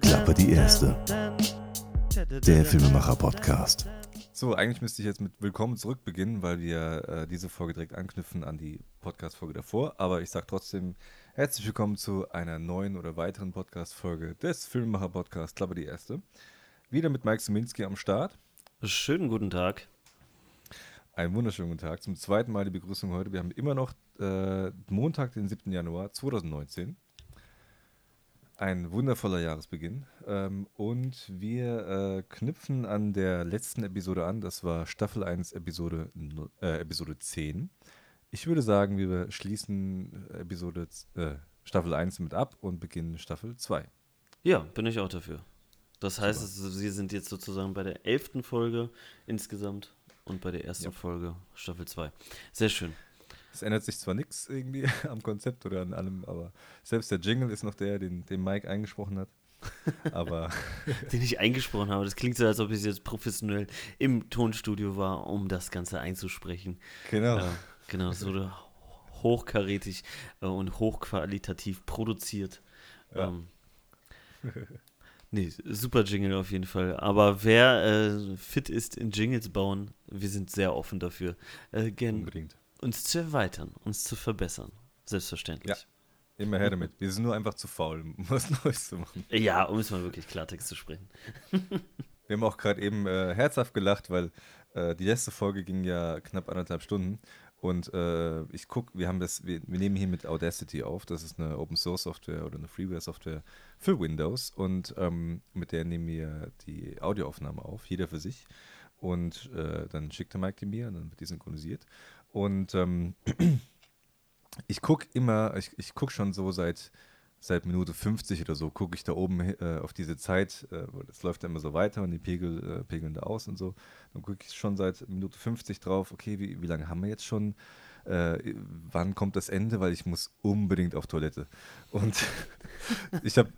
Klappe die erste. Der Filmemacher-Podcast. So, eigentlich müsste ich jetzt mit Willkommen zurück beginnen, weil wir äh, diese Folge direkt anknüpfen an die Podcast-Folge davor. Aber ich sage trotzdem herzlich willkommen zu einer neuen oder weiteren Podcast-Folge des Filmemacher-Podcasts Klappe die erste. Wieder mit Mike Suminski am Start. Schönen guten Tag. Einen wunderschönen guten Tag. Zum zweiten Mal die Begrüßung heute. Wir haben immer noch äh, Montag, den 7. Januar 2019. Ein wundervoller Jahresbeginn. Ähm, und wir äh, knüpfen an der letzten Episode an. Das war Staffel 1, Episode, äh, Episode 10. Ich würde sagen, wir schließen Episode äh, Staffel 1 mit ab und beginnen Staffel 2. Ja, bin ich auch dafür. Das heißt, Super. Sie sind jetzt sozusagen bei der elften Folge insgesamt und bei der ersten ja. Folge Staffel 2. Sehr schön. Es ändert sich zwar nichts irgendwie am Konzept oder an allem, aber selbst der Jingle ist noch der, den, den Mike eingesprochen hat. Aber. den ich eingesprochen habe. Das klingt so, als ob ich jetzt professionell im Tonstudio war, um das Ganze einzusprechen. Genau. Äh, genau, so hochkarätig äh, und hochqualitativ produziert. Ja. Ähm, Nee, super Jingle auf jeden Fall. Aber wer äh, fit ist in Jingles bauen, wir sind sehr offen dafür. Äh, gern Unbedingt. Uns zu erweitern, uns zu verbessern. Selbstverständlich. Ja, immer her damit. Wir sind nur einfach zu faul, um was Neues zu machen. Ja, um es mal wirklich Klartext zu sprechen. wir haben auch gerade eben äh, herzhaft gelacht, weil äh, die letzte Folge ging ja knapp anderthalb Stunden und äh, ich gucke, wir haben das, wir, wir, nehmen hier mit Audacity auf. Das ist eine Open Source Software oder eine Freeware Software für Windows. Und ähm, mit der nehmen wir die Audioaufnahme auf, jeder für sich. Und äh, dann schickt der Mike die mir und dann wird die synchronisiert. Und ähm, ich gucke immer, ich, ich gucke schon so seit seit Minute 50 oder so gucke ich da oben äh, auf diese Zeit, äh, das läuft ja immer so weiter und die Pegel äh, pegeln da aus und so. Dann gucke ich schon seit Minute 50 drauf, okay, wie, wie lange haben wir jetzt schon? Äh, wann kommt das Ende? Weil ich muss unbedingt auf Toilette. Und ich habe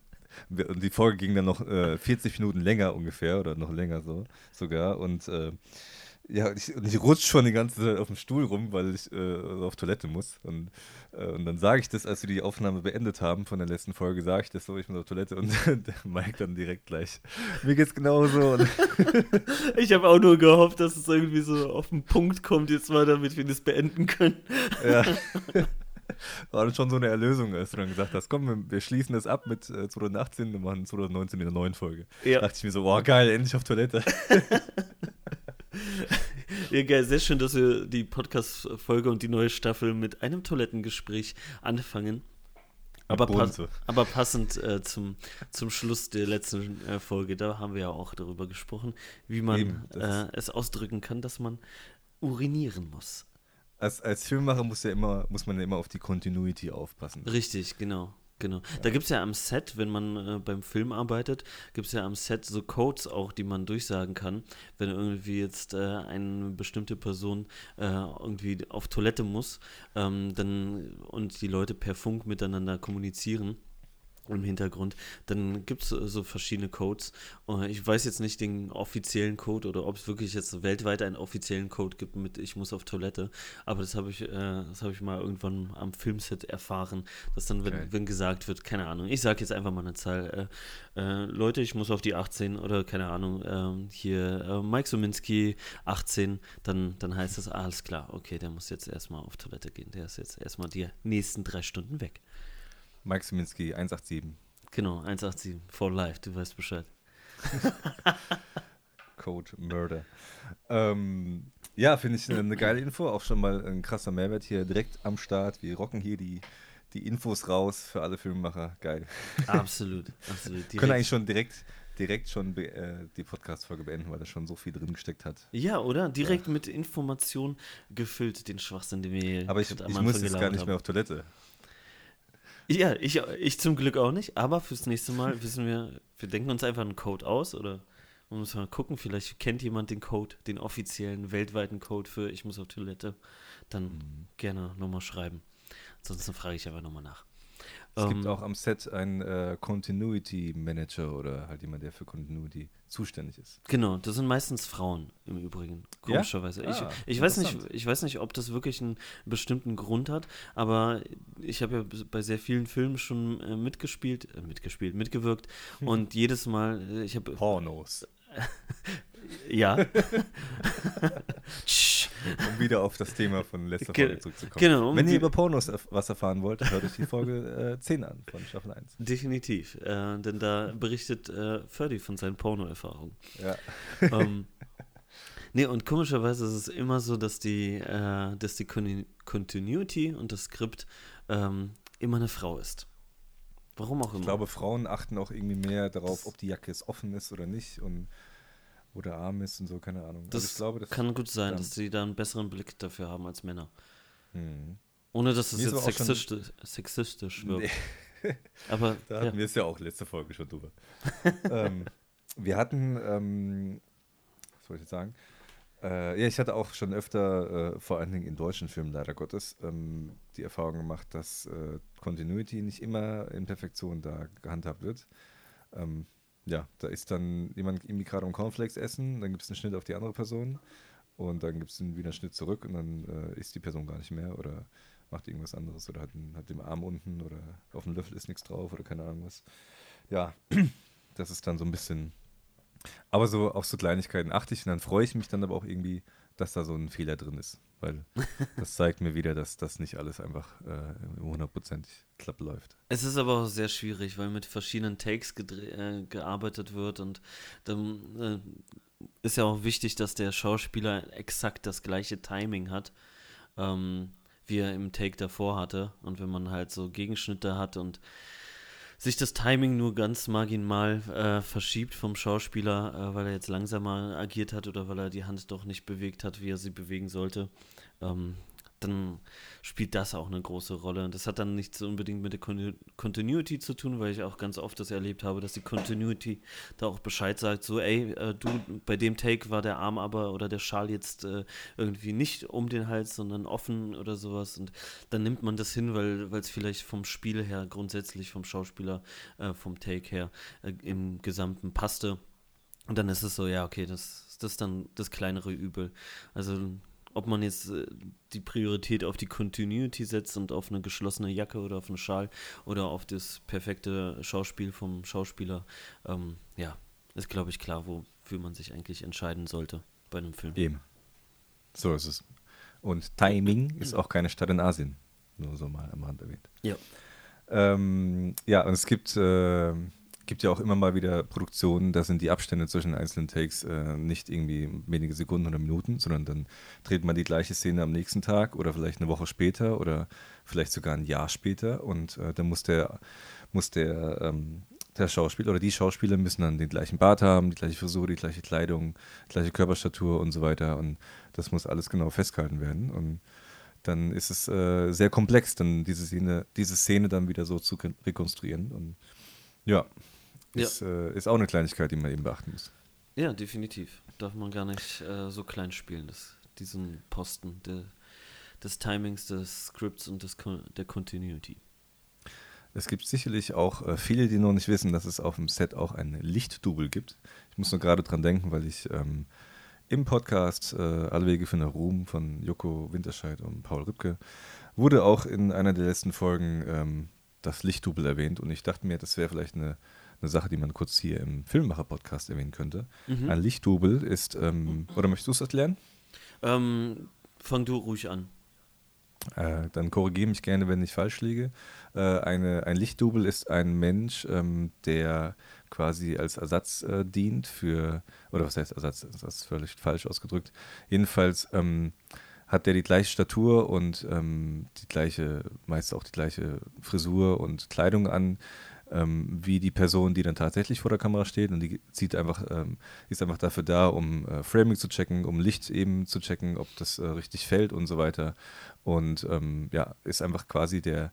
die Folge ging dann noch 40 äh, Minuten länger ungefähr oder noch länger so sogar und ja, ich, und ich rutsche schon die ganze Zeit auf dem Stuhl rum, weil ich äh, auf Toilette muss. Und, äh, und dann sage ich das, als wir die Aufnahme beendet haben von der letzten Folge, sage ich das so, ich muss auf Toilette und der Mike dann direkt gleich. Mir geht's genauso. ich habe auch nur gehofft, dass es irgendwie so auf den Punkt kommt jetzt mal, damit wir das beenden können. ja. War dann schon so eine Erlösung, als du dann gesagt hast, komm, wir, wir schließen das ab mit äh, 2018 und machen 2019 in der neuen Folge. Ja. Da dachte ich mir so, boah, geil, endlich auf Toilette. Ja, geil, sehr schön, dass wir die Podcast-Folge und die neue Staffel mit einem Toilettengespräch anfangen. Aber, pass aber passend äh, zum, zum Schluss der letzten äh, Folge, da haben wir ja auch darüber gesprochen, wie man Eben, äh, es ausdrücken kann, dass man urinieren muss. Als, als Filmemacher muss, ja immer, muss man ja immer auf die Continuity aufpassen. Richtig, genau. Genau. Ja. Da gibt es ja am Set, wenn man äh, beim Film arbeitet, gibt es ja am Set so Codes auch, die man durchsagen kann. Wenn irgendwie jetzt äh, eine bestimmte Person äh, irgendwie auf Toilette muss ähm, dann, und die Leute per Funk miteinander kommunizieren im Hintergrund, dann gibt es so verschiedene Codes. Ich weiß jetzt nicht den offiziellen Code oder ob es wirklich jetzt weltweit einen offiziellen Code gibt mit Ich muss auf Toilette, aber das habe ich, äh, das ich mal irgendwann am Filmset erfahren, dass dann, wenn, okay. wenn gesagt wird, keine Ahnung, ich sage jetzt einfach mal eine Zahl, äh, äh, Leute, ich muss auf die 18 oder keine Ahnung, ähm, hier äh, Mike Suminski 18, dann, dann heißt das, alles klar, okay, der muss jetzt erstmal auf Toilette gehen, der ist jetzt erstmal die nächsten drei Stunden weg. Mike Siminski, 187. Genau, 187, for life, du weißt Bescheid. Code Murder. Ähm, ja, finde ich eine geile Info, auch schon mal ein krasser Mehrwert hier direkt am Start. Wir rocken hier die, die Infos raus für alle Filmemacher. Geil. Absolut, absolut. Können eigentlich schon direkt direkt schon äh, die Podcast-Folge beenden, weil da schon so viel drin gesteckt hat. Ja, oder? Direkt ja. mit Informationen gefüllt, den Schwachsinn, den wir hier Aber ich, ich muss jetzt gar nicht haben. mehr auf Toilette. Ja, ich, ich zum Glück auch nicht, aber fürs nächste Mal wissen wir, wir denken uns einfach einen Code aus oder man muss mal gucken, vielleicht kennt jemand den Code, den offiziellen weltweiten Code für ich muss auf Toilette, dann mhm. gerne nochmal schreiben. Ansonsten frage ich einfach nochmal nach. Es gibt Ähm, auch am Set einen äh, Continuity Manager oder halt jemand, der für Continuity zuständig ist. Genau, das sind meistens Frauen im Übrigen, Ja? komischerweise. Ah, ich, ich, weiß nicht, ich weiß nicht, ob das wirklich einen bestimmten Grund hat, aber ich habe ja bei sehr vielen Filmen schon äh, mitgespielt, äh, mitgespielt, mitgewirkt und jedes Mal, äh, ich habe, Pornos. ja. Um wieder auf das Thema von letzter Ge- Folge zurückzukommen. genau, Wenn ihr über Pornos erf- was erfahren wollt, hört euch die Folge äh, 10 an von Staffel 1. definitiv, äh, denn da berichtet äh, Ferdi von seinen Porno-Erfahrungen. Ja. ähm, nee, und komischerweise ist es immer so, dass die, äh, dass die Con Continuity und das Skript ähm, immer eine Frau ist. Warum auch immer. Ich glaube, Frauen achten auch irgendwie mehr darauf, ob die Jacke jetzt offen ist oder nicht und oder arm ist und so, keine Ahnung. das also glaube, das kann gut sein, dass sie da einen besseren Blick dafür haben als Männer. Hm. Ohne dass es jetzt sexistisch, sexistisch wirkt. Nee. Aber Da ja. hatten wir es ja auch letzte Folge schon drüber. ähm, wir hatten, ähm, was soll ich jetzt sagen? Äh, ja, ich hatte auch schon öfter, äh, vor allen Dingen in deutschen Filmen leider Gottes, ähm, die Erfahrung gemacht, dass äh, Continuity nicht immer in Perfektion da gehandhabt wird. Ähm, ja, da ist dann jemand irgendwie gerade um Cornflakes essen, dann gibt es einen Schnitt auf die andere Person und dann gibt es wieder einen Schnitt zurück und dann äh, isst die Person gar nicht mehr oder macht irgendwas anderes oder hat, einen, hat den Arm unten oder auf dem Löffel ist nichts drauf oder keine Ahnung was. Ja, das ist dann so ein bisschen. Aber so auf so Kleinigkeiten achte ich und dann freue ich mich dann aber auch irgendwie, dass da so ein Fehler drin ist. Weil das zeigt mir wieder, dass das nicht alles einfach äh, hundertprozentig klapp läuft. Es ist aber auch sehr schwierig, weil mit verschiedenen Takes äh, gearbeitet wird und dann äh, ist ja auch wichtig, dass der Schauspieler exakt das gleiche Timing hat, ähm, wie er im Take davor hatte. Und wenn man halt so Gegenschnitte hat und sich das Timing nur ganz marginal äh, verschiebt vom Schauspieler, äh, weil er jetzt langsamer agiert hat oder weil er die Hand doch nicht bewegt hat, wie er sie bewegen sollte, ähm, dann spielt das auch eine große Rolle. Und das hat dann nichts unbedingt mit der Con Continuity zu tun, weil ich auch ganz oft das erlebt habe, dass die Continuity da auch Bescheid sagt, so, ey, äh, du, bei dem Take war der Arm aber oder der Schal jetzt äh, irgendwie nicht um den Hals, sondern offen oder sowas. Und dann nimmt man das hin, weil es vielleicht vom Spiel her, grundsätzlich vom Schauspieler, äh, vom Take her, äh, im Gesamten passte. Und dann ist es so, ja, okay, das, das ist dann das kleinere Übel. Also ob man jetzt äh, die Priorität auf die Continuity setzt und auf eine geschlossene Jacke oder auf einen Schal oder auf das perfekte Schauspiel vom Schauspieler, ähm, ja, ist glaube ich klar, wofür man sich eigentlich entscheiden sollte bei einem Film. Eben. So ist es. Und Timing ist auch keine Stadt in Asien. Nur so mal am Rand erwähnt. Ja. Ähm, ja, und es gibt, äh, gibt ja auch immer mal wieder Produktionen, da sind die Abstände zwischen einzelnen Takes äh, nicht irgendwie wenige Sekunden oder Minuten, sondern dann dreht man die gleiche Szene am nächsten Tag oder vielleicht eine Woche später oder vielleicht sogar ein Jahr später und äh, dann muss der, muss der, ähm, der Schauspieler oder die Schauspieler müssen dann den gleichen Bart haben, die gleiche Frisur, die gleiche Kleidung, gleiche Körperstatur und so weiter und das muss alles genau festgehalten werden und dann ist es äh, sehr komplex, dann diese Szene, diese Szene dann wieder so zu kon- rekonstruieren. Und ja, Ja. Ist, äh, ist auch eine Kleinigkeit, die man eben beachten muss. Ja, definitiv. Darf man gar nicht äh, so klein spielen, das, diesen Posten de, des Timings, des Scripts und des, der Continuity. Es gibt sicherlich auch äh, viele, die noch nicht wissen, dass es auf dem Set auch ein Lichtdouble gibt. Ich muss nur gerade dran denken, weil ich ähm, im Podcast äh, Alle Wege für nach Ruhm von Joko Winterscheid und Paul Rübke wurde auch in einer der letzten Folgen ähm, das Lichtdouble erwähnt und ich dachte mir, das wäre vielleicht eine, eine Sache, die man kurz hier im Filmemacher-Podcast erwähnen könnte. Mhm. Ein Lichtdouble ist, ähm, oder möchtest du es erklären? Ähm, fang du ruhig an. Äh, dann korrigiere mich gerne, wenn ich falsch liege. Äh, eine, ein Lichtdouble ist ein Mensch, ähm, der quasi als Ersatz äh, dient für, oder was heißt Ersatz, das ist völlig falsch ausgedrückt. Jedenfalls ähm, hat der die gleiche Statur und ähm, die gleiche, meist auch die gleiche Frisur und Kleidung an, ähm, wie die Person, die dann tatsächlich vor der Kamera steht und die zieht einfach, ähm, ist einfach dafür da, um äh, Framing zu checken, um Licht eben zu checken, ob das äh, richtig fällt und so weiter. Und ähm, ja, ist einfach quasi der,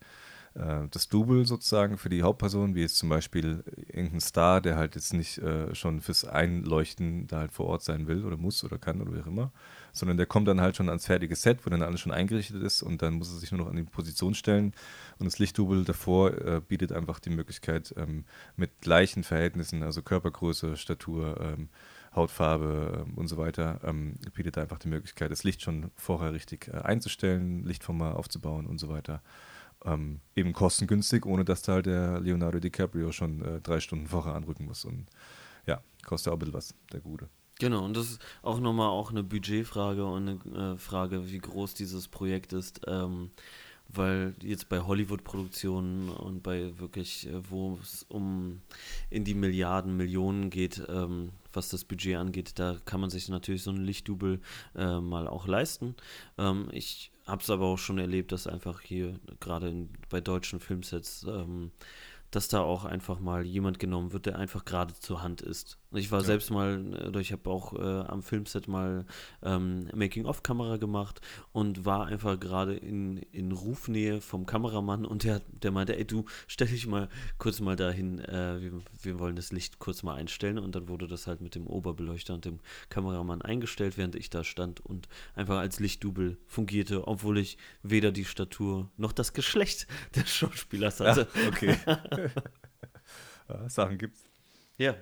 äh, das Double sozusagen für die Hauptperson, wie jetzt zum Beispiel irgendein Star, der halt jetzt nicht äh, schon fürs Einleuchten da halt vor Ort sein will oder muss oder kann oder wie auch immer, sondern der kommt dann halt schon ans fertige Set, wo dann alles schon eingerichtet ist und dann muss er sich nur noch an die Position stellen. Und das Lichtdouble davor äh, bietet einfach die Möglichkeit ähm, mit gleichen Verhältnissen, also Körpergröße, Statur, ähm, Hautfarbe ähm, und so weiter, ähm, bietet einfach die Möglichkeit, das Licht schon vorher richtig äh, einzustellen, Lichtformat aufzubauen und so weiter ähm, eben kostengünstig, ohne dass da halt der Leonardo DiCaprio schon äh, drei Stunden vorher anrücken muss. Und ja, kostet auch ein bisschen was, der Gute. Genau, und das ist auch nochmal auch eine Budgetfrage und eine äh, Frage, wie groß dieses Projekt ist. Ähm, weil jetzt bei Hollywood-Produktionen und bei wirklich, äh, wo es um in die Milliarden, Millionen geht, ähm, was das Budget angeht, da kann man sich natürlich so ein Lichtdubel äh, mal auch leisten. Ähm, ich habe es aber auch schon erlebt, dass einfach hier gerade bei deutschen Filmsets ähm, dass da auch einfach mal jemand genommen wird, der einfach gerade zur Hand ist. Ich war ja. selbst mal, oder ich habe auch äh, am Filmset mal ähm, Making-of-Kamera gemacht und war einfach gerade in, in Rufnähe vom Kameramann und der, der meinte, ey du, stell dich mal kurz mal dahin, äh, wir, wir wollen das Licht kurz mal einstellen und dann wurde das halt mit dem Oberbeleuchter und dem Kameramann eingestellt, während ich da stand und einfach als Lichtdubel fungierte, obwohl ich weder die Statur noch das Geschlecht des Schauspielers hatte. Ja, okay. Sachen gibt's. Ja.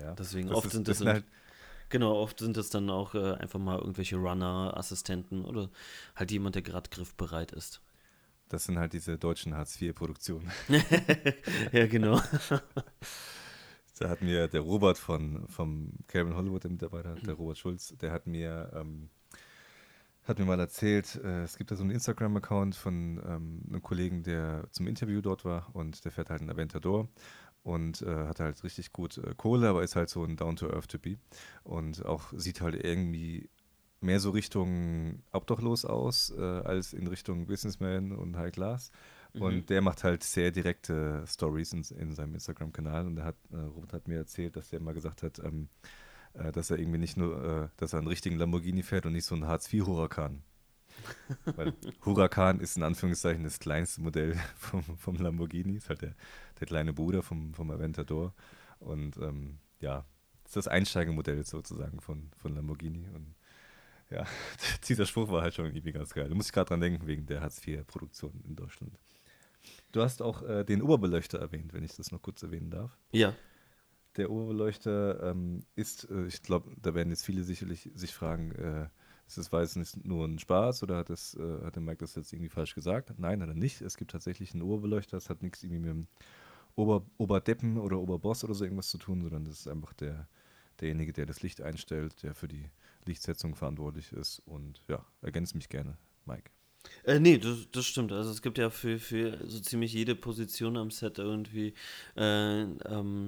Ja. Deswegen das oft ist, sind das, halt Genau, oft sind es dann auch äh, einfach mal irgendwelche Runner, Assistenten oder halt jemand, der gerade griffbereit ist. Das sind halt diese deutschen Hartz-IV-Produktionen. ja, genau. da hat mir der Robert von vom Kevin Hollywood, der Mitarbeiter, der Robert Schulz, der hat mir ähm, hat mir mal erzählt, äh, es gibt da so einen Instagram-Account von ähm, einem Kollegen, der zum Interview dort war und der fährt halt einen Aventador und äh, hat halt richtig gut äh, Kohle, aber ist halt so ein Down-to-Earth-Typi und auch sieht halt irgendwie mehr so Richtung obdachlos aus, äh, als in Richtung Businessman und High Class. Mhm. Und der macht halt sehr direkte Stories in, in seinem Instagram-Kanal und hat, äh, Robert hat mir erzählt, dass der mal gesagt hat, ähm, äh, dass er irgendwie nicht nur, äh, dass er einen richtigen Lamborghini fährt und nicht so einen Hartz-IV-Huracan. Weil Huracan ist in Anführungszeichen das kleinste Modell vom, vom Lamborghini, ist halt der, der kleine Bruder vom, vom Aventador. Und ähm, ja, ist das Einsteigemodell sozusagen von, von Lamborghini. Und ja, dieser Spruch war halt schon irgendwie ganz geil. Da muss ich gerade dran denken, wegen der Hartz-IV-Produktion in Deutschland. Du hast auch äh, den Oberbeleuchter erwähnt, wenn ich das noch kurz erwähnen darf. Ja. Der Oberbeleuchter ähm, ist, äh, ich glaube, da werden jetzt viele sicherlich sich fragen, äh, ist das jetzt nicht nur ein Spaß oder hat, das, äh, hat der Mike das jetzt irgendwie falsch gesagt? Nein, hat er nicht. Es gibt tatsächlich einen Oberbeleuchter, das hat nichts irgendwie mit dem Ober, Oberdeppen oder Oberboss oder so irgendwas zu tun, sondern das ist einfach der, derjenige, der das Licht einstellt, der für die Lichtsetzung verantwortlich ist. Und ja, ergänze mich gerne, Mike. Äh, nee, das, das stimmt. Also es gibt ja für, für so ziemlich jede Position am Set irgendwie äh, ähm,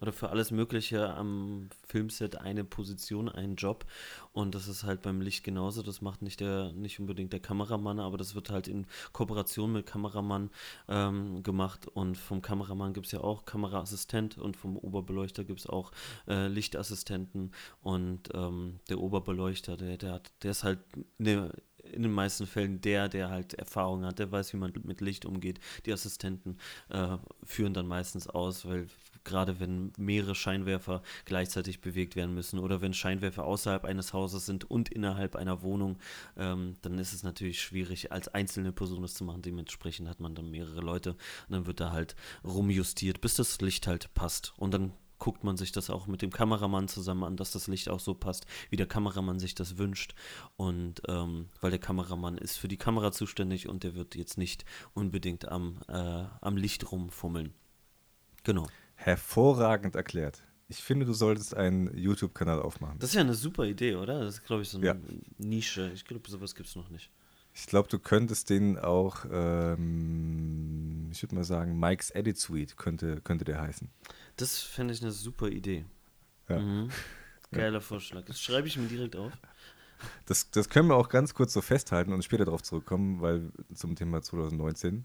oder für alles Mögliche am Filmset eine Position, einen Job. Und das ist halt beim Licht genauso. Das macht nicht der, nicht unbedingt der Kameramann, aber das wird halt in Kooperation mit Kameramann ähm, gemacht. Und vom Kameramann gibt es ja auch Kameraassistent und vom Oberbeleuchter gibt es auch äh, Lichtassistenten. Und ähm, der Oberbeleuchter, der, der hat, der ist halt eine in den meisten Fällen der, der halt Erfahrung hat, der weiß, wie man mit Licht umgeht. Die Assistenten äh, führen dann meistens aus, weil gerade wenn mehrere Scheinwerfer gleichzeitig bewegt werden müssen oder wenn Scheinwerfer außerhalb eines Hauses sind und innerhalb einer Wohnung, ähm, dann ist es natürlich schwierig, als einzelne Person das zu machen. Dementsprechend hat man dann mehrere Leute und dann wird da halt rumjustiert, bis das Licht halt passt. Und dann guckt man sich das auch mit dem Kameramann zusammen an, dass das Licht auch so passt, wie der Kameramann sich das wünscht. Und ähm, weil der Kameramann ist für die Kamera zuständig und der wird jetzt nicht unbedingt am, äh, am Licht rumfummeln. Genau. Hervorragend erklärt. Ich finde, du solltest einen YouTube-Kanal aufmachen. Das ist ja eine super Idee, oder? Das ist, glaube ich, so eine ja. Nische. Ich glaube, sowas gibt es noch nicht. Ich glaube, du könntest den auch, ähm, ich würde mal sagen, Mike's Edit Suite könnte, könnte der heißen. Das fände ich eine super Idee. Ja. Mhm. Geiler ja. Vorschlag. Das schreibe ich mir direkt auf. Das, das können wir auch ganz kurz so festhalten und später darauf zurückkommen, weil zum Thema 2019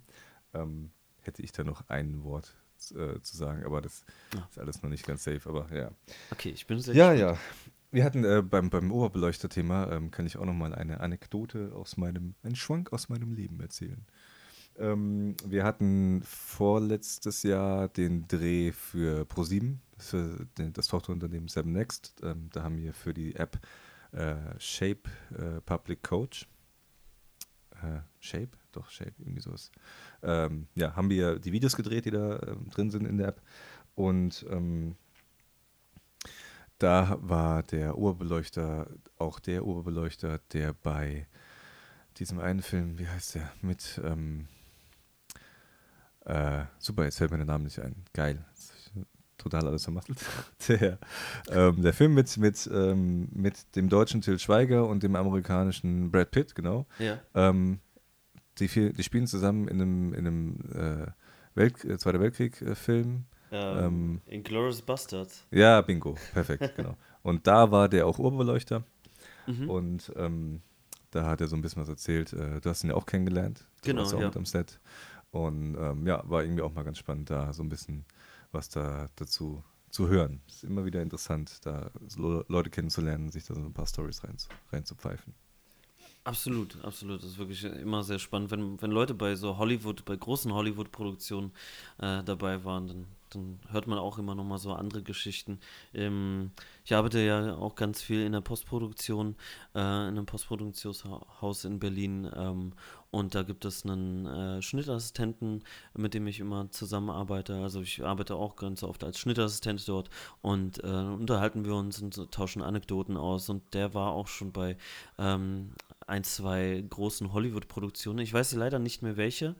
ähm, hätte ich da noch ein Wort äh, zu sagen, aber das ah. ist alles noch nicht ganz safe, aber ja. Okay, ich bin sehr Ja, gespannt. ja. Wir hatten äh, beim, beim Oberbeleuchter-Thema, ähm, kann ich auch noch mal eine Anekdote aus meinem, einen Schwank aus meinem Leben erzählen. Ähm, wir hatten vorletztes Jahr den Dreh für ProSieben, für den, das Tochterunternehmen 7 Next. Ähm, da haben wir für die App äh, Shape äh, Public Coach. Äh, Shape? Doch, Shape, irgendwie sowas. Ähm, ja, haben wir die Videos gedreht, die da ähm, drin sind in der App. Und ähm, da war der Oberbeleuchter auch der Oberbeleuchter, der bei diesem einen Film, wie heißt der, mit ähm, äh, super, jetzt fällt mir der Name nicht ein. Geil. Total alles vermasselt. Der, ähm, der Film mit, mit, ähm, mit dem deutschen Till Schweiger und dem amerikanischen Brad Pitt, genau. Ja. Ähm, die, vier, die spielen zusammen in einem, in einem äh, Welt, äh, Zweiter Weltkrieg-Film. Ähm, Ähm, Inglourious Bastards. ja, bingo, perfekt, genau. Und da war der auch Oberbeleuchter Mhm. und ähm, da hat er so ein bisschen was erzählt. Äh, du hast ihn ja auch kennengelernt. Du Genau, warst auch ja. mit am Set. Und ähm, ja, war irgendwie auch mal ganz spannend, da so ein bisschen was da dazu zu hören. Ist immer wieder interessant, da Leute kennenzulernen, sich da so ein paar Stories rein, reinzupfeifen. Absolut, absolut. Das ist wirklich immer sehr spannend, wenn, wenn Leute bei so Hollywood, bei großen Hollywood-Produktionen äh, dabei waren, dann, dann hört man auch immer nochmal so andere Geschichten. Ähm, ich arbeite ja auch ganz viel in der Postproduktion, äh, in einem Postproduktionshaus in Berlin ähm, und da gibt es einen äh, Schnittassistenten, mit dem ich immer zusammenarbeite. Also ich arbeite auch ganz oft als Schnittassistent dort und äh, unterhalten wir uns und tauschen Anekdoten aus. Und der war auch schon bei ähm, ein, zwei großen Hollywood-Produktionen. Ich weiß leider nicht mehr welche,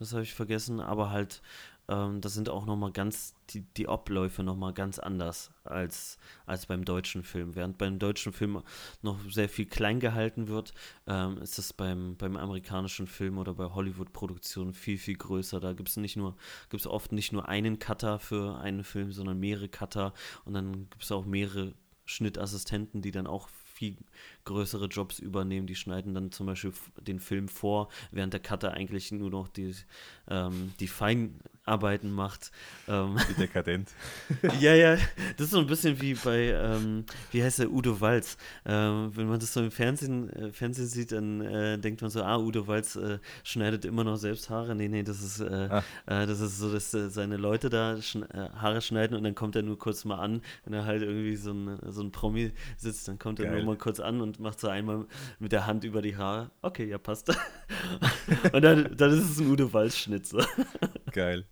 das habe ich vergessen, aber halt, ähm, das sind auch nochmal ganz, die, die Abläufe nochmal ganz anders als, als beim deutschen Film. Während beim deutschen Film noch sehr viel klein gehalten wird, ähm, ist es beim, beim amerikanischen Film oder bei Hollywood-Produktionen viel, viel größer. Da gibt es nicht nur, gibt es oft nicht nur einen Cutter für einen Film, sondern mehrere Cutter und dann gibt es auch mehrere Schnittassistenten, die dann auch viel größere Jobs übernehmen. Die schneiden dann zum Beispiel den Film vor, während der Cutter eigentlich nur noch die, ähm, die Feinarbeiten macht. Ähm, Wie dekadent. ja, ja, das ist so ein bisschen wie bei, ähm, wie heißt der, Udo Walz. Ähm, wenn man das so im Fernsehen, äh, Fernsehen sieht, dann äh, denkt man so, ah, Udo Walz äh, schneidet immer noch selbst Haare. Nee, nee, das ist, äh, Ah. äh, das ist so, dass äh, seine Leute da schn Haare schneiden und dann kommt er nur kurz mal an, wenn er halt irgendwie so ein, so ein Promi sitzt, dann kommt er Geil. nur mal kurz an und macht so einmal mit der Hand über die Haare. Okay, ja, passt. und dann, dann ist es ein Udo Walz-Schnitt. So. Geil.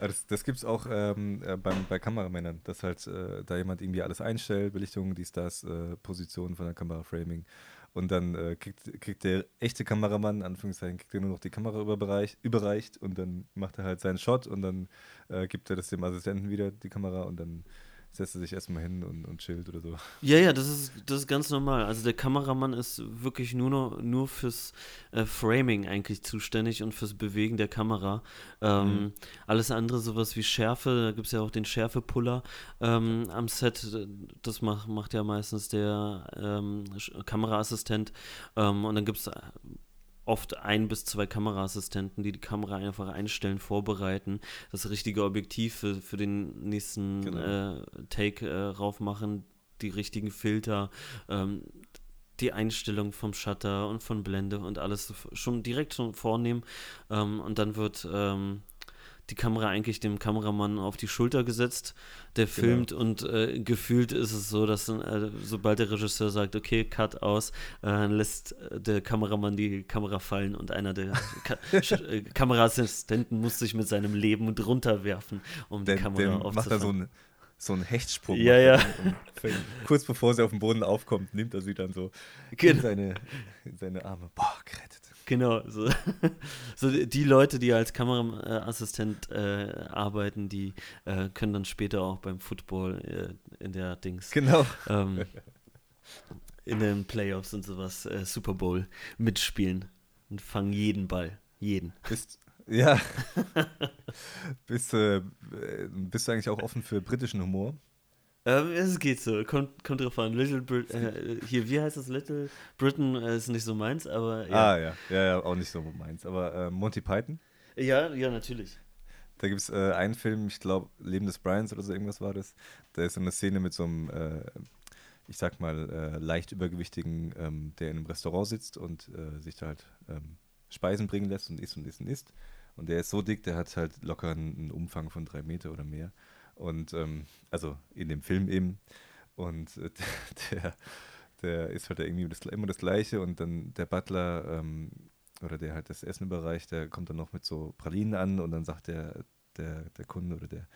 Das, das gibt es auch ähm, äh, beim, bei Kameramännern, dass halt äh, da jemand irgendwie alles einstellt, Belichtung, dies, das, äh, Position von der Kamera, Framing. Und dann äh, kriegt, kriegt der echte Kameramann, Anführungszeichen, kriegt er nur noch die Kamera überreicht und dann macht er halt seinen Shot und dann äh, gibt er das dem Assistenten wieder, die Kamera, und dann setzt er sich erstmal hin und, und chillt oder so. Ja, ja, das ist, das ist ganz normal. Also der Kameramann ist wirklich nur noch, nur fürs äh, Framing eigentlich zuständig und fürs Bewegen der Kamera. Ähm, Mhm. Alles andere, sowas wie Schärfe, da gibt es ja auch den Schärfepuller ähm, am Set. äh, Das macht, macht ja meistens der ähm, Kameraassistent. Ähm, und dann gibt es oft ein bis zwei Kameraassistenten, die die Kamera einfach einstellen, vorbereiten, das richtige Objektiv für, für den nächsten Genau. äh, Take äh, raufmachen, die richtigen Filter, ähm, die Einstellung vom Shutter und von Blende und alles schon direkt schon vornehmen. Ähm, und dann wird ähm, die Kamera eigentlich dem Kameramann auf die Schulter gesetzt, der filmt und äh, gefühlt ist es so, dass äh, sobald der Regisseur sagt, okay, Cut aus, äh, lässt äh, der Kameramann die Kamera fallen und einer der Ka äh, Kameraassistenten muss sich mit seinem Leben drunter werfen, um Der, die Kamera der macht da so aufzufangen. einen so einen Hechtsprung. Ja, ja. fällt- kurz bevor sie auf dem Boden aufkommt, nimmt er sie dann so in Genau. seine, in seine Arme. Boah, gerettet. Genau, so, so die- Leute, die als Kameraassistent äh, arbeiten, die äh, können dann später auch beim Football äh, in der Dings, Genau. ähm, in den Playoffs und sowas, äh, Super Bowl mitspielen und fangen jeden Ball, jeden. Bist, ja. bist, äh, bist du eigentlich auch offen für britischen Humor? Ähm, es geht so, kommt, kommt drauf an. Little Brit äh, hier, wie heißt das? Little Britain äh, ist nicht so meins, aber ja. Ah, ja. Ja, ja, auch nicht so meins. Aber äh, Monty Python, Ja, ja, natürlich. da gibt es äh, einen Film, ich glaube, Leben des Bryans oder so irgendwas war das. Da ist so eine Szene mit so einem, äh, ich sag mal, äh, leicht übergewichtigen, ähm, der in einem Restaurant sitzt und sich da halt ähm, Speisen bringen lässt und isst und isst und isst. Und der ist so dick, der hat halt locker einen, einen Umfang von drei Meter oder mehr. Und ähm, also in dem Film eben. Und äh, der, der ist halt irgendwie das, immer das Gleiche. Und dann der Butler ähm, oder der halt das Essen überreicht, der kommt dann noch mit so Pralinen an und dann sagt der, der, der Kunde oder der,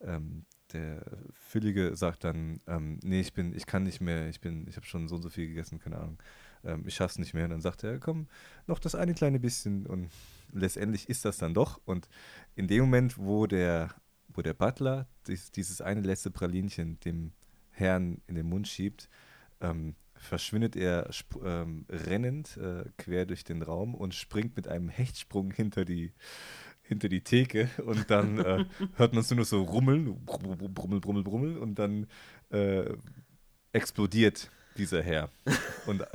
ähm, der Füllige sagt dann, ähm, nee, ich bin, ich kann nicht mehr, ich bin, ich habe schon so und so viel gegessen, keine Ahnung, ähm, ich schaff's nicht mehr. Und dann sagt er, komm, noch das eine kleine bisschen und letztendlich ist das dann doch. Und in dem Moment, wo der, wo der Butler dies, dieses eine letzte Pralinchen dem Herrn in den Mund schiebt, ähm, verschwindet er ähm, rennend äh, quer durch den Raum und springt mit einem Hechtsprung hinter die, hinter die Theke und dann äh, hört man es nur noch so rummeln, brummel, brummel, brummel und dann äh, explodiert dieser Herr. Und äh,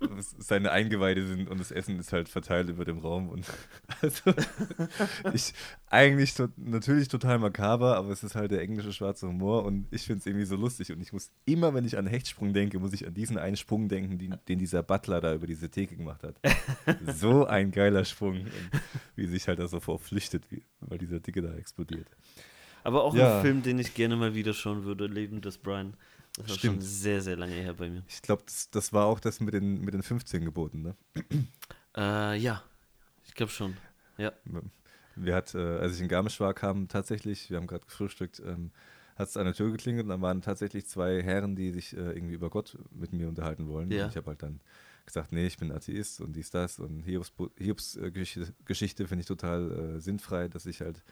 seine Eingeweide sind und das Essen ist halt verteilt über dem Raum. Und also ich eigentlich to natürlich total makaber, aber es ist halt der englische schwarze Humor und ich finde es irgendwie so lustig. Und ich muss immer, wenn ich an Hechtsprung denke, muss ich an diesen einen Sprung denken, die, den dieser Butler da über diese Theke gemacht hat. so ein geiler Sprung. Und wie sich halt da sofort flüchtet, wie, weil dieser Dicke da explodiert. Aber auch ja. ein Film, den ich gerne mal wieder schauen würde, Leben des Brian. Das war Stimmt. schon sehr, sehr lange her bei mir. Ich glaube, das, das, war auch das mit den, mit den 15 Geboten, ne? Äh, ja, ich glaube schon. Ja. Wir hat, äh, als ich in Garmisch war, kam tatsächlich, wir haben gerade gefrühstückt, ähm, hat es an der Tür geklingelt und dann waren tatsächlich zwei Herren, die sich äh, irgendwie über Gott mit mir unterhalten wollen. Ja. Und ich habe halt dann gesagt, nee, ich bin Atheist und dies, das und Hiobs, Hiobs äh, Geschichte, Geschichte finde ich total äh, sinnfrei, dass ich halt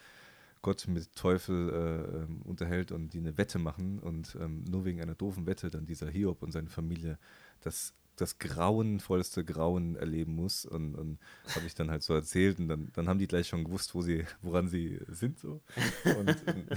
Gott mit Teufel äh, ähm, unterhält und die eine Wette machen und ähm, nur wegen einer doofen Wette dann dieser Hiob und seine Familie das, das grauenvollste Grauen erleben muss. Und, und habe ich dann halt so erzählt und dann, dann haben die gleich schon gewusst, wo sie, woran sie sind. So. Und, und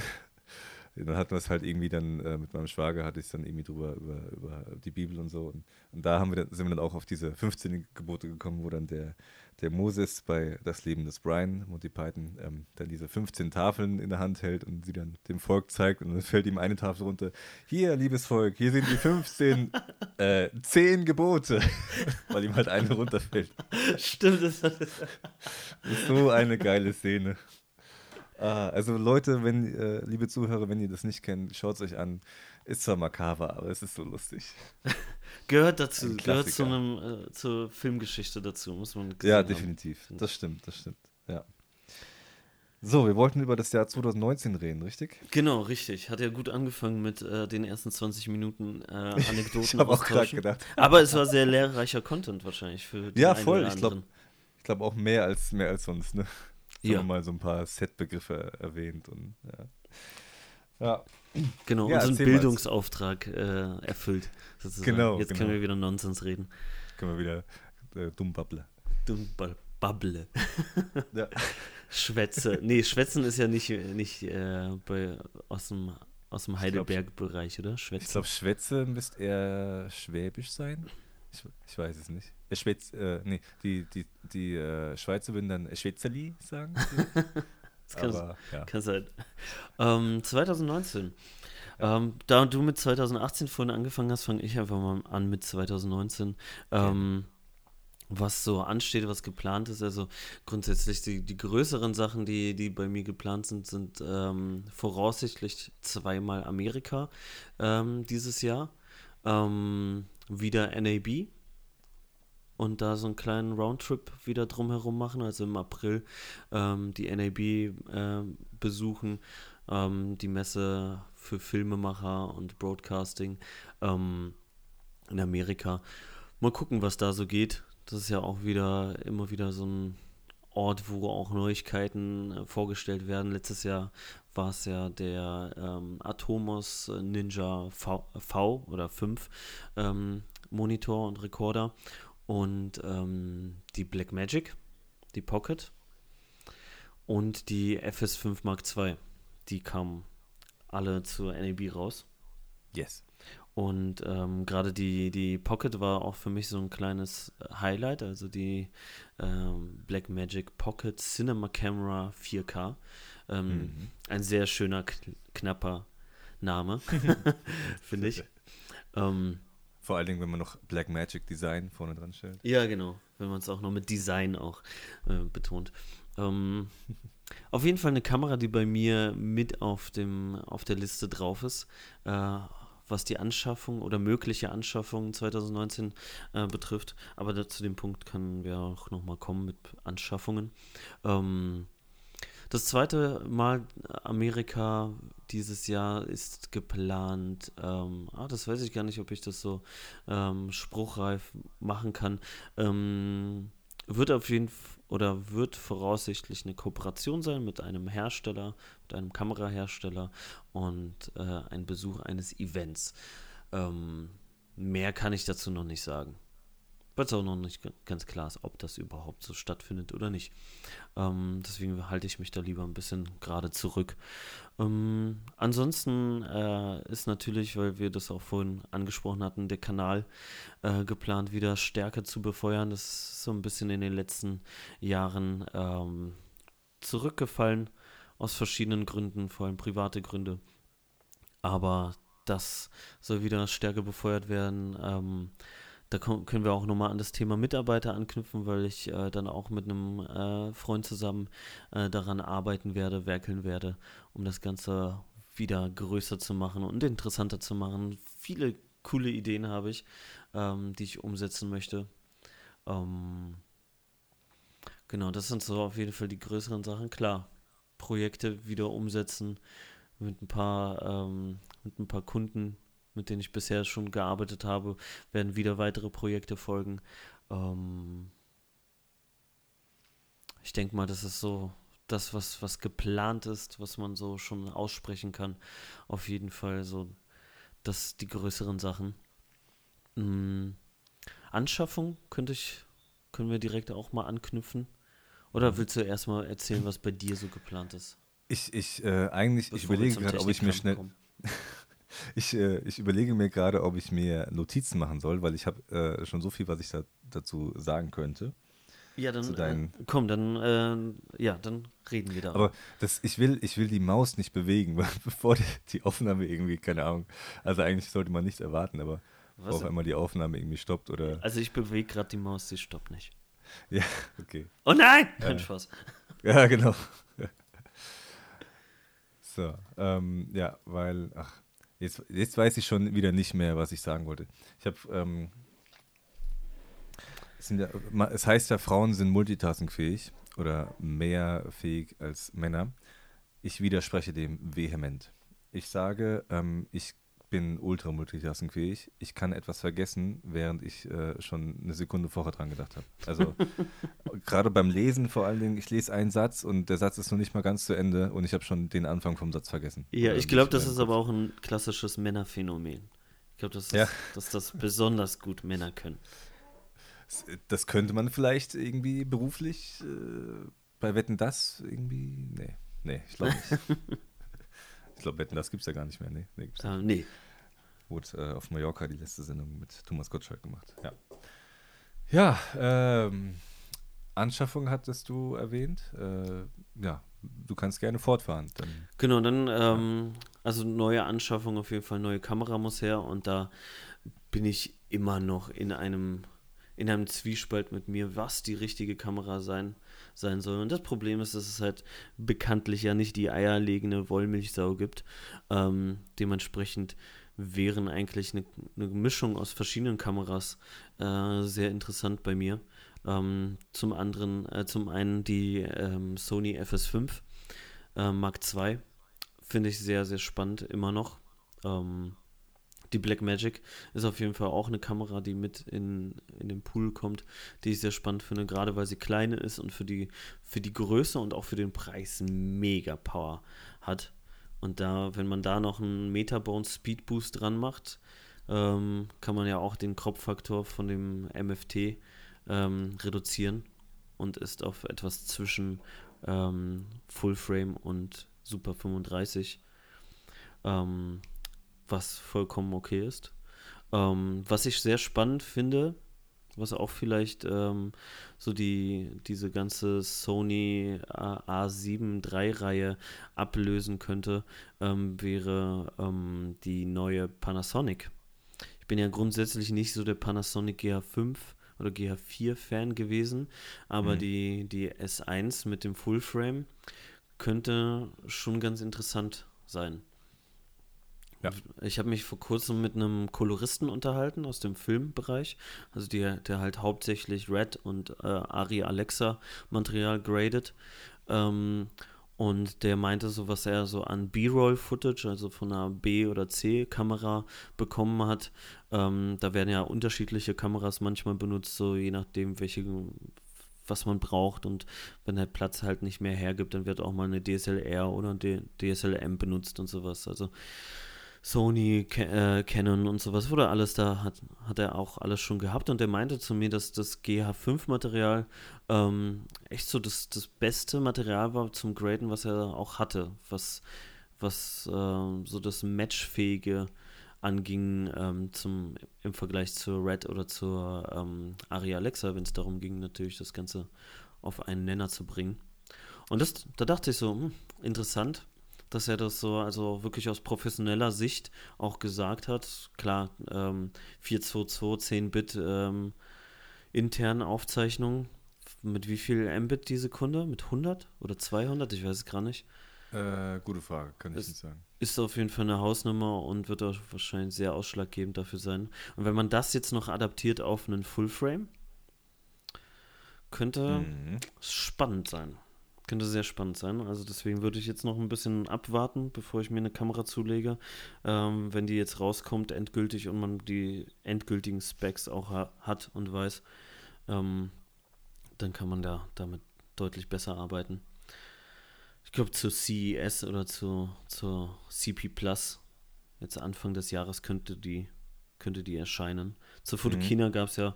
dann hatten wir es halt irgendwie dann äh, mit meinem Schwager, hatte ich es dann irgendwie drüber über, über die Bibel und so. Und, und da haben wir dann, sind wir dann auch auf diese 15 Gebote gekommen, wo dann der, der Moses bei Das Leben des Brian, Monty Python, ähm, dann diese 15 Tafeln in der Hand hält und sie dann dem Volk zeigt und dann fällt ihm eine Tafel runter. Hier, liebes Volk, hier sind die 15, äh, 10 Gebote, weil ihm halt eine runterfällt. Stimmt, das, das ist so eine geile Szene. Ah, also Leute, wenn, äh, liebe Zuhörer, wenn ihr das nicht kennt, schaut es euch an. Ist zwar makaber, aber es ist so lustig. gehört dazu, gehört zu einem, äh, zur Filmgeschichte dazu, muss man Ja, haben. definitiv. Das stimmt, das stimmt. Ja. So, wir wollten über das Jahr 2019 reden, richtig? Genau, richtig. Hat ja gut angefangen mit äh, den ersten 20 Minuten äh, Anekdoten. ich habe auch gerade gedacht. Aber es war sehr lehrreicher Content wahrscheinlich für die Ja, voll. Ich glaube glaub auch mehr als, mehr als sonst. Ne? Ja. mal so ein paar Set-Begriffe erwähnt und ja. Ja. Genau, ja, unseren Bildungsauftrag äh, erfüllt. Sozusagen. Genau. Jetzt genau. können wir wieder Nonsens reden. Können wir wieder äh, dumm babble. Dumm babble. ja. Schwätze. Nee, Schwätzen ist ja nicht, nicht äh, bei, aus dem, aus dem Heidelberg-Bereich, oder? Schwätze. Ich glaube, Schwätze müsste eher schwäbisch sein. Ich, ich weiß es nicht. Der Schweiz, äh, nee, die, die, die äh, Schweizer würden dann Schweizerli sagen. das kann, Aber, ja. kann sein. Ähm, 2019. Ja. Ähm, da du mit 2018 vorhin angefangen hast, fange ich einfach mal an mit 2019. Ähm, was so ansteht, was geplant ist. Also grundsätzlich die, die größeren Sachen, die, die bei mir geplant sind, sind ähm, voraussichtlich zweimal Amerika ähm, dieses Jahr. Ähm, wieder NAB und da so einen kleinen Roundtrip wieder drumherum machen, also im April ähm, die NAB äh, besuchen, ähm, die Messe für Filmemacher und Broadcasting ähm, in Amerika. Mal gucken, was da so geht. Das ist ja auch wieder immer wieder so ein Ort, wo auch Neuigkeiten äh, vorgestellt werden. Letztes Jahr war es ja der ähm, Atomos Ninja v, v oder 5 ähm, Monitor und Recorder und ähm, die Blackmagic, die Pocket und die FS5 Mark II. Die kamen alle zur NAB raus. Yes. Und ähm, gerade die, die Pocket war auch für mich so ein kleines Highlight, also die ähm, Blackmagic Pocket Cinema Camera 4K. Ähm, mhm. Ein sehr schöner, knapper Name, finde ich. Ähm, Vor allen Dingen, wenn man noch Black Magic Design vorne dran stellt. Ja, genau. Wenn man es auch noch mit Design auch äh, betont. Ähm, auf jeden Fall eine Kamera, die bei mir mit auf, dem, auf der Liste drauf ist, äh, was die Anschaffung oder mögliche Anschaffung 2019 äh, betrifft. Aber zu dem Punkt können wir auch nochmal kommen mit Anschaffungen. Ähm, das zweite Mal Amerika dieses Jahr ist geplant. Ähm, ah, das weiß ich gar nicht, ob ich das so ähm, spruchreif machen kann. Ähm, wird auf jeden Fall oder wird voraussichtlich eine Kooperation sein mit einem Hersteller, mit einem Kamerahersteller und äh, ein Besuch eines Events. Ähm, mehr kann ich dazu noch nicht sagen weil es auch noch nicht ganz klar ist, ob das überhaupt so stattfindet oder nicht. Ähm, deswegen halte ich mich da lieber ein bisschen gerade zurück. Ähm, ansonsten äh, ist natürlich, weil wir das auch vorhin angesprochen hatten, der Kanal äh, geplant, wieder stärker zu befeuern. Das ist so ein bisschen in den letzten Jahren ähm, zurückgefallen, aus verschiedenen Gründen, vor allem private Gründe. Aber das soll wieder stärker befeuert werden. Ähm, da können wir auch nochmal an das Thema Mitarbeiter anknüpfen, weil ich äh, dann auch mit einem äh, Freund zusammen äh, daran arbeiten werde, werkeln werde, um das Ganze wieder größer zu machen und interessanter zu machen. Viele coole Ideen habe ich, ähm, die ich umsetzen möchte. Ähm, genau, das sind so auf jeden Fall die größeren Sachen. Klar, Projekte wieder umsetzen mit ein paar, ähm, mit ein paar Kunden mit denen ich bisher schon gearbeitet habe, werden wieder weitere Projekte folgen. Ähm ich denke mal, das ist so das, was, was geplant ist, was man so schon aussprechen kann. Auf jeden Fall so das die größeren Sachen. Mhm. Anschaffung könnte ich, können wir direkt auch mal anknüpfen. Oder willst du erstmal erzählen, was bei dir so geplant ist? Ich, ich, äh, eigentlich, Bevor ich überlege gerade, ob ich mir schnell. Ich, äh, ich überlege mir gerade, ob ich mir Notizen machen soll, weil ich habe äh, schon so viel, was ich da, dazu sagen könnte. Ja, dann äh, komm, dann äh, ja, dann reden wir da. Aber das, ich will, ich will die Maus nicht bewegen, weil bevor die, die Aufnahme irgendwie, keine Ahnung, also eigentlich sollte man nichts erwarten, aber Was? auf einmal die Aufnahme irgendwie stoppt oder. Also ich bewege gerade die Maus, sie stoppt nicht. Ja, okay. Oh nein! Kein Spaß. Ja, genau. so, ähm, ja, weil, ach, Jetzt, jetzt weiß ich schon wieder nicht mehr, was ich sagen wollte. Ich habe, ähm, ja, es heißt ja, Frauen sind multitaskingfähig oder mehr fähig als Männer. Ich widerspreche dem vehement. Ich sage, ähm, ich bin ultra multitaskingfähig. Ich kann etwas vergessen, während ich äh, schon eine Sekunde vorher dran gedacht habe. Also gerade beim Lesen vor allen Dingen, ich lese einen Satz und der Satz ist noch nicht mal ganz zu Ende und ich habe schon den Anfang vom Satz vergessen. Ja, ich glaube, das ist aber auch ein klassisches Männerphänomen. Ich glaube, dass, ja. dass das besonders gut Männer können. Das könnte man vielleicht irgendwie beruflich äh, bei Wetten das irgendwie. Nee, nee, ich glaube nicht. Ich glaube, Wetten, das gibt es ja gar nicht mehr. Nee, nee. Gibt's ah, nee. Wurde äh, auf Mallorca die letzte Sendung mit Thomas Gottschalk gemacht. Ja. Ja, ähm, Anschaffung hattest du erwähnt. Äh, ja, du kannst gerne fortfahren. Dann. Genau, dann, ähm, also neue Anschaffung auf jeden Fall, neue Kamera muss her und da bin ich immer noch in einem in einem Zwiespalt mit mir, was die richtige Kamera sein, sein soll. Und das Problem ist, dass es halt bekanntlich ja nicht die eierlegende Wollmilchsau gibt. Ähm, dementsprechend wären eigentlich eine, eine, Mischung aus verschiedenen Kameras äh, sehr interessant bei mir. Ähm, zum anderen, äh, zum einen die ähm, Sony FS5 äh, Mark II finde ich sehr, sehr spannend immer noch. Ähm, die Blackmagic ist auf jeden Fall auch eine Kamera, die mit in, in den Pool kommt, die ich sehr spannend finde, gerade weil sie kleine ist und für die, für die Größe und auch für den Preis mega Power hat. Und da, wenn man da noch einen Metabone Speed Boost dran macht, ähm, kann man ja auch den Kropffaktor von dem MFT ähm, reduzieren und ist auf etwas zwischen ähm, Full Frame und Super 35. Ähm, was vollkommen okay ist. Ähm, was ich sehr spannend finde, was auch vielleicht ähm, so die, diese ganze Sony A7 III-Reihe ablösen könnte, ähm, wäre ähm, die neue Panasonic. Ich bin ja grundsätzlich nicht so der Panasonic GH5 oder GH4-Fan gewesen, aber Mhm. die, die S1 mit dem Fullframe könnte schon ganz interessant sein. Ja. Ich habe mich vor kurzem mit einem Koloristen unterhalten aus dem Filmbereich, also der, der halt hauptsächlich Red und äh, Ari Alexa Material gradet. Ähm, und der meinte so, was er so an B-Roll-Footage, also von einer B- oder C-Kamera bekommen hat. Ähm, da werden ja unterschiedliche Kameras manchmal benutzt, so je nachdem, welche, was man braucht. Und wenn der Platz halt nicht mehr hergibt, dann wird auch mal eine DSLR oder D DSLM benutzt und sowas. Also Sony, äh, Canon und sowas wurde alles da, hat, hat er auch alles schon gehabt und er meinte zu mir, dass das GH5-Material ähm, echt so das, das beste Material war zum Graden, was er auch hatte, was, was ähm, so das Matchfähige anging ähm, zum, im Vergleich zur Red oder zur ähm, Ari Alexa, wenn es darum ging, natürlich das Ganze auf einen Nenner zu bringen. Und das, da dachte ich so, hm, interessant, dass er das so, also wirklich aus professioneller Sicht auch gesagt hat. Klar, ähm, 422, 10-Bit ähm, interne Aufzeichnung. Mit wie viel Mbit die Sekunde? Mit 100 oder 200? Ich weiß es gar nicht. Äh, gute Frage, kann ich Es- nicht sagen. Ist auf jeden Fall eine Hausnummer und wird auch wahrscheinlich sehr ausschlaggebend dafür sein. Und wenn man das jetzt noch adaptiert auf einen Fullframe, könnte Mhm. spannend sein. Könnte sehr spannend sein. Also deswegen würde ich jetzt noch ein bisschen abwarten, bevor ich mir eine Kamera zulege. Ähm, wenn die jetzt rauskommt, endgültig und man die endgültigen Specs auch ha hat und weiß, ähm, dann kann man da damit deutlich besser arbeiten. Ich glaube, zur CES oder zu, zur CP Plus, jetzt Anfang des Jahres könnte die, könnte die erscheinen. Zur Fotokina gab es ja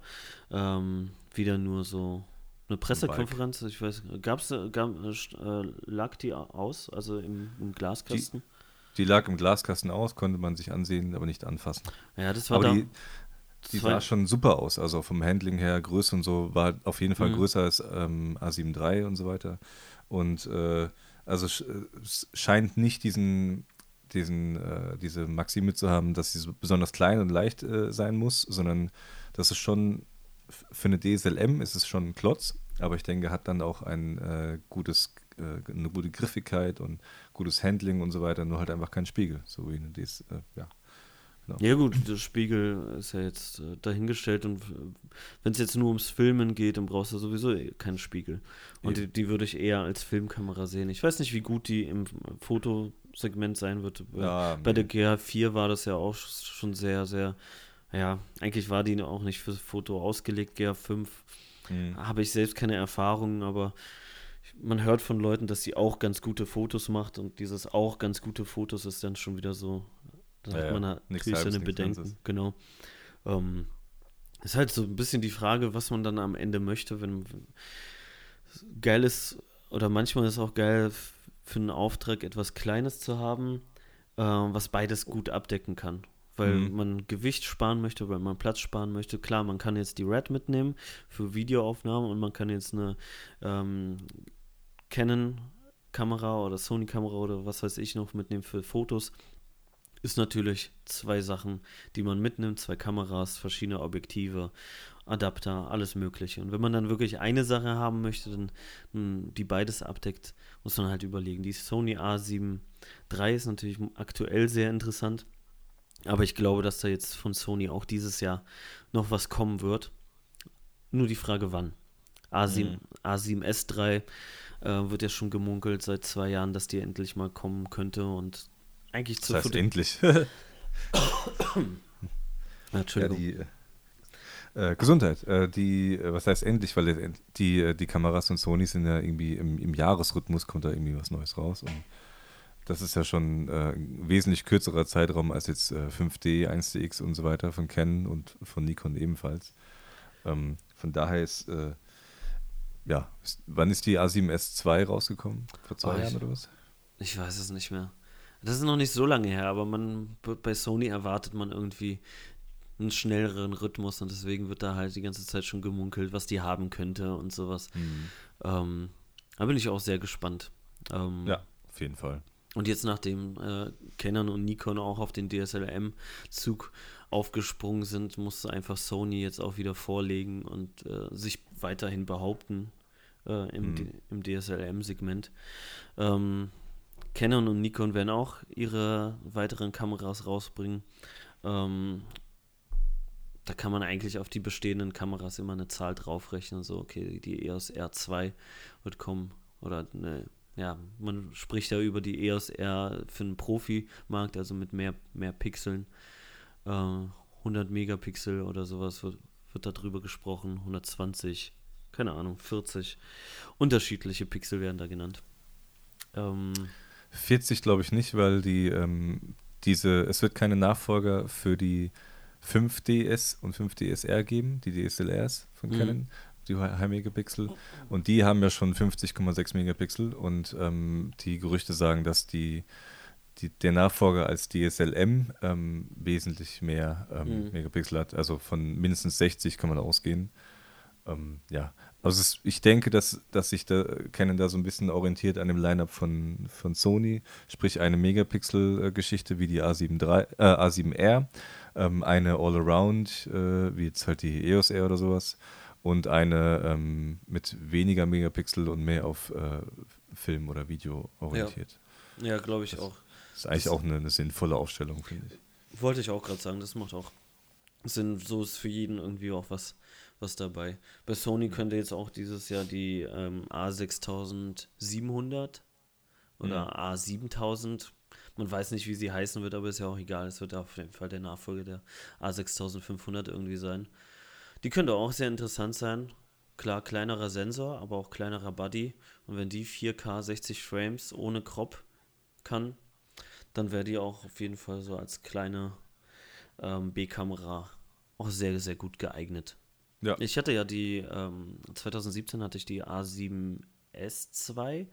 ähm, wieder nur so eine Pressekonferenz. Ich weiß, gab's, gab, äh, lag die aus, also im, im Glaskasten? Die lag im Glaskasten aus, konnte man sich ansehen, aber nicht anfassen. ja, das war Aber da. die, die sah schon super aus. Also vom Handling her, Größe und so, war auf jeden Fall Mhm. größer als ähm, A7 III und so weiter. Und äh, also es scheint nicht diesen, diesen, äh, diese Maxime zu haben, dass sie so besonders klein und leicht äh, sein muss, sondern das ist schon, für eine DSLM ist es schon ein Klotz, aber ich denke, hat dann auch ein äh, gutes, äh, eine gute Griffigkeit und gutes Handling und so weiter, nur halt einfach kein Spiegel, so wie eine DS, äh, ja. Ja gut, der Spiegel ist ja jetzt äh, dahingestellt und wenn es jetzt nur ums Filmen geht, dann brauchst du sowieso eh keinen Spiegel. Und die, die würde ich eher als Filmkamera sehen. Ich weiß nicht, wie gut die im Fotosegment sein wird. Ja, Bei der GH4 war das ja auch schon sehr, sehr, ja, eigentlich war die auch nicht fürs Foto ausgelegt. GH5 Mhm. habe ich selbst keine Erfahrungen, aber man hört von Leuten, dass sie auch ganz gute Fotos macht und dieses auch ganz gute Fotos ist dann schon wieder so, da Ja, hat man natürlich seine Bedenken. Ganzes. Genau. Ähm, ist halt so ein bisschen die Frage, was man dann am Ende möchte, wenn geil ist, oder manchmal ist es auch geil, für einen Auftrag etwas Kleines zu haben, äh, was beides gut abdecken kann. Weil Mhm. man Gewicht sparen möchte, weil man Platz sparen möchte. Klar, man kann jetzt die Red mitnehmen für Videoaufnahmen und man kann jetzt eine ähm, Canon-Kamera oder Sony-Kamera oder was weiß ich noch mitnehmen für Fotos. Ist natürlich zwei Sachen, die man mitnimmt, zwei Kameras, verschiedene Objektive, Adapter, alles Mögliche. Und wenn man dann wirklich eine Sache haben möchte, dann, dann die beides abdeckt, muss man halt überlegen. Die Sony A7 III ist natürlich aktuell sehr interessant, aber ich glaube, dass da jetzt von Sony auch dieses Jahr noch was kommen wird. Nur die Frage, wann. A7, Mhm. A7S3 äh, wird ja schon gemunkelt seit zwei Jahren, dass die endlich mal kommen könnte und eigentlich Das zur heißt endlich. Ja, Ja, Entschuldigung. die äh, Gesundheit. Äh, die, äh, was heißt endlich, weil die, äh, die Kameras von Sony sind ja irgendwie im, im Jahresrhythmus kommt da irgendwie was Neues raus. Und das ist ja schon äh, ein wesentlich kürzerer Zeitraum als jetzt äh, 5D, 1DX und so weiter von Canon und von Nikon ebenfalls. Ähm, von daher ist, äh, ja, ist, wann ist die A7S II rausgekommen? Vor zwei Oh, ich- Jahren oder was? Ich weiß es nicht mehr. Das ist noch nicht so lange her, aber man bei Sony erwartet man irgendwie einen schnelleren Rhythmus und deswegen wird da halt die ganze Zeit schon gemunkelt, was die haben könnte und sowas. Hm. Ähm, da bin ich auch sehr gespannt. Ähm, Ja, auf jeden Fall. Und jetzt nachdem äh, Canon und Nikon auch auf den DSLM-Zug aufgesprungen sind, musste einfach Sony jetzt auch wieder vorlegen und äh, sich weiterhin behaupten äh, im, Mhm. im DSLM-Segment. Ähm, Canon und Nikon werden auch ihre weiteren Kameras rausbringen. Ähm, da kann man eigentlich auf die bestehenden Kameras immer eine Zahl draufrechnen. So, okay, die EOS R2 wird kommen. Oder ne, ja, man spricht ja über die EOS R für einen Profimarkt, also mit mehr, mehr Pixeln. Äh, 100 Megapixel oder sowas wird, wird darüber gesprochen. 120, keine Ahnung, 40. Unterschiedliche Pixel werden da genannt. Ähm, 40 glaube ich nicht, weil die ähm, diese, es wird keine Nachfolger für die 5DS und 5DSR geben, die DSLRs von Mhm. Canon, die High Megapixel. Und die haben ja schon 50,6 Megapixel und ähm, die Gerüchte sagen, dass die, die, der Nachfolger als DSLM ähm, wesentlich mehr ähm, Mhm. Megapixel hat. Also von mindestens 60 kann man ausgehen. Ähm, ja, also es, ich denke, dass, dass sich da Canon da so ein bisschen orientiert an dem Lineup von, von Sony, sprich eine Megapixel-Geschichte wie die A7 III, äh, A7R, ähm, eine All-Around, äh, wie jetzt halt die EOS R oder sowas, und eine ähm, mit weniger Megapixel und mehr auf äh, Film oder Video orientiert. ja, glaube ich Das- auch. Das ist eigentlich Das- auch eine, eine sinnvolle Aufstellung, finde ich. Wollte ich auch gerade sagen, das macht auch Sinn. So ist für jeden irgendwie auch was, was dabei. Bei Sony könnte jetzt auch dieses Jahr die ähm, A6700 oder A7000, man weiß nicht, wie sie heißen wird, aber ist ja auch egal. Es wird auf jeden Fall der Nachfolger der A6500 irgendwie sein. Die könnte auch sehr interessant sein. Klar, kleinerer Sensor, aber auch kleinerer Body. Und wenn die 4K 60 Frames ohne Crop kann, dann wäre die auch auf jeden Fall so als kleine ähm, B-Kamera auch sehr, sehr gut geeignet. Ja. Ich hatte ja die, ähm, 2017 hatte ich die A7S2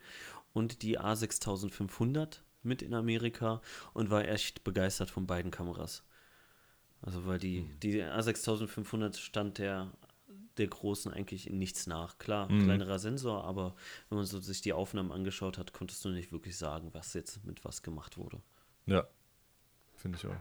und die A6500 mit in Amerika und war echt begeistert von beiden Kameras. Also weil die, die A6500 stand der, der großen eigentlich in nichts nach. Klar, Mhm. kleinerer Sensor, aber wenn man so sich die Aufnahmen angeschaut hat, konntest du nicht wirklich sagen, was jetzt mit was gemacht wurde. Ja, finde ich auch.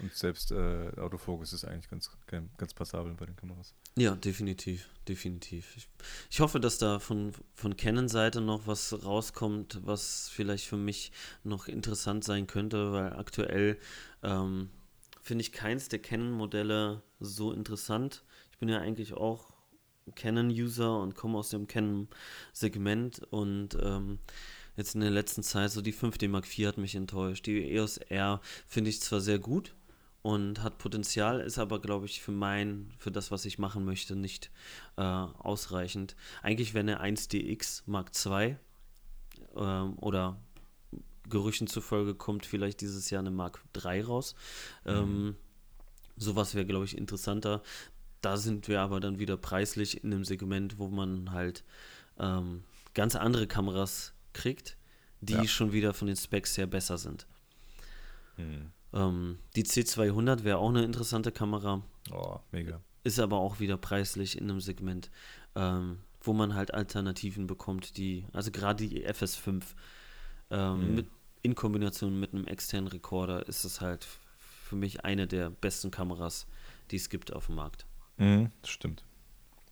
Und selbst äh, Autofokus ist eigentlich ganz, ganz passabel bei den Kameras. Ja, definitiv, definitiv. Ich, ich hoffe, dass da von, von Canon-Seite noch was rauskommt, was vielleicht für mich noch interessant sein könnte, weil aktuell ähm, finde ich keins der Canon-Modelle so interessant. Ich bin ja eigentlich auch Canon-User und komme aus dem Canon-Segment und ähm, jetzt in der letzten Zeit so die 5D Mark IV hat mich enttäuscht. Die EOS R finde ich zwar sehr gut, und hat Potenzial, ist aber, glaube ich, für mein, für das, was ich machen möchte, nicht äh, ausreichend. Eigentlich wäre eine 1DX Mark II ähm, oder Gerüchen zufolge kommt vielleicht dieses Jahr eine Mark III raus. Ähm, sowas wäre, glaube ich, interessanter. Da sind wir aber dann wieder preislich in einem Segment, wo man halt ähm, ganz andere Kameras kriegt, die Ja. schon wieder von den Specs her besser sind. Hm. Ähm, die C200 wäre auch eine interessante Kamera, Oh, mega. ist aber auch wieder preislich in einem Segment, ähm, wo man halt Alternativen bekommt, die, also gerade die FS5 ähm, Mhm. mit, in Kombination mit einem externen Rekorder ist es halt für mich eine der besten Kameras, die es gibt auf dem Markt. Mhm, das stimmt.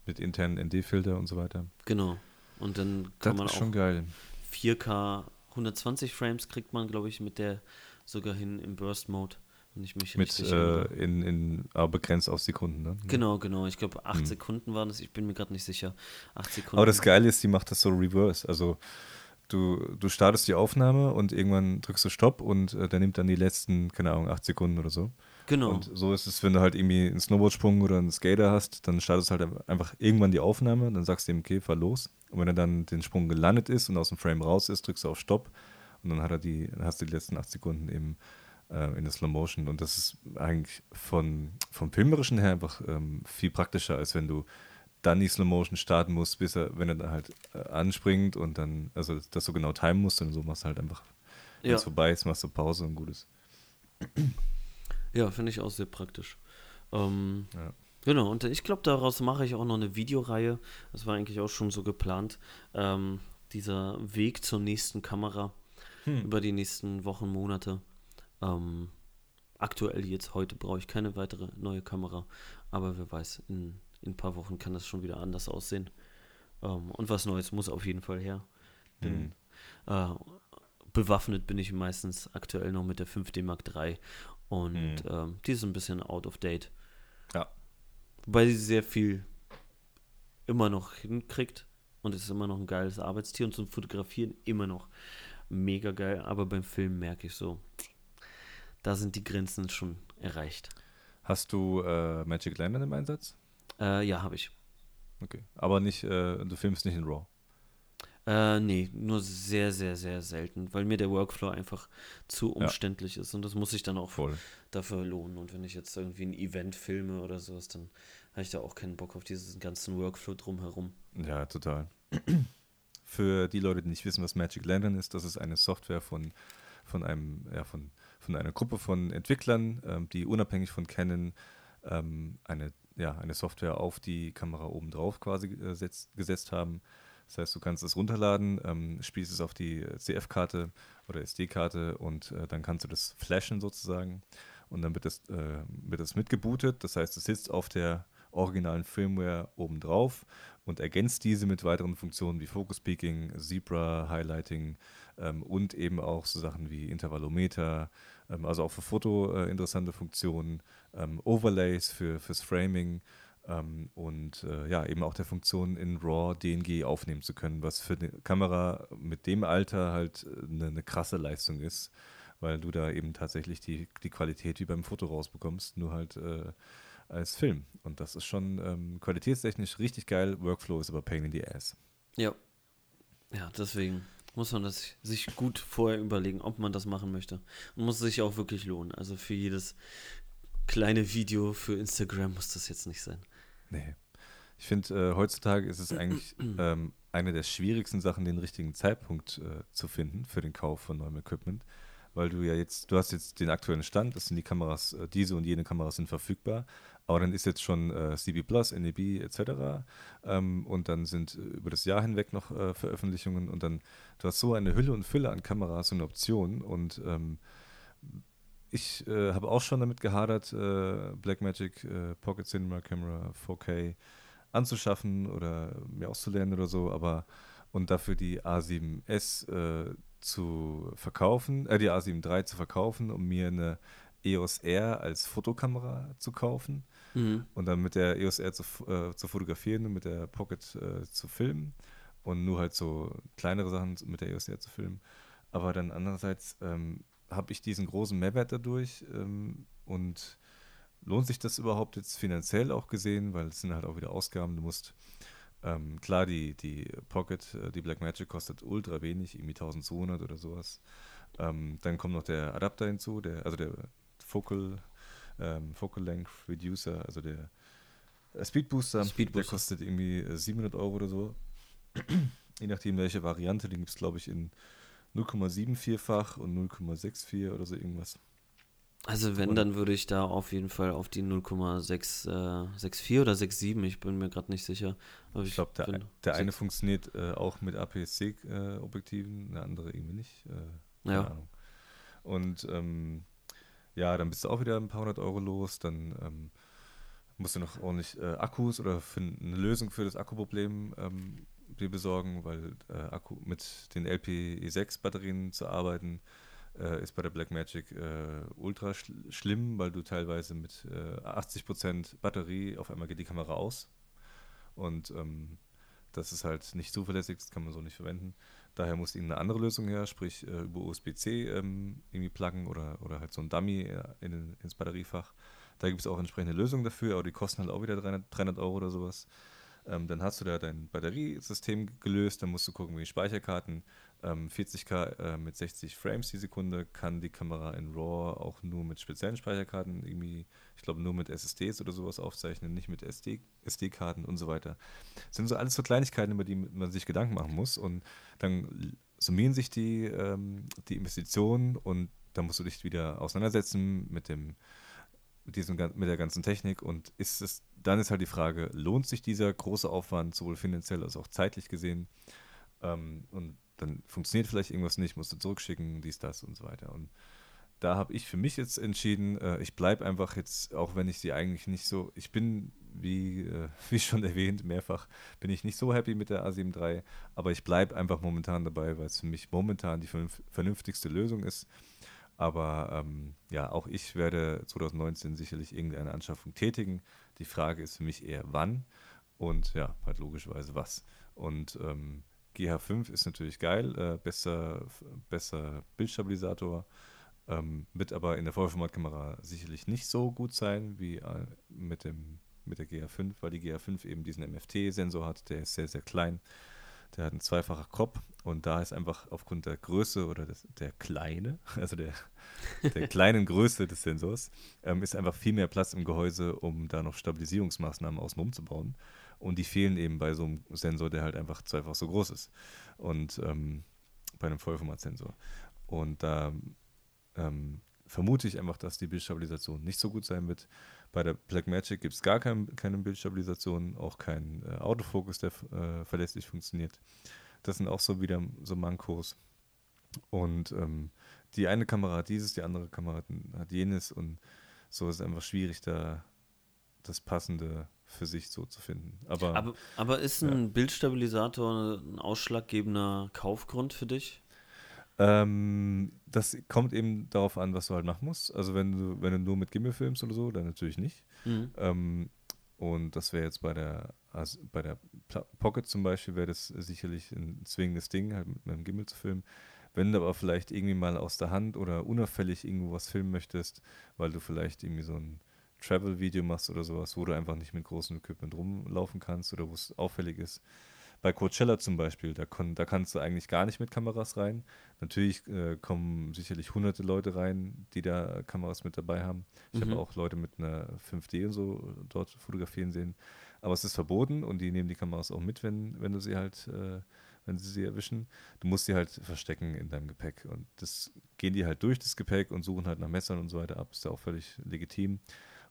Mit internen ND-Filter und so weiter. Genau. Und dann Das kann man ist auch schon geil. 4K 120 Frames kriegt man, glaube ich, mit der sogar hin im Burst Mode, wenn ich mich Mit äh, in, in aber begrenzt auf Sekunden, ne? Genau, genau. Ich glaube, acht Hm. Sekunden waren es. Ich bin mir gerade nicht sicher. Acht Sekunden. Aber das Geile ist, die macht das so reverse. Also du, du startest die Aufnahme und irgendwann drückst du Stopp und äh, der nimmt dann die letzten, keine Ahnung, acht Sekunden oder so. Genau. Und so ist es, wenn du halt irgendwie einen Snowboardsprung oder einen Skater hast, dann startest du halt einfach irgendwann die Aufnahme, dann sagst du okay, fahr los. Und wenn er dann den Sprung gelandet ist und aus dem Frame raus ist, drückst du auf Stopp und dann hat er die, dann hast du die letzten acht Sekunden eben äh, in der Slow Motion. Und das ist eigentlich von, vom Filmerischen her einfach ähm, viel praktischer, als wenn du dann die Slow Motion starten musst, bis er, wenn er dann halt äh, anspringt und dann, also das so genau timen musst, und so machst du halt einfach, wenn ja, es vorbei ist, machst du Pause und gut ist. ja finde ich auch sehr praktisch. Ähm, Ja. Genau, und ich glaube, daraus mache ich auch noch eine Videoreihe. Das war eigentlich auch schon so geplant. Ähm, dieser Weg zur nächsten Kamera Hm. über die nächsten Wochen, Monate. Ähm, aktuell jetzt heute brauche ich keine weitere neue Kamera, aber wer weiß, in, in ein paar Wochen kann das schon wieder anders aussehen. Ähm, und was Neues muss auf jeden Fall her. Bin, Mhm. äh, bewaffnet bin ich meistens aktuell noch mit der 5D Mark III und Mhm. ähm, die ist ein bisschen out of date. Ja. Wobei sie sehr viel immer noch hinkriegt und es ist immer noch ein geiles Arbeitstier und zum Fotografieren immer noch mega geil, aber beim Film merke ich so, da sind die Grenzen schon erreicht. Hast du äh, Magic Lantern im Einsatz? Äh, ja, habe ich. Okay. Aber nicht, äh, du filmst nicht in RAW. Äh, nee, nur sehr, sehr, sehr selten, weil mir der Workflow einfach zu umständlich ist und das muss ich dann auch Voll. dafür lohnen. Und wenn ich jetzt irgendwie ein Event filme oder sowas, dann habe ich da auch keinen Bock auf diesen ganzen Workflow drumherum. Ja, total. Für die Leute, die nicht wissen, was Magic Lantern ist, das ist eine Software von, von einem, ja, von, von einer Gruppe von Entwicklern, ähm, die unabhängig von Canon ähm, eine, ja, eine Software auf die Kamera oben drauf quasi äh, setzt, gesetzt haben. Das heißt, du kannst es runterladen, ähm, spielst es auf die CF-Karte oder SD-Karte und äh, dann kannst du das flashen sozusagen. Und dann wird das, äh, wird das mitgebootet. Das heißt, es sitzt auf der originalen Firmware obendrauf und ergänzt diese mit weiteren Funktionen wie Focus Peaking, Zebra, Highlighting ähm, und eben auch so Sachen wie Intervallometer, ähm, also auch für Foto äh, interessante Funktionen, ähm, Overlays für, fürs Framing ähm, und äh, ja, eben auch der Funktion in RAW DNG aufnehmen zu können, was für eine Kamera mit dem Alter halt eine, eine krasse Leistung ist, weil du da eben tatsächlich die, die Qualität wie beim Foto rausbekommst, nur halt äh, als Film. Und das ist schon ähm, qualitätstechnisch richtig geil. Workflow ist aber Pain in the Ass. Ja. Ja, deswegen muss man das sich gut vorher überlegen, ob man das machen möchte. Und muss sich auch wirklich lohnen. Also für jedes kleine Video für Instagram muss das jetzt nicht sein. Nee. Ich finde, äh, heutzutage ist es eigentlich ähm, eine der schwierigsten Sachen, den richtigen Zeitpunkt äh, zu finden für den Kauf von neuem Equipment. Weil du ja jetzt, du hast jetzt den aktuellen Stand, das sind die Kameras, äh, diese und jene Kameras sind verfügbar, aber dann ist jetzt schon äh, CB Plus, NEB etc. Ähm, und dann sind äh, über das Jahr hinweg noch äh, Veröffentlichungen. Und dann, du hast so eine Hülle und Fülle an Kameras und Optionen. Und ähm, ich äh, habe auch schon damit gehadert, äh, Blackmagic äh, Pocket Cinema Camera 4K anzuschaffen oder mir auszulernen oder so, aber und dafür die A7S äh, zu verkaufen, äh, die A7 III zu verkaufen, um mir eine EOS R als Fotokamera zu kaufen Mhm. und dann mit der EOS R zu, äh, zu fotografieren und mit der Pocket äh, zu filmen und nur halt so kleinere Sachen mit der EOS R zu filmen. Aber dann andererseits ähm, habe ich diesen großen Mehrwert dadurch ähm, und lohnt sich das überhaupt jetzt finanziell auch gesehen, weil es sind halt auch wieder Ausgaben. Du musst, ähm, klar, die, die Pocket, äh, die Blackmagic kostet ultra wenig, irgendwie 1200 oder sowas. Ähm, dann kommt noch der Adapter hinzu, der, also der Focal, ähm, Focal Length Reducer, also der äh, Speed Booster, Speed der Booster. kostet irgendwie äh, 700 Euro oder so. Je nachdem, welche Variante, den gibt es, glaube ich, in 0,74-fach und 0,64 oder so irgendwas. Also wenn, Und- dann würde ich da auf jeden Fall auf die 0,64 oder 6,7, ich bin mir gerade nicht sicher. Aber Ich glaube, der, bin- der eine funktioniert äh, auch mit APS-C-Objektiven, der andere irgendwie nicht. Äh, keine Ja. Ahnung. Und ähm, ja, dann bist du auch wieder ein paar hundert Euro los. Dann ähm, musst du noch ordentlich äh, Akkus oder eine Lösung für das Akkuproblem ähm, dir besorgen, weil äh, Akku mit den LPE6-Batterien zu arbeiten äh, ist bei der Blackmagic äh, ultra schl schlimm, weil du teilweise mit äh, 80% Batterie auf einmal geht die Kamera aus. Und ähm, das ist halt nicht zuverlässig, das kann man so nicht verwenden. Daher muss ihnen eine andere Lösung her, sprich äh, über USB-C ähm, irgendwie pluggen oder, oder halt so ein Dummy äh, in, ins Batteriefach. Da gibt es auch entsprechende Lösungen dafür, aber die kosten halt auch wieder 300, 300 Euro oder sowas. Ähm, dann hast du da dein Batteriesystem gelöst, dann musst du gucken, wie Speicherkarten. Ähm, 40k äh, mit 60 Frames die Sekunde kann die Kamera in RAW auch nur mit speziellen Speicherkarten irgendwie, ich glaube nur mit SSDs oder sowas aufzeichnen, nicht mit SD, SD-Karten und so weiter. Das sind so alles so Kleinigkeiten, über die man sich Gedanken machen muss und dann summieren sich die, ähm, die Investitionen und dann musst du dich wieder auseinandersetzen mit dem mit, diesem, mit der ganzen Technik und ist es, dann ist halt die Frage, lohnt sich dieser große Aufwand, sowohl finanziell als auch zeitlich gesehen? Ähm, und dann funktioniert vielleicht irgendwas nicht, musst du zurückschicken, dies, das und so weiter. Und da habe ich für mich jetzt entschieden, äh, ich bleibe einfach jetzt, auch wenn ich sie eigentlich nicht so, ich bin, wie, äh, wie schon erwähnt, mehrfach, bin ich nicht so happy mit der A7 III, aber ich bleibe einfach momentan dabei, weil es für mich momentan die vernünftigste Lösung ist. Aber ähm, ja, auch ich werde 2019 sicherlich irgendeine Anschaffung tätigen. Die Frage ist für mich eher wann und ja, halt logischerweise was. Und ähm, GH5 ist natürlich geil, äh, besser, besser Bildstabilisator, ähm, wird aber in der Vollformatkamera sicherlich nicht so gut sein wie äh, mit, dem, mit der GH5, weil die GH5 eben diesen MFT-Sensor hat, der ist sehr, sehr klein. Der hat einen zweifacher Crop und da ist einfach aufgrund der Größe oder des, der Kleine, also der, der kleinen Größe des Sensors, ähm, ist einfach viel mehr Platz im Gehäuse, um da noch Stabilisierungsmaßnahmen außenrum zu bauen. Und die fehlen eben bei so einem Sensor, der halt einfach zweifach so groß ist. Und ähm, bei einem Vollformatsensor. Und da ähm, vermute ich einfach, dass die Bildstabilisation nicht so gut sein wird. Bei der Blackmagic gibt es gar kein, keine Bildstabilisation, auch kein äh, Autofokus, der äh, verlässlich funktioniert. Das sind auch so wieder so Mankos. Und ähm, die eine Kamera hat dieses, die andere Kamera hat jenes und so ist es einfach schwierig, da das Passende für sich so zu finden. Aber, aber, aber ist ein ja. Bildstabilisator ein ausschlaggebender Kaufgrund für dich? Ähm, das kommt eben darauf an, was du halt machen musst. Also wenn du, wenn du nur mit Gimbal filmst oder so, dann natürlich nicht. Mhm. Ähm, und das wäre jetzt bei der, also bei der Pocket zum Beispiel, wäre das sicherlich ein zwingendes Ding, halt mit einem Gimbal zu filmen. Wenn du aber vielleicht irgendwie mal aus der Hand oder unauffällig irgendwo was filmen möchtest, weil du vielleicht irgendwie so ein Travel-Video machst oder sowas, wo du einfach nicht mit großem Equipment rumlaufen kannst oder wo es auffällig ist. Bei Coachella zum Beispiel, da, kon, da kannst du eigentlich gar nicht mit Kameras rein. Natürlich äh, kommen sicherlich hunderte Leute rein, die da Kameras mit dabei haben. Ich mhm. habe auch Leute mit einer 5D und so dort fotografieren sehen. Aber es ist verboten und die nehmen die Kameras auch mit, wenn, wenn du sie halt, äh, wenn sie sie erwischen. Du musst sie halt verstecken in deinem Gepäck. Und das gehen die halt durch das Gepäck und suchen halt nach Messern und so weiter ab. Ist ja auch völlig legitim.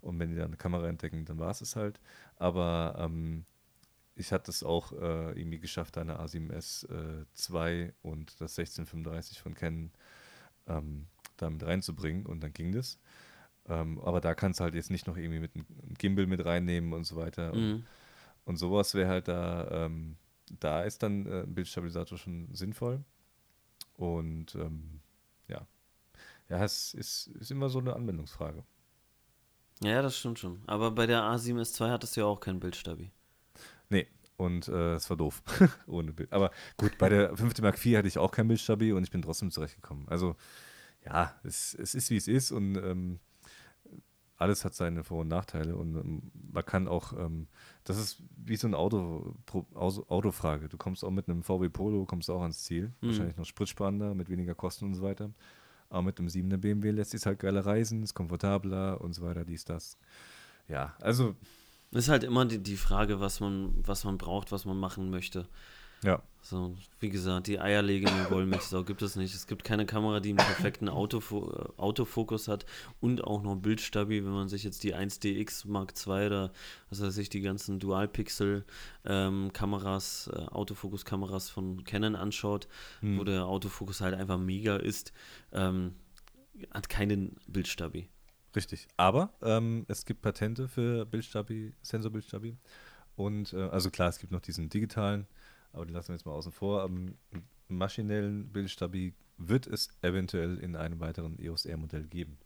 Und wenn die dann eine Kamera entdecken, dann war es es halt. Aber ähm, ich hatte es auch äh, irgendwie geschafft, eine A7S äh, 2 und das 1635 von Canon ähm, damit reinzubringen und dann ging das. Ähm, aber da kannst du halt jetzt nicht noch irgendwie mit einem Gimbal mit reinnehmen und so weiter. Mhm. Und, und, sowas wäre halt da, ähm, da ist dann äh, ein Bildstabilisator schon sinnvoll. Und ähm, ja, ja, es ist, ist immer so eine Anwendungsfrage. Ja, das stimmt schon. Aber bei der A7S2 hattest du ja auch kein Bildstabi. Nee, und äh, es war doof. Ohne Bild. Aber gut, bei der 5. Mark IV hatte ich auch kein Bildstabi und ich bin trotzdem zurechtgekommen. Also, ja, es, es ist wie es ist und ähm, alles hat seine Vor- und Nachteile und ähm, man kann auch, ähm, das ist wie so eine Auto, Autofrage. Du kommst auch mit einem VW Polo, kommst auch ans Ziel. Mhm. Wahrscheinlich noch spritsparender, mit weniger Kosten und so weiter. Aber mit dem 7er BMW lässt sich halt geiler reisen, ist komfortabler und so weiter, dies, das. Ja, also. Ist halt immer die, die Frage, was man, was man braucht, was man machen möchte. Ja. So, wie gesagt, die eierlegende Wollmilchsau gibt es nicht. Es gibt keine Kamera, die einen perfekten Autofo Autofokus hat und auch noch Bildstabi, wenn man sich jetzt die 1DX Mark II oder was weiß ich, die ganzen Dual-Pixel-Kameras, ähm, äh, Autofokus-Kameras von Canon anschaut, hm. wo der Autofokus halt einfach mega ist, ähm, hat keinen Bildstabi. Richtig. Aber ähm, es gibt Patente für Bildstabi, Sensorbildstabi. Und äh, also klar, es gibt noch diesen digitalen aber die lassen wir jetzt mal außen vor. Am maschinellen Bildstabi wird es eventuell in einem weiteren EOS R-Modell geben.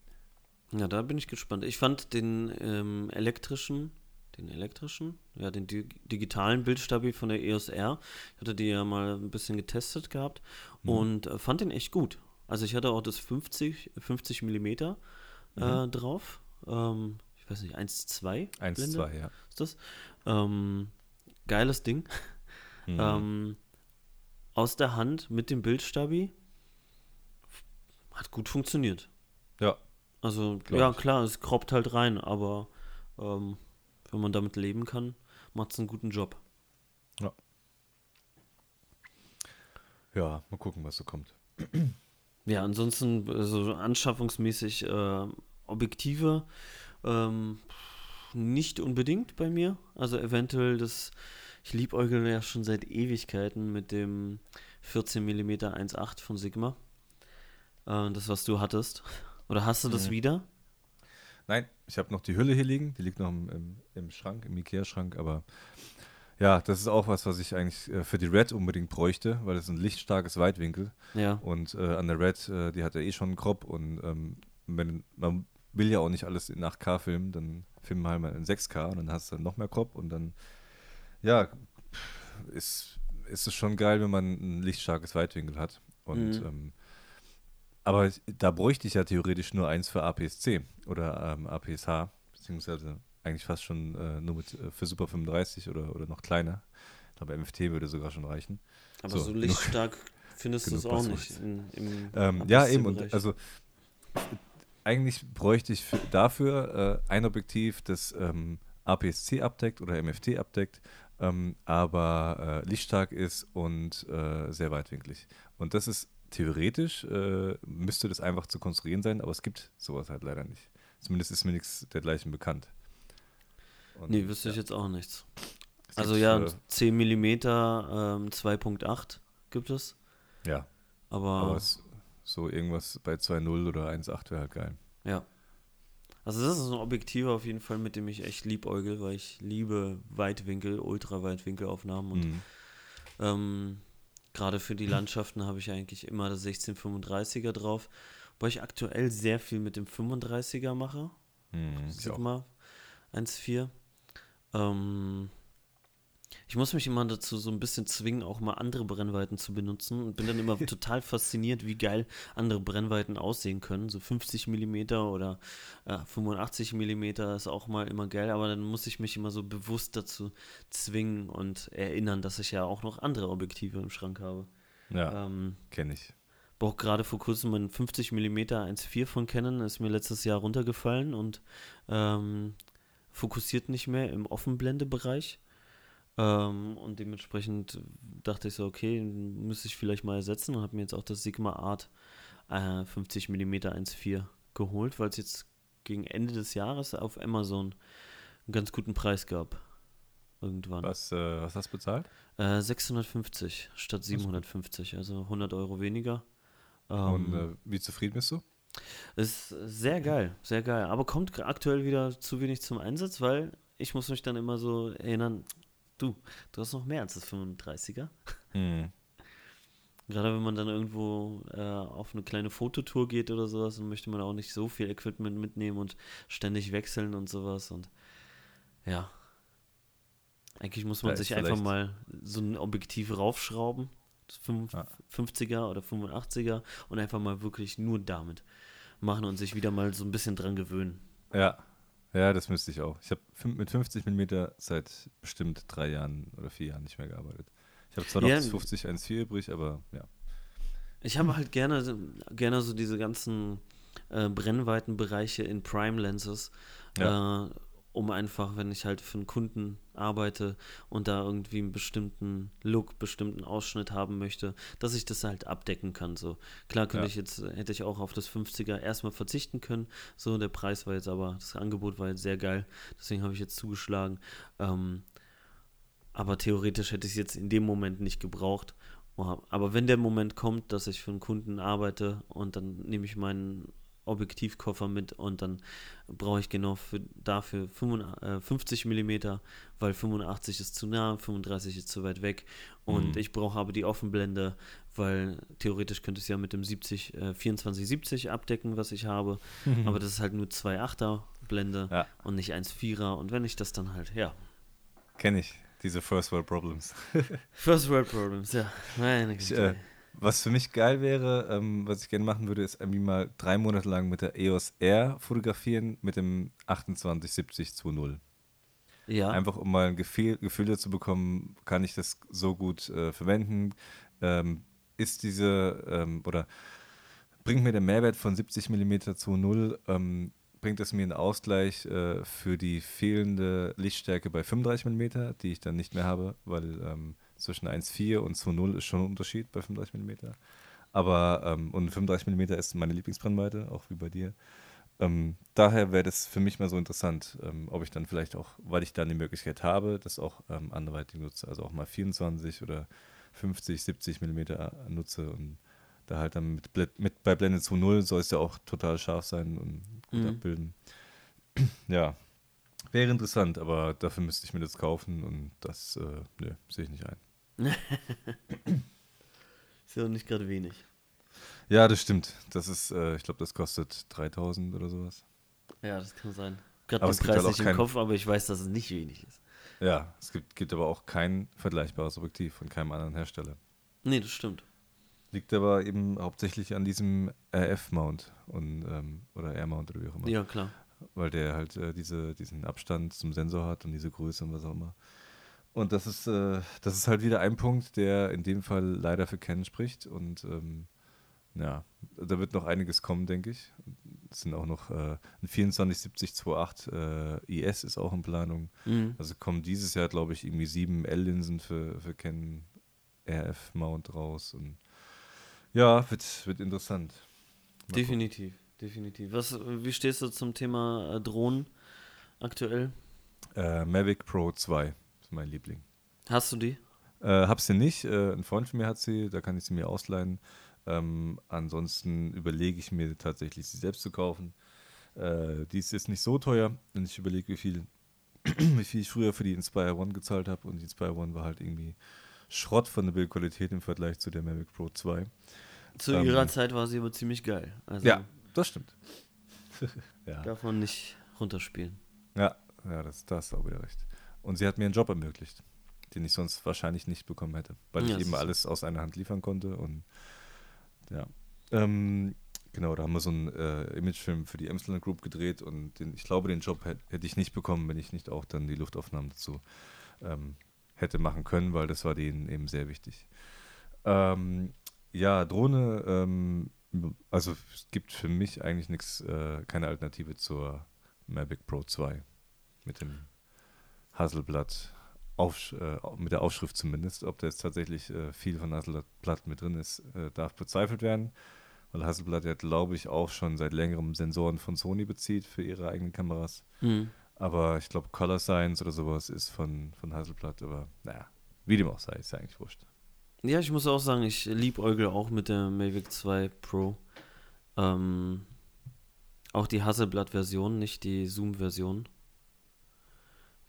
Ja, da bin ich gespannt. Ich fand den ähm, elektrischen, den elektrischen, ja, den di digitalen Bildstabi von der EOS R, ich hatte die ja mal ein bisschen getestet gehabt mhm. und äh, fand den echt gut. Also ich hatte auch das 50, 50 Millimeter äh, mhm. drauf. Ähm, ich weiß nicht, 1,2? 1,2, ja. Ist das? Ähm, geiles Ding. Mhm. Ähm, aus der Hand mit dem Bildstabi. Hat gut funktioniert. Ja. Also, ja, ich. klar, es kroppt halt rein, aber ähm, wenn man damit leben kann, macht es einen guten Job. Ja. Ja, mal gucken, was so kommt. Ja, ansonsten, also anschaffungsmäßig äh, Objektive ähm, nicht unbedingt bei mir. Also eventuell das ich liebäugle ja schon seit Ewigkeiten mit dem 14 mm 1.8 von Sigma. Äh, das, was du hattest. Oder hast du das Mhm. wieder? Nein, ich habe noch die Hülle hier liegen, die liegt noch im, im, im Schrank, im Ikea-Schrank, aber ja, das ist auch was, was ich eigentlich äh, für die Red unbedingt bräuchte, weil es ein lichtstarkes Weitwinkel Ja. und äh, an der Red, äh, die hat ja eh schon einen Crop und ähm, wenn, man will ja auch nicht alles in 8K filmen, dann filmen wir halt mal in 6K und dann hast du noch mehr Crop und dann, ja, ist, ist es schon geil, wenn man ein lichtstarkes Weitwinkel hat und Mhm. ähm, aber da bräuchte ich ja theoretisch nur eins für APS-C oder ähm, APS-H, beziehungsweise eigentlich fast schon äh, nur mit, äh, für Super 35 oder, oder noch kleiner. Ich glaube, MFT würde sogar schon reichen. Aber So, so, lichtstark findest du es auch nicht. In, im Ähm, ja, eben. Und also eigentlich bräuchte ich für, dafür äh, ein Objektiv, das ähm, APS-C abdeckt oder MFT abdeckt, ähm, aber äh, lichtstark ist und äh, sehr weitwinklig. Und das ist theoretisch, äh, müsste das einfach zu konstruieren sein, aber es gibt sowas halt leider nicht. Zumindest ist mir nichts dergleichen bekannt. Und, nee, wüsste ich ja, jetzt auch nichts. es Also ja, äh, 10 mm ähm, 2.8 gibt es. ja, Aber, aber es, so irgendwas bei 2.0 oder 1.8 wäre halt geil. ja. Also das ist ein Objektiv auf jeden Fall, mit dem ich echt liebäugel, weil ich liebe Weitwinkel, Ultraweitwinkelaufnahmen und Mhm. Ähm, Gerade für die Landschaften habe ich eigentlich immer das 1635er drauf, wobei ich aktuell sehr viel mit dem 35er mache. Mhm. Sigma 1.4. Ähm, ich muss mich immer dazu so ein bisschen zwingen, auch mal andere Brennweiten zu benutzen und bin dann immer total fasziniert, wie geil andere Brennweiten aussehen können. So 50 mm oder äh, 85 mm ist auch mal immer geil, aber dann muss ich mich immer so bewusst dazu zwingen und erinnern, dass ich ja auch noch andere Objektive im Schrank habe. Ja, Ähm, kenne ich. auch gerade vor kurzem ein 50 mm 1.4 von Canon ist mir letztes Jahr runtergefallen und ähm, fokussiert nicht mehr im Offenblendebereich. Ähm, und dementsprechend dachte ich so, okay, müsste ich vielleicht mal ersetzen und habe mir jetzt auch das Sigma Art äh, 50 mm 1.4 geholt, weil es jetzt gegen Ende des Jahres auf Amazon einen ganz guten Preis gab. Irgendwann. Was, äh, was hast du bezahlt? Äh, 650 statt ist gut. 750, also 100 Euro weniger. Und Ähm, äh, wie zufrieden bist du? ist sehr geil, sehr geil. Aber kommt aktuell wieder zu wenig zum Einsatz, weil ich muss mich dann immer so erinnern, du, du hast noch mehr als das 35er. Mhm. Gerade wenn man dann irgendwo äh, auf eine kleine Fototour geht oder sowas, dann möchte man auch nicht so viel Equipment mitnehmen und ständig wechseln und sowas. Und ja, eigentlich muss man Da sich einfach mal so ein Objektiv raufschrauben, das fünf- Ja. 50er oder 85er und einfach mal wirklich nur damit machen und sich wieder mal so ein bisschen dran gewöhnen. Ja. Ja, das müsste ich auch. Ich habe mit 50 mm seit bestimmt drei Jahren oder vier Jahren nicht mehr gearbeitet. Ich habe zwar noch Ja, das 50 1.4 übrig, aber ja. Ich habe halt gerne, gerne so diese ganzen äh, Brennweitenbereiche in Prime Lenses, äh, um einfach, wenn ich halt für einen Kunden arbeite und da irgendwie einen bestimmten Look, bestimmten Ausschnitt haben möchte, dass ich das halt abdecken kann. So klar könnte Ja. ich jetzt, hätte ich auch auf das 50er erstmal verzichten können. So, der Preis war jetzt aber, das Angebot war jetzt sehr geil, deswegen habe ich jetzt zugeschlagen. Ähm, aber theoretisch hätte ich es jetzt in dem Moment nicht gebraucht. Aber wenn der Moment kommt, dass ich für einen Kunden arbeite und dann nehme ich meinen Objektivkoffer mit und dann brauche ich genau für, dafür 55, äh, 50 mm, weil 85 ist zu nah, 35 ist zu weit weg und Mhm. ich brauche aber die Offenblende, weil theoretisch könnte ich es ja mit dem 70, äh, 2470 abdecken, was ich habe, aber das ist halt nur 2,8er Blende Ja. und nicht 1,4er und wenn ich das dann halt, ja, Kenne ich, diese First World Problems. First World Problems, ja. Meine Güte. Was für mich geil wäre, ähm, was ich gerne machen würde, ist irgendwie mal drei Monate lang mit der EOS R fotografieren mit dem 2870-2.0 ja. Einfach um mal ein Gefühl, Gefühl dazu bekommen, kann ich das so gut äh, verwenden? Ähm, ist diese ähm, oder bringt mir der Mehrwert von 70 mm zu 0, ähm, bringt es mir einen Ausgleich äh, für die fehlende Lichtstärke bei 35 mm, die ich dann nicht mehr habe, weil ähm, zwischen 1,4 und 2,0 ist schon ein Unterschied bei 35 mm. Aber ähm, und 35 mm ist meine Lieblingsbrennweite, auch wie bei dir. Ähm, daher wäre das für mich mal so interessant, ähm, ob ich dann vielleicht auch, weil ich dann die Möglichkeit habe, das auch ähm, anderweitig nutze, also auch mal 24 oder 50, 70 Millimeter nutze und da halt dann mit, Bl- mit bei Blende 2.0 soll es ja auch total scharf sein und gut Mhm. abbilden. ja, wäre interessant, aber dafür müsste ich mir das kaufen und das, äh, sehe ich nicht ein. Ist ja auch nicht gerade wenig. Ja, das stimmt. Das ist, äh, ich glaube, das kostet 3000 oder sowas. Ja, das kann sein. Gerade den gibt Preis halt nicht im kein- Kopf, aber ich weiß, dass es nicht wenig ist. Ja, es gibt, gibt aber auch kein vergleichbares Objektiv von keinem anderen Hersteller. Nee, das stimmt. Liegt aber eben hauptsächlich an diesem RF-Mount und ähm, oder R-Mount oder wie auch immer. Ja, klar. Weil der halt äh, diese, diesen Abstand zum Sensor hat und diese Größe und was auch immer. Und das ist, äh, das ist halt wieder ein Punkt, der in dem Fall leider für Canon spricht. Und ähm, ja, da wird noch einiges kommen, denke ich. Es sind auch noch äh, ein 247028 äh, IS ist auch in Planung. Mhm. Also kommen dieses Jahr, glaube ich, irgendwie sieben L-Linsen für, für Canon RF-Mount raus. Und ja, wird, wird interessant. Mal Definitiv, definitiv. Was, wie stehst du zum Thema äh, Drohnen aktuell? gucken. Äh, Mavic Pro 2 ist mein Liebling. Hast du die? Äh, hab sie nicht. Äh, ein Freund von mir hat sie, da kann ich sie mir ausleihen. Ähm, ansonsten überlege ich mir tatsächlich, sie selbst zu kaufen. Äh, die ist jetzt nicht so teuer, wenn ich überlege, wie viel, wie viel ich früher für die Inspire One gezahlt habe. Und die Inspire One war halt irgendwie Schrott von der Bildqualität im Vergleich zu der Mavic Pro 2. Zu Ähm, ihrer Zeit war sie aber ziemlich geil. Also Ja, das stimmt. ja. darf man nicht runterspielen. Ja, ja, das, da hast du auch wieder recht. Und sie hat mir einen Job ermöglicht, den ich sonst wahrscheinlich nicht bekommen hätte, weil Ja, ich eben alles aus einer Hand liefern konnte und ja. Ähm, genau, da haben wir so einen äh, Imagefilm für die Emsland Group gedreht und den, ich glaube, den Job hätte hätte ich nicht bekommen, wenn ich nicht auch dann die Luftaufnahmen dazu ähm, hätte machen können, weil das war denen eben sehr wichtig. Ähm, ja, Drohne, ähm, also es gibt für mich eigentlich nichts, äh, keine Alternative zur Mavic Pro 2 mit dem Hasselblatt, Aufsch äh, mit der Aufschrift zumindest. Ob da jetzt tatsächlich äh, viel von Hasselblatt mit drin ist, äh, darf bezweifelt werden, weil Hasselblatt ja, glaube ich, auch schon seit längerem Sensoren von Sony bezieht für ihre eigenen Kameras. Mhm. Aber ich glaube, Color Science oder sowas ist von, von Hasselblatt, aber naja, wie dem auch sei, ist ja eigentlich wurscht. Ja, ich muss auch sagen, ich liebäugle auch mit der Mavic 2 Pro. Ähm, auch die Hasselblatt-Version, nicht die Zoom-Version.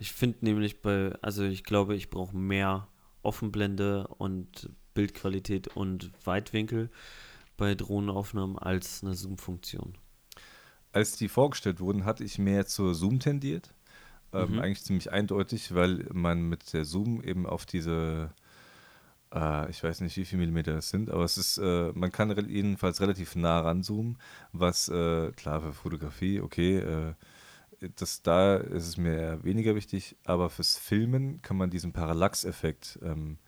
Ich finde nämlich bei, also ich glaube, ich brauche mehr Offenblende und Bildqualität und Weitwinkel bei Drohnenaufnahmen als eine Zoom-Funktion. Als die vorgestellt wurden, hatte ich mehr zur Zoom tendiert. Ähm, Mhm. Eigentlich ziemlich eindeutig, weil man mit der Zoom eben auf diese, äh, ich weiß nicht, wie viel Millimeter es sind, aber es ist, äh, man kann jedenfalls relativ nah ranzoomen, was äh, klar für Fotografie, okay, äh, das da ist es mir eher weniger wichtig, aber fürs Filmen kann man diesen Parallax-Effekt ähm,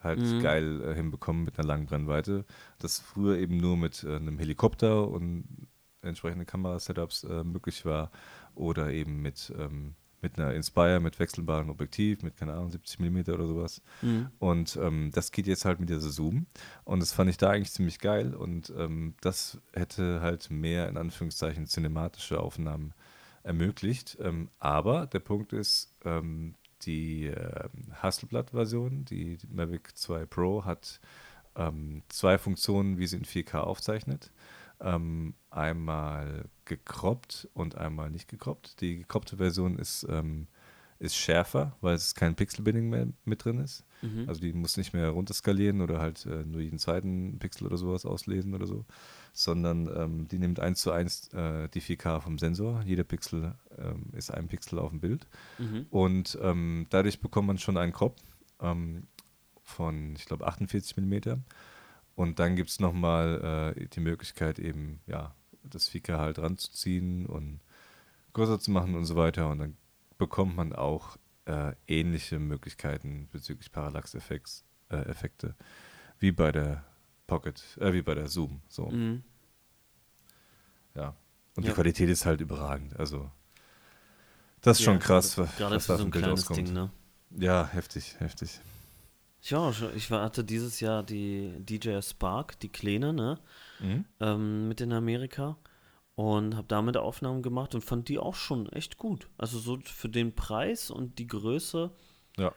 halt Mhm. geil äh, hinbekommen mit einer langen Brennweite. Das früher eben nur mit äh, einem Helikopter und entsprechenden Kamerasetups äh, möglich war oder eben mit, ähm, mit einer Inspire, mit wechselbarem Objektiv, mit, keine Ahnung, 70 mm oder sowas. Mhm. Und ähm, das geht jetzt halt mit dieser Zoom. Und das fand ich da eigentlich ziemlich geil. Und ähm, das hätte halt mehr, in Anführungszeichen, cinematische Aufnahmen ermöglicht. Ähm, aber der Punkt ist, ähm, die äh, Hasselblatt-Version, die, die Mavic 2 Pro, hat ähm, zwei Funktionen, wie sie in 4K aufzeichnet. Ähm, einmal gekroppt und einmal nicht gekroppt. Die gekroppte Version ist, ähm, ist schärfer, weil es kein Pixelbinding mehr mit drin ist. Mhm. Also die muss nicht mehr runterskalieren oder halt äh, nur jeden zweiten Pixel oder sowas auslesen oder so, sondern ähm, die nimmt eins zu eins äh, die 4K vom Sensor. Jeder Pixel ähm, ist ein Pixel auf dem Bild. Mhm. Und ähm, dadurch bekommt man schon einen Crop ähm, von, ich glaube, 48 mm. Und dann gibt es nochmal äh, die Möglichkeit, eben, ja, das 4K halt ranzuziehen und größer zu machen und so weiter. Und dann bekommt man auch äh, ähnliche Möglichkeiten bezüglich Parallax-Effekte äh, wie bei der Pocket, äh, wie bei der Zoom. So, Mhm. ja. Und Ja. die Qualität ist halt überragend. Also, das ist schon Ja, krass, gerade- was, Gerade was für da so ein Bild kleines rauskommt. Ding, ne? Ja, heftig, heftig. Ja, schon- ich hatte dieses Jahr die DJI Spark, die kleine, ne? Mhm. ähm, mit in Amerika und habe damit Aufnahmen gemacht und fand die auch schon echt gut. Also so für den Preis und die Größe Ja.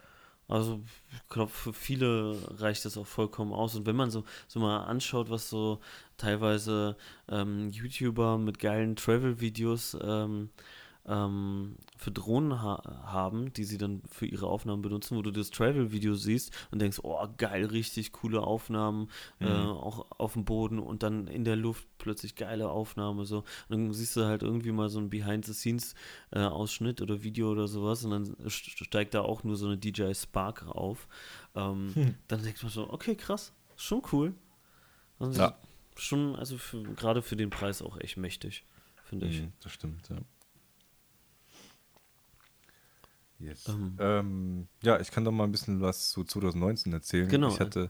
Also ich glaube, für viele reicht das auch vollkommen aus. Und wenn man so, so mal anschaut, was so teilweise ähm, YouTuber mit geilen Travel-Videos ähm, ähm, für Drohnen ha haben, die sie dann für ihre Aufnahmen benutzen, wo du das Travel-Video siehst und denkst, oh geil, richtig coole Aufnahmen, äh, mhm. äh, auch auf dem Boden und dann in der Luft plötzlich geile Aufnahme so. Und dann siehst du halt irgendwie mal so ein Behind-the-Scenes-Ausschnitt äh, oder Video oder sowas und dann steigt da auch nur so eine DJI Spark auf. Ähm, hm. Dann denkt man so, okay, krass, schon cool. Also ja. Schon, also gerade für den Preis auch echt mächtig, finde ich. Mhm, das stimmt, ja. Yes. Ähm. Ähm, ja, ich kann doch mal ein bisschen was zu 2019 erzählen. Genau. Ich hatte,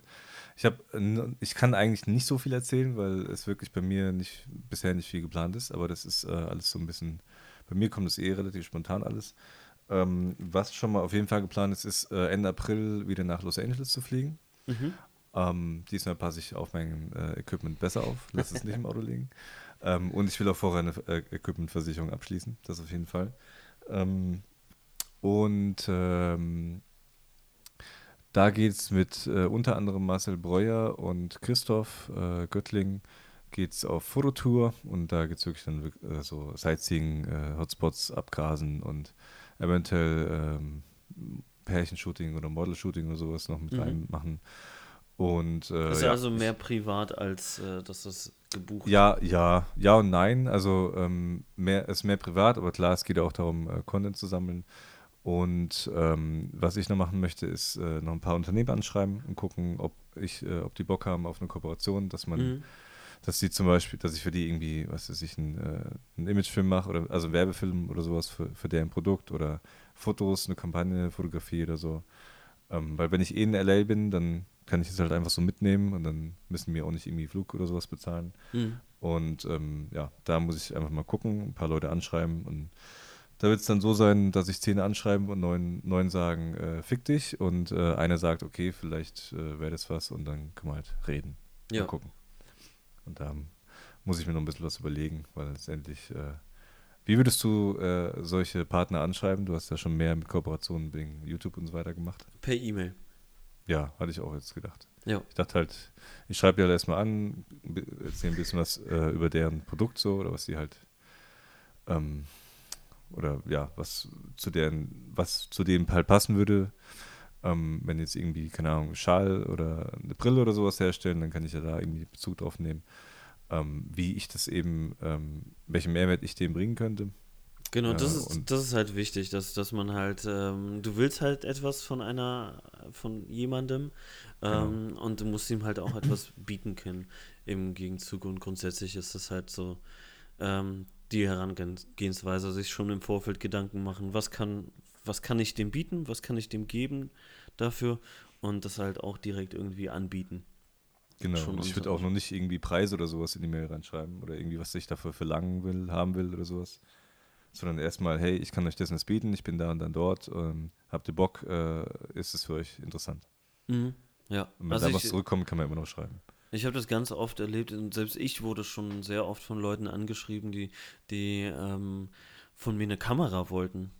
ich habe, ich kann eigentlich nicht so viel erzählen, weil es wirklich bei mir nicht bisher nicht viel geplant ist. Aber das ist äh, alles so ein bisschen. Bei mir kommt es eh relativ spontan alles. Ähm, was schon mal auf jeden Fall geplant ist, ist äh, Ende April wieder nach Los Angeles zu fliegen. Mhm. Ähm, diesmal passe ich auf mein äh, Equipment besser auf, lass es nicht im Auto liegen. Ähm, und ich will auch vorher eine äh, Equipmentversicherung abschließen, das auf jeden Fall. Ähm, und ähm, da geht es mit äh, unter anderem Marcel Breuer und Christoph äh, Göttling geht's auf Fototour und da geht es wirklich dann äh, so Sightseeing, äh, Hotspots abgrasen und eventuell ähm, Pärchenshooting oder Modelshooting oder sowas noch mit mhm. reinmachen. Und, äh, ist ja, also mehr privat, als äh, dass das gebucht Ja, ja, ja und nein. Also ähm, mehr ist mehr privat, aber klar, es geht auch darum, äh, Content zu sammeln. Und ähm, was ich noch machen möchte, ist äh, noch ein paar Unternehmen anschreiben und gucken, ob ich, äh, ob die Bock haben auf eine Kooperation, dass man, mhm. dass sie zum Beispiel, dass ich für die irgendwie, was weiß ich, einen, äh, einen Imagefilm mache oder also einen Werbefilm oder sowas für, für deren Produkt oder Fotos, eine Kampagne, Fotografie oder so. Ähm, weil wenn ich eh in LA bin, dann kann ich es halt einfach so mitnehmen und dann müssen wir auch nicht irgendwie Flug oder sowas bezahlen. Mhm. Und ähm, ja, da muss ich einfach mal gucken, ein paar Leute anschreiben und da wird es dann so sein, dass ich zehn anschreiben und neun, neun sagen, äh, fick dich. Und äh, einer sagt, okay, vielleicht äh, wäre das was und dann können wir halt reden. Ja. Mal gucken. Und da muss ich mir noch ein bisschen was überlegen, weil letztendlich, äh, wie würdest du äh, solche Partner anschreiben? Du hast ja schon mehr mit Kooperationen wegen YouTube und so weiter gemacht. Per E-Mail. Ja, hatte ich auch jetzt gedacht. Ja. Ich dachte halt, ich schreibe ja halt erstmal an, erzähle ein bisschen was äh, über deren Produkt so oder was sie halt ähm, oder ja, was zu deren, was zu dem halt passen würde. Ähm, wenn jetzt irgendwie, keine Ahnung, Schal oder eine Brille oder sowas herstellen, dann kann ich ja da irgendwie Bezug drauf nehmen, ähm, wie ich das eben, ähm, welchen Mehrwert ich dem bringen könnte. Genau, das, äh, ist, das ist halt wichtig, dass, dass man halt, ähm, du willst halt etwas von einer, von jemandem genau. ähm, und du musst ihm halt auch etwas bieten können im Gegenzug und grundsätzlich ist das halt so, ähm, die Herangehensweise, sich schon im Vorfeld Gedanken machen, was kann, was kann ich dem bieten, was kann ich dem geben dafür und das halt auch direkt irgendwie anbieten. Genau, und ich würde auch noch nicht irgendwie Preise oder sowas in die Mail reinschreiben oder irgendwie, was ich dafür verlangen will, haben will oder sowas. Sondern erstmal, hey, ich kann euch das und das bieten, ich bin da und dann dort, ähm, habt ihr Bock, äh, ist es für euch interessant? Mhm. Ja. Und wenn also da was zurückkommt, kann man immer noch schreiben. Ich habe das ganz oft erlebt und selbst ich wurde schon sehr oft von Leuten angeschrieben, die, die ähm, von mir eine Kamera wollten.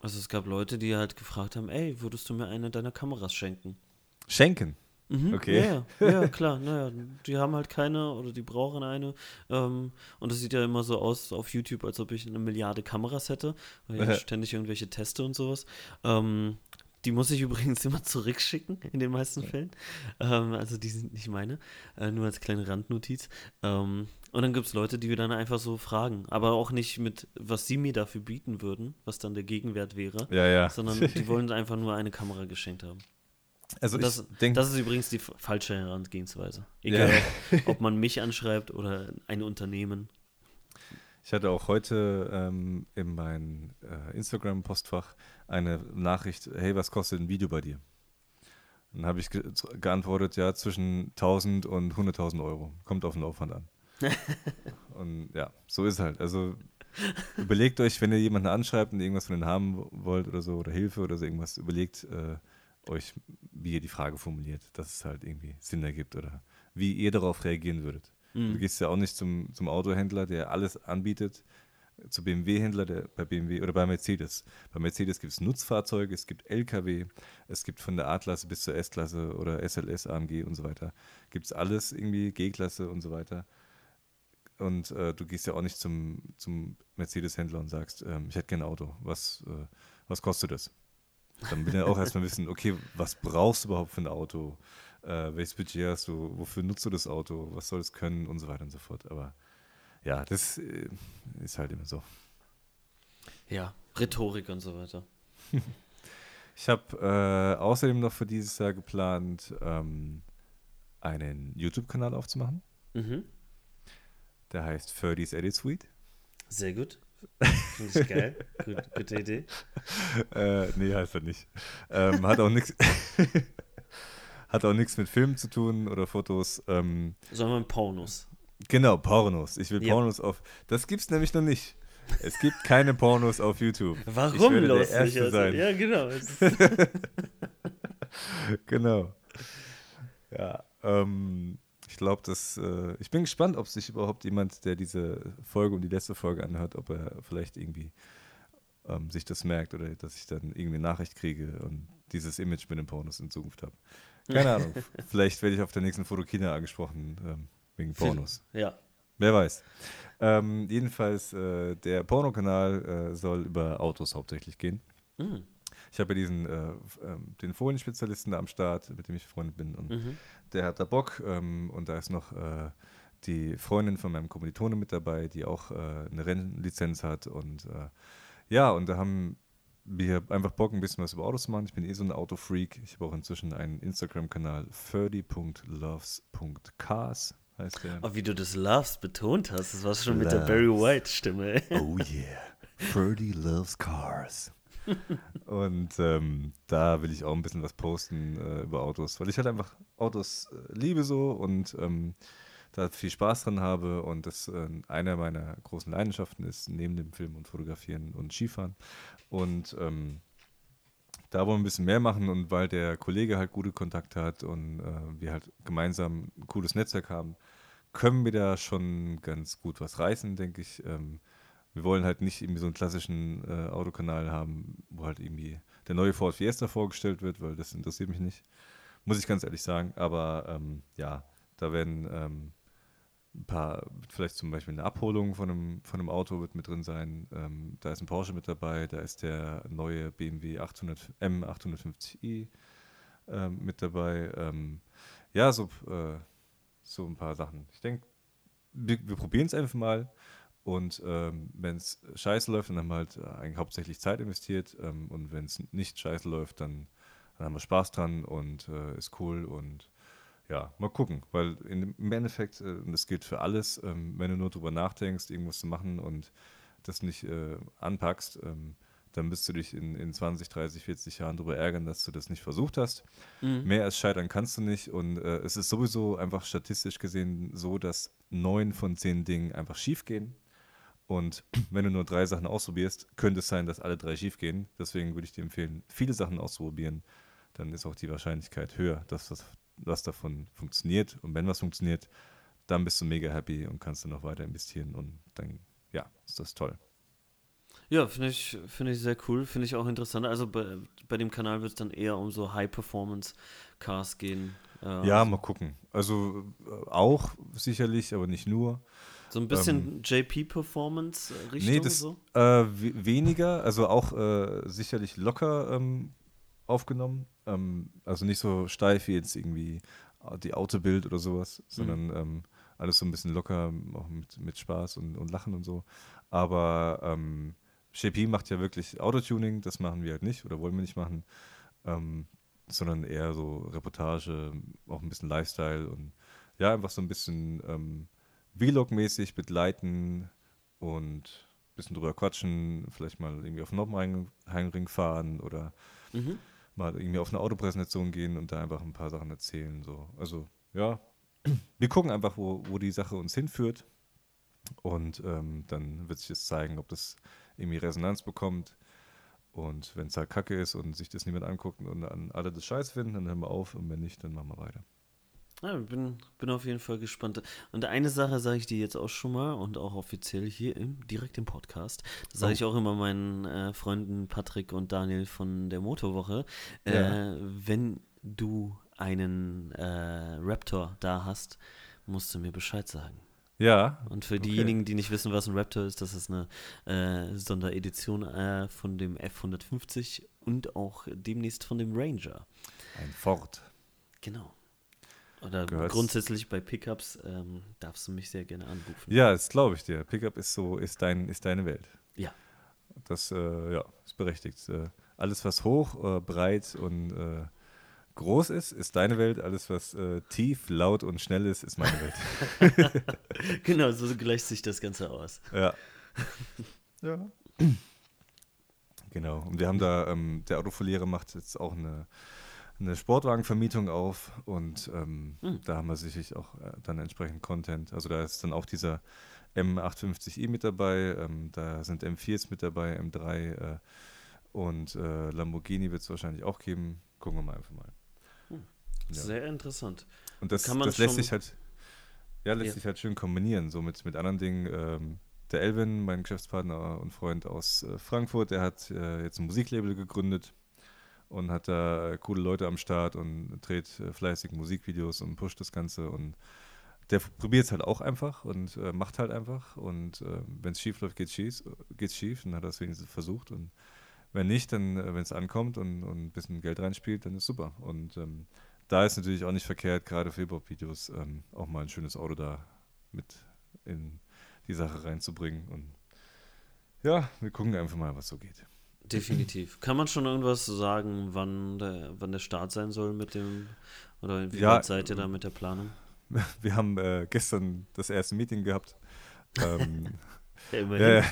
Also es gab Leute, die halt gefragt haben, ey, würdest du mir eine deiner Kameras schenken? Schenken? Mhm, okay. Ja, ja, klar. Naja, die haben halt keine oder die brauchen eine. Ähm, und das sieht ja immer so aus auf YouTube, als ob ich eine Milliarde Kameras hätte, weil ich ständig irgendwelche Teste und sowas. Ähm, die muss ich übrigens immer zurückschicken, in den meisten Fällen. Ähm, also die sind nicht meine, äh, nur als kleine Randnotiz. Ähm, und dann gibt es Leute, die wir dann einfach so fragen, aber auch nicht mit, was sie mir dafür bieten würden, was dann der Gegenwert wäre, ja, ja. sondern die wollen einfach nur eine Kamera geschenkt haben. Also das, denk, das ist übrigens die falsche Herangehensweise. Egal, ja. ob man mich anschreibt oder ein Unternehmen. Ich hatte auch heute ähm, in meinem äh, Instagram-Postfach eine Nachricht, hey, was kostet ein Video bei dir? Dann habe ich ge geantwortet, ja, zwischen 1000 und 100.000 Euro. Kommt auf den Aufwand an. und ja, so ist halt. Also überlegt euch, wenn ihr jemanden anschreibt und irgendwas von denen haben wollt oder so, oder Hilfe oder so irgendwas, überlegt äh, euch, wie ihr die Frage formuliert, dass es halt irgendwie Sinn ergibt oder wie ihr darauf reagieren würdet. Mhm. Du gehst ja auch nicht zum, zum Autohändler, der alles anbietet, zu BMW-Händler bei BMW oder bei Mercedes. Bei Mercedes gibt es Nutzfahrzeuge, es gibt LKW, es gibt von der A-Klasse bis zur S-Klasse oder SLS, AMG und so weiter. Gibt es alles irgendwie, G-Klasse und so weiter. Und äh, du gehst ja auch nicht zum, zum Mercedes-Händler und sagst, ähm, ich hätte gerne ein Auto. Was, äh, was kostet das? Dann will er auch erstmal wissen, okay, was brauchst du überhaupt für ein Auto? Äh, welches Budget hast du? Wofür nutzt du das Auto? Was soll es können? Und so weiter und so fort. Aber ja, das äh, ist halt immer so. Ja, Rhetorik und so weiter. ich habe äh, außerdem noch für dieses Jahr geplant, ähm, einen YouTube-Kanal aufzumachen. Mhm. Der heißt 30's Edit Suite. Sehr gut. Finde ich geil. Gut, gute Idee. äh, nee, heißt er nicht. Ähm, hat auch nichts. hat auch nichts mit Filmen zu tun oder Fotos. Ähm, Sondern Pornos. Genau, Pornos. Ich will Ja. Pornos auf. Das gibt's nämlich noch nicht. Es gibt keine Pornos auf YouTube. Ich Warum werde der lustig? Erste Also, sein. ja, genau. Genau. Ja, ähm, ich glaube, dass äh, ich bin gespannt, ob sich überhaupt jemand, der diese Folge und die letzte Folge anhört, ob er vielleicht irgendwie ähm, sich das merkt oder dass ich dann irgendeine Nachricht kriege und dieses Image mit den Pornos in Zukunft habe. Keine Ahnung. vielleicht werde ich auf der nächsten Fotokina angesprochen ähm, wegen Pornos. ja. Wer weiß. Ähm, jedenfalls, äh, der Pornokanal äh, soll über Autos hauptsächlich gehen. Mhm. Ich habe ja diesen äh, ähm, den Folienspezialisten da am Start, mit dem ich befreundet bin. Und Mhm. der hat da Bock. Ähm, und da ist noch äh, die Freundin von meinem Kommilitone mit dabei, die auch äh, eine Rennlizenz hat. Und äh, ja, und da haben wir einfach Bock, ein bisschen was über Autos zu machen. Ich bin eh so ein Autofreak. Ich habe auch inzwischen einen Instagram-Kanal, ferdi.loves.cars heißt der. Oh, wie du das Loves betont hast, das war schon mit der Loves. Barry White-Stimme. Oh yeah, Ferdy loves cars. Und ähm, da will ich auch ein bisschen was posten äh, über Autos, weil ich halt einfach Autos äh, liebe so und ähm, da viel Spaß dran habe und das äh, einer meiner großen Leidenschaften ist, neben dem Film und Fotografieren und Skifahren. Und ähm, da wollen wir ein bisschen mehr machen und weil der Kollege halt gute Kontakte hat und äh, wir halt gemeinsam ein cooles Netzwerk haben, können wir da schon ganz gut was reißen, denke ich. Ähm, wir wollen halt nicht irgendwie so einen klassischen äh, Autokanal haben, wo halt irgendwie der neue Ford Fiesta vorgestellt wird, weil das interessiert mich nicht. Muss ich ganz ehrlich sagen. Aber ähm, ja, da werden ähm, ein paar, vielleicht zum Beispiel eine Abholung von einem, von einem Auto wird mit drin sein. Ähm, da ist ein Porsche mit dabei, da ist der neue BMW 800, M850i ähm, mit dabei. Ähm, ja, so, äh, so ein paar Sachen. Ich denke, wir, wir probieren es einfach mal. Und ähm, wenn es scheiße läuft, dann haben wir halt äh, eigentlich hauptsächlich Zeit investiert. Ähm, und wenn es nicht scheiße läuft, dann, dann haben wir Spaß dran und äh, ist cool. Und ja, mal gucken. Weil in, im Endeffekt, äh, und das gilt für alles, ähm, wenn du nur drüber nachdenkst, irgendwas zu machen und das nicht äh, anpackst, ähm, dann wirst du dich in, in 20, 30, 40 Jahren darüber ärgern, dass du das nicht versucht hast. Mhm. Mehr als scheitern kannst du nicht. Und äh, es ist sowieso einfach statistisch gesehen so, dass neun von zehn Dingen einfach schief gehen. Und wenn du nur drei Sachen ausprobierst, könnte es sein, dass alle drei schief gehen. Deswegen würde ich dir empfehlen, viele Sachen auszuprobieren. Dann ist auch die Wahrscheinlichkeit höher, dass das, was davon funktioniert. Und wenn was funktioniert, dann bist du mega happy und kannst dann noch weiter investieren. Und dann, ja, ist das toll. Ja, finde ich, finde ich sehr cool, finde ich auch interessant. Also bei, bei dem Kanal wird es dann eher um so High-Performance-Cars gehen. Äh, Ja, mal gucken. Also äh, auch sicherlich, aber nicht nur. So ein bisschen JP-Performance-Richtung Nee, das so. äh, we- weniger, also auch äh, sicherlich locker ähm, aufgenommen. Ähm, also nicht so steif wie jetzt irgendwie äh, die Autobild oder sowas, sondern ähm, alles so ein bisschen locker, auch mit, mit Spaß und, und Lachen und so. Aber ähm, JP macht ja wirklich Autotuning, das machen wir halt nicht oder wollen wir nicht machen, ähm, sondern eher so Reportage, auch ein bisschen Lifestyle und ja, einfach so ein bisschen ähm, Vlog-mäßig begleiten und ein bisschen drüber quatschen, vielleicht mal irgendwie auf den Noppenheimring fahren oder Mhm. Mal irgendwie auf eine Autopräsentation gehen und da einfach ein paar Sachen erzählen. So. Also ja, wir gucken einfach, wo, wo die Sache uns hinführt und ähm, dann wird sich das zeigen, ob das irgendwie Resonanz bekommt. Und wenn es halt kacke ist und sich das niemand anguckt und alle das scheiß finden, dann hören wir auf und wenn nicht, dann machen wir weiter. Ja, bin, bin auf jeden Fall gespannt. Und eine Sache sage ich dir jetzt auch schon mal und auch offiziell hier im, direkt im Podcast. Das sage Oh. ich auch immer meinen äh, Freunden Patrick und Daniel von der Motorwoche. Äh, Ja. Wenn du einen äh, Raptor da hast, musst du mir Bescheid sagen. Ja, Und für Okay. diejenigen, die nicht wissen, was ein Raptor ist, das ist eine äh, Sonderedition äh, von dem F-150 und auch demnächst von dem Ranger. ein Ford. Genau. Oder Gehört's- grundsätzlich bei Pickups ähm, darfst du mich sehr gerne anrufen. Ja, das glaube ich dir. Pickup ist so, ist dein, ist deine Welt. Ja. Das, äh, ja, ist berechtigt. Äh, alles, was hoch, äh, breit und äh, groß ist, ist deine Welt. Alles, was äh, tief, laut und schnell ist, ist meine Welt. Genau, so gleicht sich das Ganze aus. Ja. ja. Genau. Und wir haben da, ähm, der Autoverlierer macht jetzt auch eine, eine Sportwagenvermietung auf und ähm, Hm. da haben wir sicherlich auch äh, dann entsprechend Content. Also da ist dann auch dieser M850i mit dabei, ähm, da sind M4s mit dabei, M3 äh, und äh, Lamborghini wird es wahrscheinlich auch geben. Gucken wir mal einfach mal. Hm. Ja. Sehr interessant. Und das, Kann man das lässt sich halt, ja, lässt Ja. sich halt schön kombinieren, so mit, mit anderen Dingen. Ähm, der Elvin, mein Geschäftspartner und Freund aus äh, Frankfurt, der hat äh, jetzt ein Musiklabel gegründet und hat da coole Leute am Start und dreht äh, fleißig Musikvideos und pusht das Ganze und der probiert es halt auch einfach und äh, macht halt einfach und äh, wenn es schief läuft, geht es schief, dann hat es wenigstens versucht und wenn nicht, dann, äh, wenn es ankommt und, und ein bisschen Geld reinspielt, dann ist super und ähm, da ist natürlich auch nicht verkehrt, gerade für Hip-Hop-Videos ähm, auch mal ein schönes Auto da mit in die Sache reinzubringen. Und ja, wir gucken einfach mal, was so geht. Definitiv. Kann man schon irgendwas sagen, wann der, wann der Start sein soll mit dem, oder wie Ja, weit seid ihr da mit der Planung? Wir haben äh, gestern das erste Meeting gehabt. ähm, Ja, immerhin.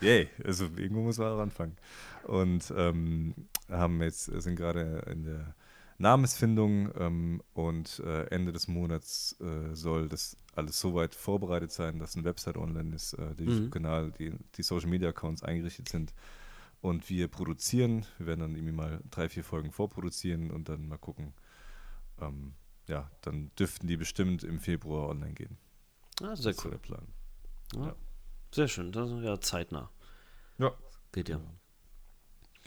yay, also irgendwo muss man auch anfangen. Und ähm, haben jetzt, sind gerade in der Namensfindung ähm, und äh, Ende des Monats äh, soll das alles so weit vorbereitet sein, dass eine Website online ist, äh, der Mhm. YouTube-Kanal, die, die Social Media Accounts eingerichtet sind und wir produzieren. Wir werden dann irgendwie mal drei, vier Folgen vorproduzieren und dann mal gucken. Ähm, ja, dann dürften die bestimmt im Februar online gehen. Ah, sehr Das ist cool. der Plan. Ja. ja. Sehr schön. Das ist ja zeitnah. Ja. Geht ja.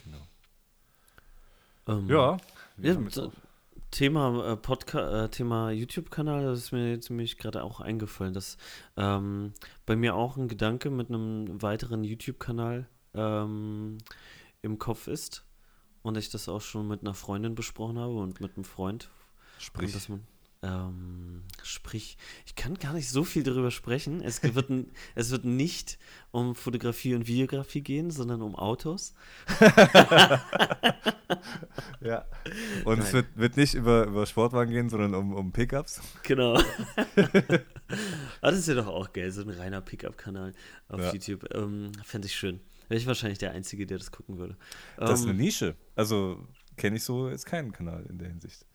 Genau. Ähm, Ja, wir Ja, Thema äh, Podcast, äh, Thema YouTube-Kanal, das ist mir jetzt nämlich gerade auch eingefallen, dass ähm, bei mir auch ein Gedanke mit einem weiteren YouTube-Kanal ähm, im Kopf ist und ich das auch schon mit einer Freundin besprochen habe und mit einem Freund. sprich. Und dass man, ähm, sprich, ich kann gar nicht so viel darüber sprechen. Es wird, es wird nicht um Fotografie und Videografie gehen, sondern um Autos. Ja. Und es Nein. wird, wird nicht über, über Sportwagen gehen, sondern um, um Pickups. Genau. Aber das ist ja doch auch geil, so ein reiner Pickup-Kanal auf Ja. YouTube. Ähm, Fände ich schön. Wäre ich wahrscheinlich der Einzige, der das gucken würde. Das ist Ähm, eine Nische. Also kenne ich so jetzt keinen Kanal in der Hinsicht.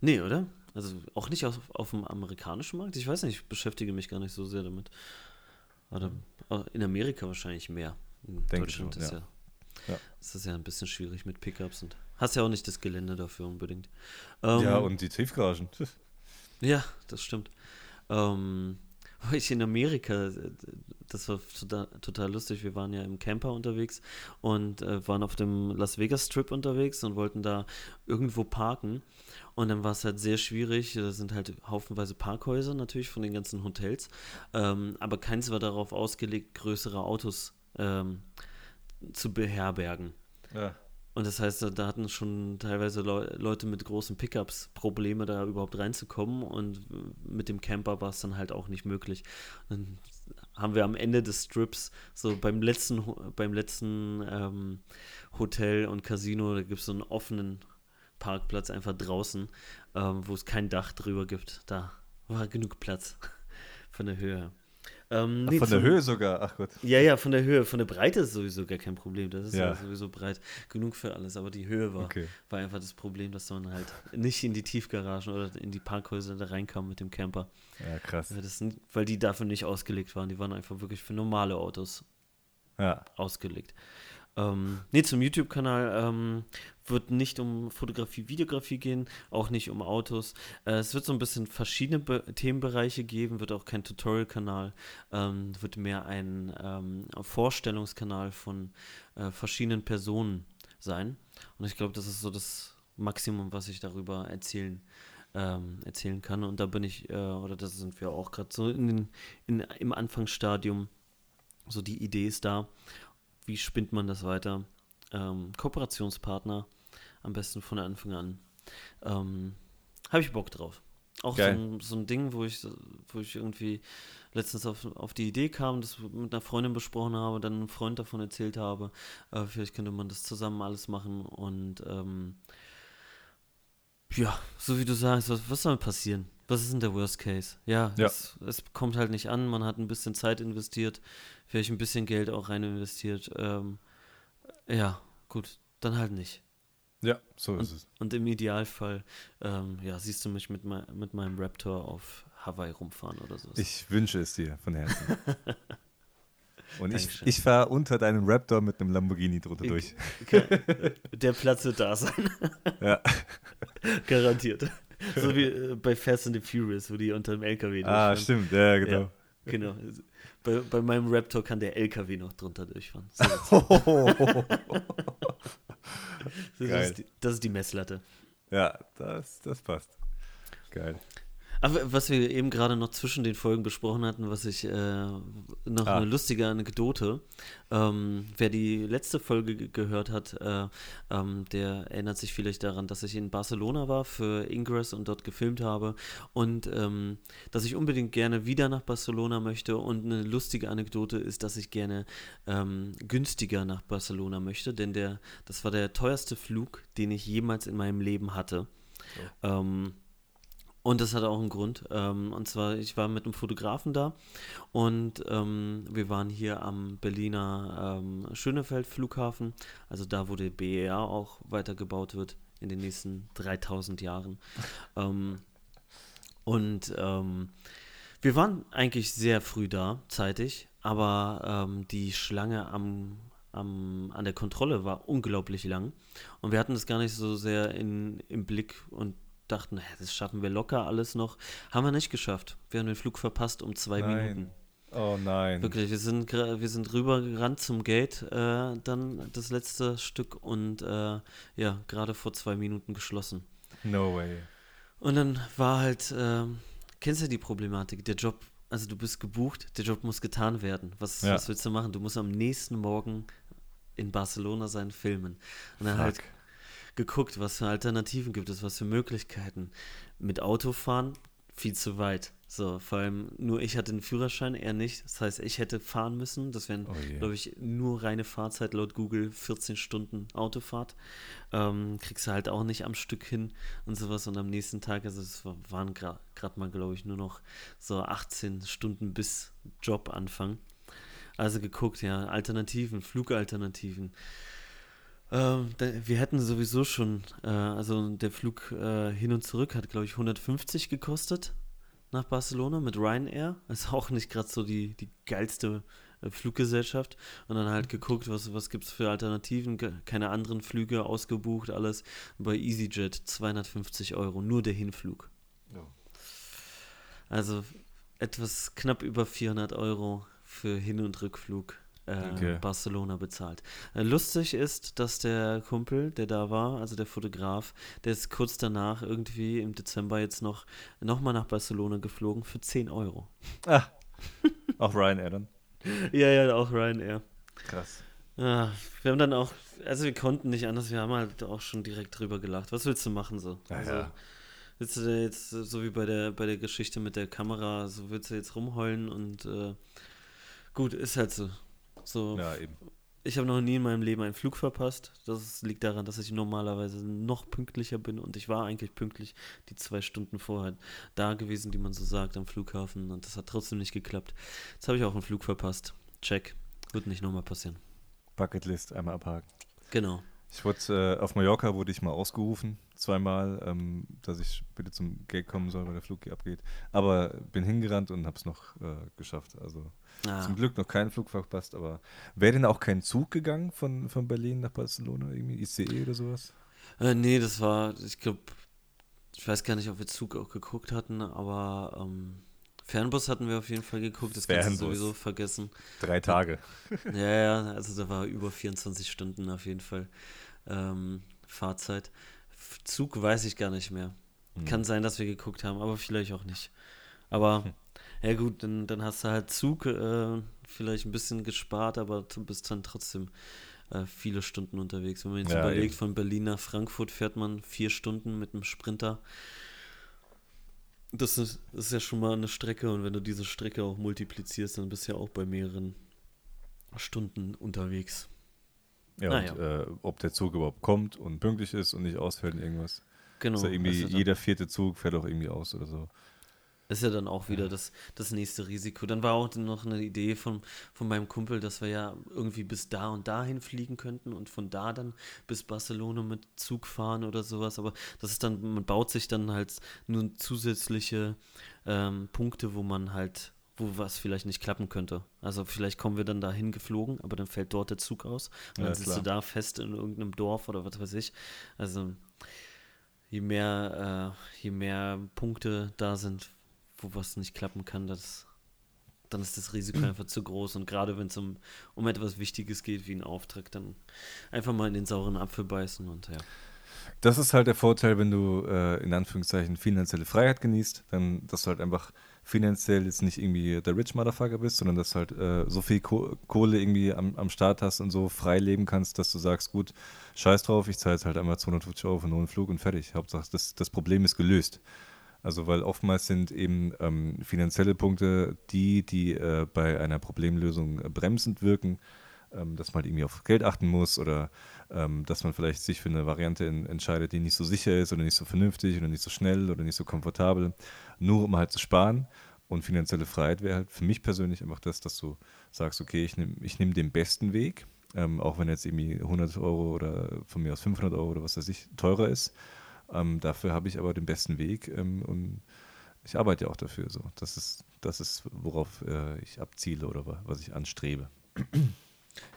Nee, oder? Also auch nicht auf, auf dem amerikanischen Markt. Ich weiß nicht, ich beschäftige mich gar nicht so sehr damit. Oder äh, in Amerika wahrscheinlich mehr. In Denke Deutschland schon, ist ja. ja. Ja. ist das ja ein bisschen schwierig mit Pickups und hast ja auch nicht das Gelände dafür unbedingt. Ähm, ja, und die Tiefgaragen. Ja, das stimmt. Ähm, war ich in Amerika, äh, das war total, lustig. Wir waren ja im Camper unterwegs und äh, waren auf dem Las Vegas Strip unterwegs und wollten da irgendwo parken. Und dann war es halt sehr schwierig. Da sind halt haufenweise Parkhäuser natürlich von den ganzen Hotels. Ähm, aber keins war darauf ausgelegt, größere Autos ähm, zu beherbergen. Ja. Und das heißt, da- hatten schon teilweise Leu Leute mit großen Pickups Probleme, da überhaupt reinzukommen. Und äh, mit dem Camper war es dann halt auch nicht möglich. Dann haben wir am Ende des Strips, so beim letzten, beim letzten ähm, Hotel und Casino, da gibt es so einen offenen Parkplatz einfach draußen, ähm, wo es kein Dach drüber gibt. Da war genug Platz von der Höhe. her. Ähm, Ach, nee, von der Höhe sogar. Ach Gott. ja, ja, von der Höhe. Von der Breite ist sowieso gar kein Problem. Das ist ja, Ja. sowieso breit genug für alles. Aber die Höhe war, Okay. war einfach das Problem, dass man halt nicht in die Tiefgaragen oder in die Parkhäuser da reinkam mit dem Camper. Ja, krass. Weil, n- weil die dafür nicht ausgelegt waren. Die waren einfach wirklich für normale Autos Ja. ausgelegt. Ähm, nee, zum YouTube-Kanal ähm, wird nicht um Fotografie, Videografie gehen, auch nicht um Autos. Äh, es wird so ein bisschen verschiedene Be Themenbereiche geben, wird auch kein Tutorial-Kanal, ähm, wird mehr ein ähm, Vorstellungskanal von äh, verschiedenen Personen sein. Und ich glaube, das ist so das Maximum, was ich darüber erzählen ähm, erzählen kann. Und da bin ich, äh, oder da sind wir auch gerade so in, in, im Anfangsstadium. So die Idee ist da. Wie spinnt man das weiter? Ähm, Kooperationspartner, am besten von Anfang an. Ähm, Habe ich Bock drauf. Auch so ein, so ein, Ding, wo ich, wo ich irgendwie letztens auf, auf die Idee kam, das mit einer Freundin besprochen habe, dann einem Freund davon erzählt habe. Äh, vielleicht könnte man das zusammen alles machen und ähm, ja, so wie du sagst, was, was soll passieren? Was ist denn der Worst Case? Ja, ja. Es, es, kommt halt nicht an, man hat ein bisschen Zeit investiert, vielleicht ein bisschen Geld auch rein investiert. Ähm, ja, gut, dann halt nicht. Ja, so und, ist es. Und im Idealfall, ähm, ja, siehst du mich mit, mein, mit meinem Raptor auf Hawaii rumfahren oder so. Ich wünsche es dir von Herzen. Und ich, ich fahre unter deinem Raptor mit einem Lamborghini drunter durch. Der Platz wird da sein. Ja. Garantiert. So wie äh, bei Fast and the Furious, wo die unter dem LKW Ah, stimmt, ja, genau. Ja, genau. Bei, bei meinem Raptor kann der LKW noch drunter durchfahren. So das, ist die, das ist die Messlatte. Ja, das, das passt. Geil. Aber was wir eben gerade noch zwischen den Folgen besprochen hatten, was ich äh, noch ah. eine lustige Anekdote. Ähm, wer die letzte Folge gehört hat, äh, ähm, der erinnert sich vielleicht daran, dass ich in Barcelona war für Ingress und dort gefilmt habe und ähm, dass ich unbedingt gerne wieder nach Barcelona möchte. Und eine lustige Anekdote ist, dass ich gerne ähm, günstiger nach Barcelona möchte, denn der, das war der teuerste Flug, den ich jemals in meinem Leben hatte. Oh. Ähm, und das hatte auch einen Grund. Ähm, und zwar, ich war mit einem Fotografen da und ähm, wir waren hier am Berliner ähm, Schönefeld-Flughafen, also da, wo der BER auch weitergebaut wird in den nächsten 3000 Jahren. Ähm, und ähm, wir waren eigentlich sehr früh da, zeitig, aber ähm, die Schlange am am, an der Kontrolle war unglaublich lang. Und wir hatten das gar nicht so sehr in, im Blick und dachten, das schaffen wir locker alles noch. Haben wir nicht geschafft. Wir haben den Flug verpasst um zwei nein. Minuten. Oh nein. Wirklich, wir sind, wir sind rübergerannt zum Gate, äh, dann das letzte Stück und äh, ja, gerade vor zwei Minuten geschlossen. No way. Und dann war halt, äh, kennst du die Problematik, der Job, also du bist gebucht, der Job muss getan werden. Was, ja. was willst du machen? Du musst am nächsten Morgen in Barcelona sein, filmen. Und dann Fuck. halt geguckt, was für Alternativen gibt es, was für Möglichkeiten. Mit Autofahren viel zu weit. So, vor allem nur ich hatte den Führerschein, er nicht. Das heißt, ich hätte fahren müssen. Das wären, oh glaube ich, nur reine Fahrzeit laut Google 14 Stunden Autofahrt. Ähm, kriegst du halt auch nicht am Stück hin und sowas. Und am nächsten Tag, also es waren gerade mal, glaube ich, nur noch so 18 Stunden bis Jobanfang. Also geguckt, ja, Alternativen, Flugalternativen. Ähm, wir hätten sowieso schon, äh, also der Flug äh, hin und zurück hat, glaube ich, 150 gekostet nach Barcelona mit Ryanair. Ist auch nicht gerade so die, die geilste äh, Fluggesellschaft. Und dann halt geguckt, was, was gibt es für Alternativen. Keine anderen Flüge ausgebucht, alles. Bei EasyJet 250 Euro, nur der Hinflug. Ja. Also etwas knapp über 400 Euro für Hin- und Rückflug äh, okay. Barcelona bezahlt. Äh, lustig ist, dass der Kumpel, der da war, also der Fotograf, der ist kurz danach irgendwie im Dezember jetzt noch, mal nach Barcelona geflogen für 10 Euro. Ah, auch Ryanair dann? ja, ja, auch Ryanair. Krass. Ja, wir haben dann auch, also wir konnten nicht anders, wir haben halt auch schon direkt drüber gelacht. Was willst du machen so? Ja, also, ja. Willst du jetzt, so wie bei der, bei der Geschichte mit der Kamera, so willst du jetzt rumheulen und äh, gut, ist halt so. So, ja, eben. Ich habe noch nie in meinem Leben einen Flug verpasst. Das liegt daran, dass ich normalerweise noch pünktlicher bin und ich war eigentlich pünktlich die zwei Stunden vorher da gewesen, die man so sagt, am Flughafen und das hat trotzdem nicht geklappt. Jetzt habe ich auch einen Flug verpasst. Check. Wird nicht nochmal passieren. Bucketlist einmal abhaken. Genau. Ich wurde, äh, auf Mallorca wurde ich mal ausgerufen, zweimal, ähm, dass ich bitte zum Gate kommen soll, weil der Flug hier abgeht. Aber bin hingerannt und habe es noch äh, geschafft. Also Ah. zum Glück noch keinen Flug verpasst, aber wäre denn auch kein Zug gegangen von, von Berlin nach Barcelona, irgendwie ICE oder sowas? Äh, nee, das war, ich glaube, ich weiß gar nicht, ob wir Zug auch geguckt hatten, aber ähm, Fernbus hatten wir auf jeden Fall geguckt, das kannst du Fernbus. sowieso vergessen. Drei Tage. Ja, ja, also da war über 24 Stunden auf jeden Fall ähm, Fahrzeit. Zug weiß ich gar nicht mehr. Hm. Kann sein, dass wir geguckt haben, aber vielleicht auch nicht. Aber Hm. Ja gut, dann, dann hast du halt Zug äh, vielleicht ein bisschen gespart, aber du bist dann trotzdem äh, viele Stunden unterwegs. Wenn man jetzt Ja, überlegt, eben. von Berlin nach Frankfurt fährt man vier Stunden mit einem Sprinter. Das ist, das ist ja schon mal eine Strecke und wenn du diese Strecke auch multiplizierst, dann bist du ja auch bei mehreren Stunden unterwegs. Ja, Naja. und äh, ob der Zug überhaupt kommt und pünktlich ist und nicht ausfällt in irgendwas. Genau. ist ja irgendwie, dann- jeder vierte Zug fährt auch irgendwie aus oder so. Ist ja dann auch wieder das, das nächste Risiko. Dann war auch noch eine Idee von, von meinem Kumpel, dass wir ja irgendwie bis da und dahin fliegen könnten und von da dann bis Barcelona mit Zug fahren oder sowas. Aber das ist dann, man baut sich dann halt nur zusätzliche ähm, Punkte, wo man halt, wo was vielleicht nicht klappen könnte. Also vielleicht kommen wir dann dahin geflogen, aber dann fällt dort der Zug aus und Ja, dann sitzt klar. du da fest in irgendeinem Dorf oder was weiß ich. Also je mehr, äh, je mehr Punkte da sind, wo was nicht klappen kann, das, dann ist das Risiko einfach zu groß. Und gerade wenn es um, um etwas Wichtiges geht, wie ein Auftrag, dann einfach mal in den sauren Apfel beißen und ja. Das ist halt der Vorteil, wenn du äh, in Anführungszeichen finanzielle Freiheit genießt, dann, dass du halt einfach finanziell jetzt nicht irgendwie der Rich Motherfucker bist, sondern dass du halt äh, so viel Ko Kohle irgendwie am, am Start hast und so frei leben kannst, dass du sagst, gut, scheiß drauf, ich zahle jetzt halt einmal 250 Euro für einen hohen Flug und fertig. Hauptsache, das, das Problem ist gelöst. Also, weil oftmals sind eben ähm, finanzielle Punkte die, die äh, bei einer Problemlösung äh, bremsend wirken, ähm, dass man halt irgendwie auf Geld achten muss oder ähm, dass man vielleicht sich für eine Variante en entscheidet, die nicht so sicher ist oder nicht so vernünftig oder nicht so schnell oder nicht so komfortabel, nur um halt zu sparen. Und finanzielle Freiheit wäre halt für mich persönlich einfach das, dass du sagst, okay, ich nehme ich nehm den besten Weg, ähm, auch wenn jetzt irgendwie 100 Euro oder von mir aus 500 Euro oder was weiß ich teurer ist. Ähm, dafür habe ich aber den besten Weg ähm, und ich arbeite ja auch dafür. So. Das ist, das ist worauf äh, ich abziele oder wa- was ich anstrebe.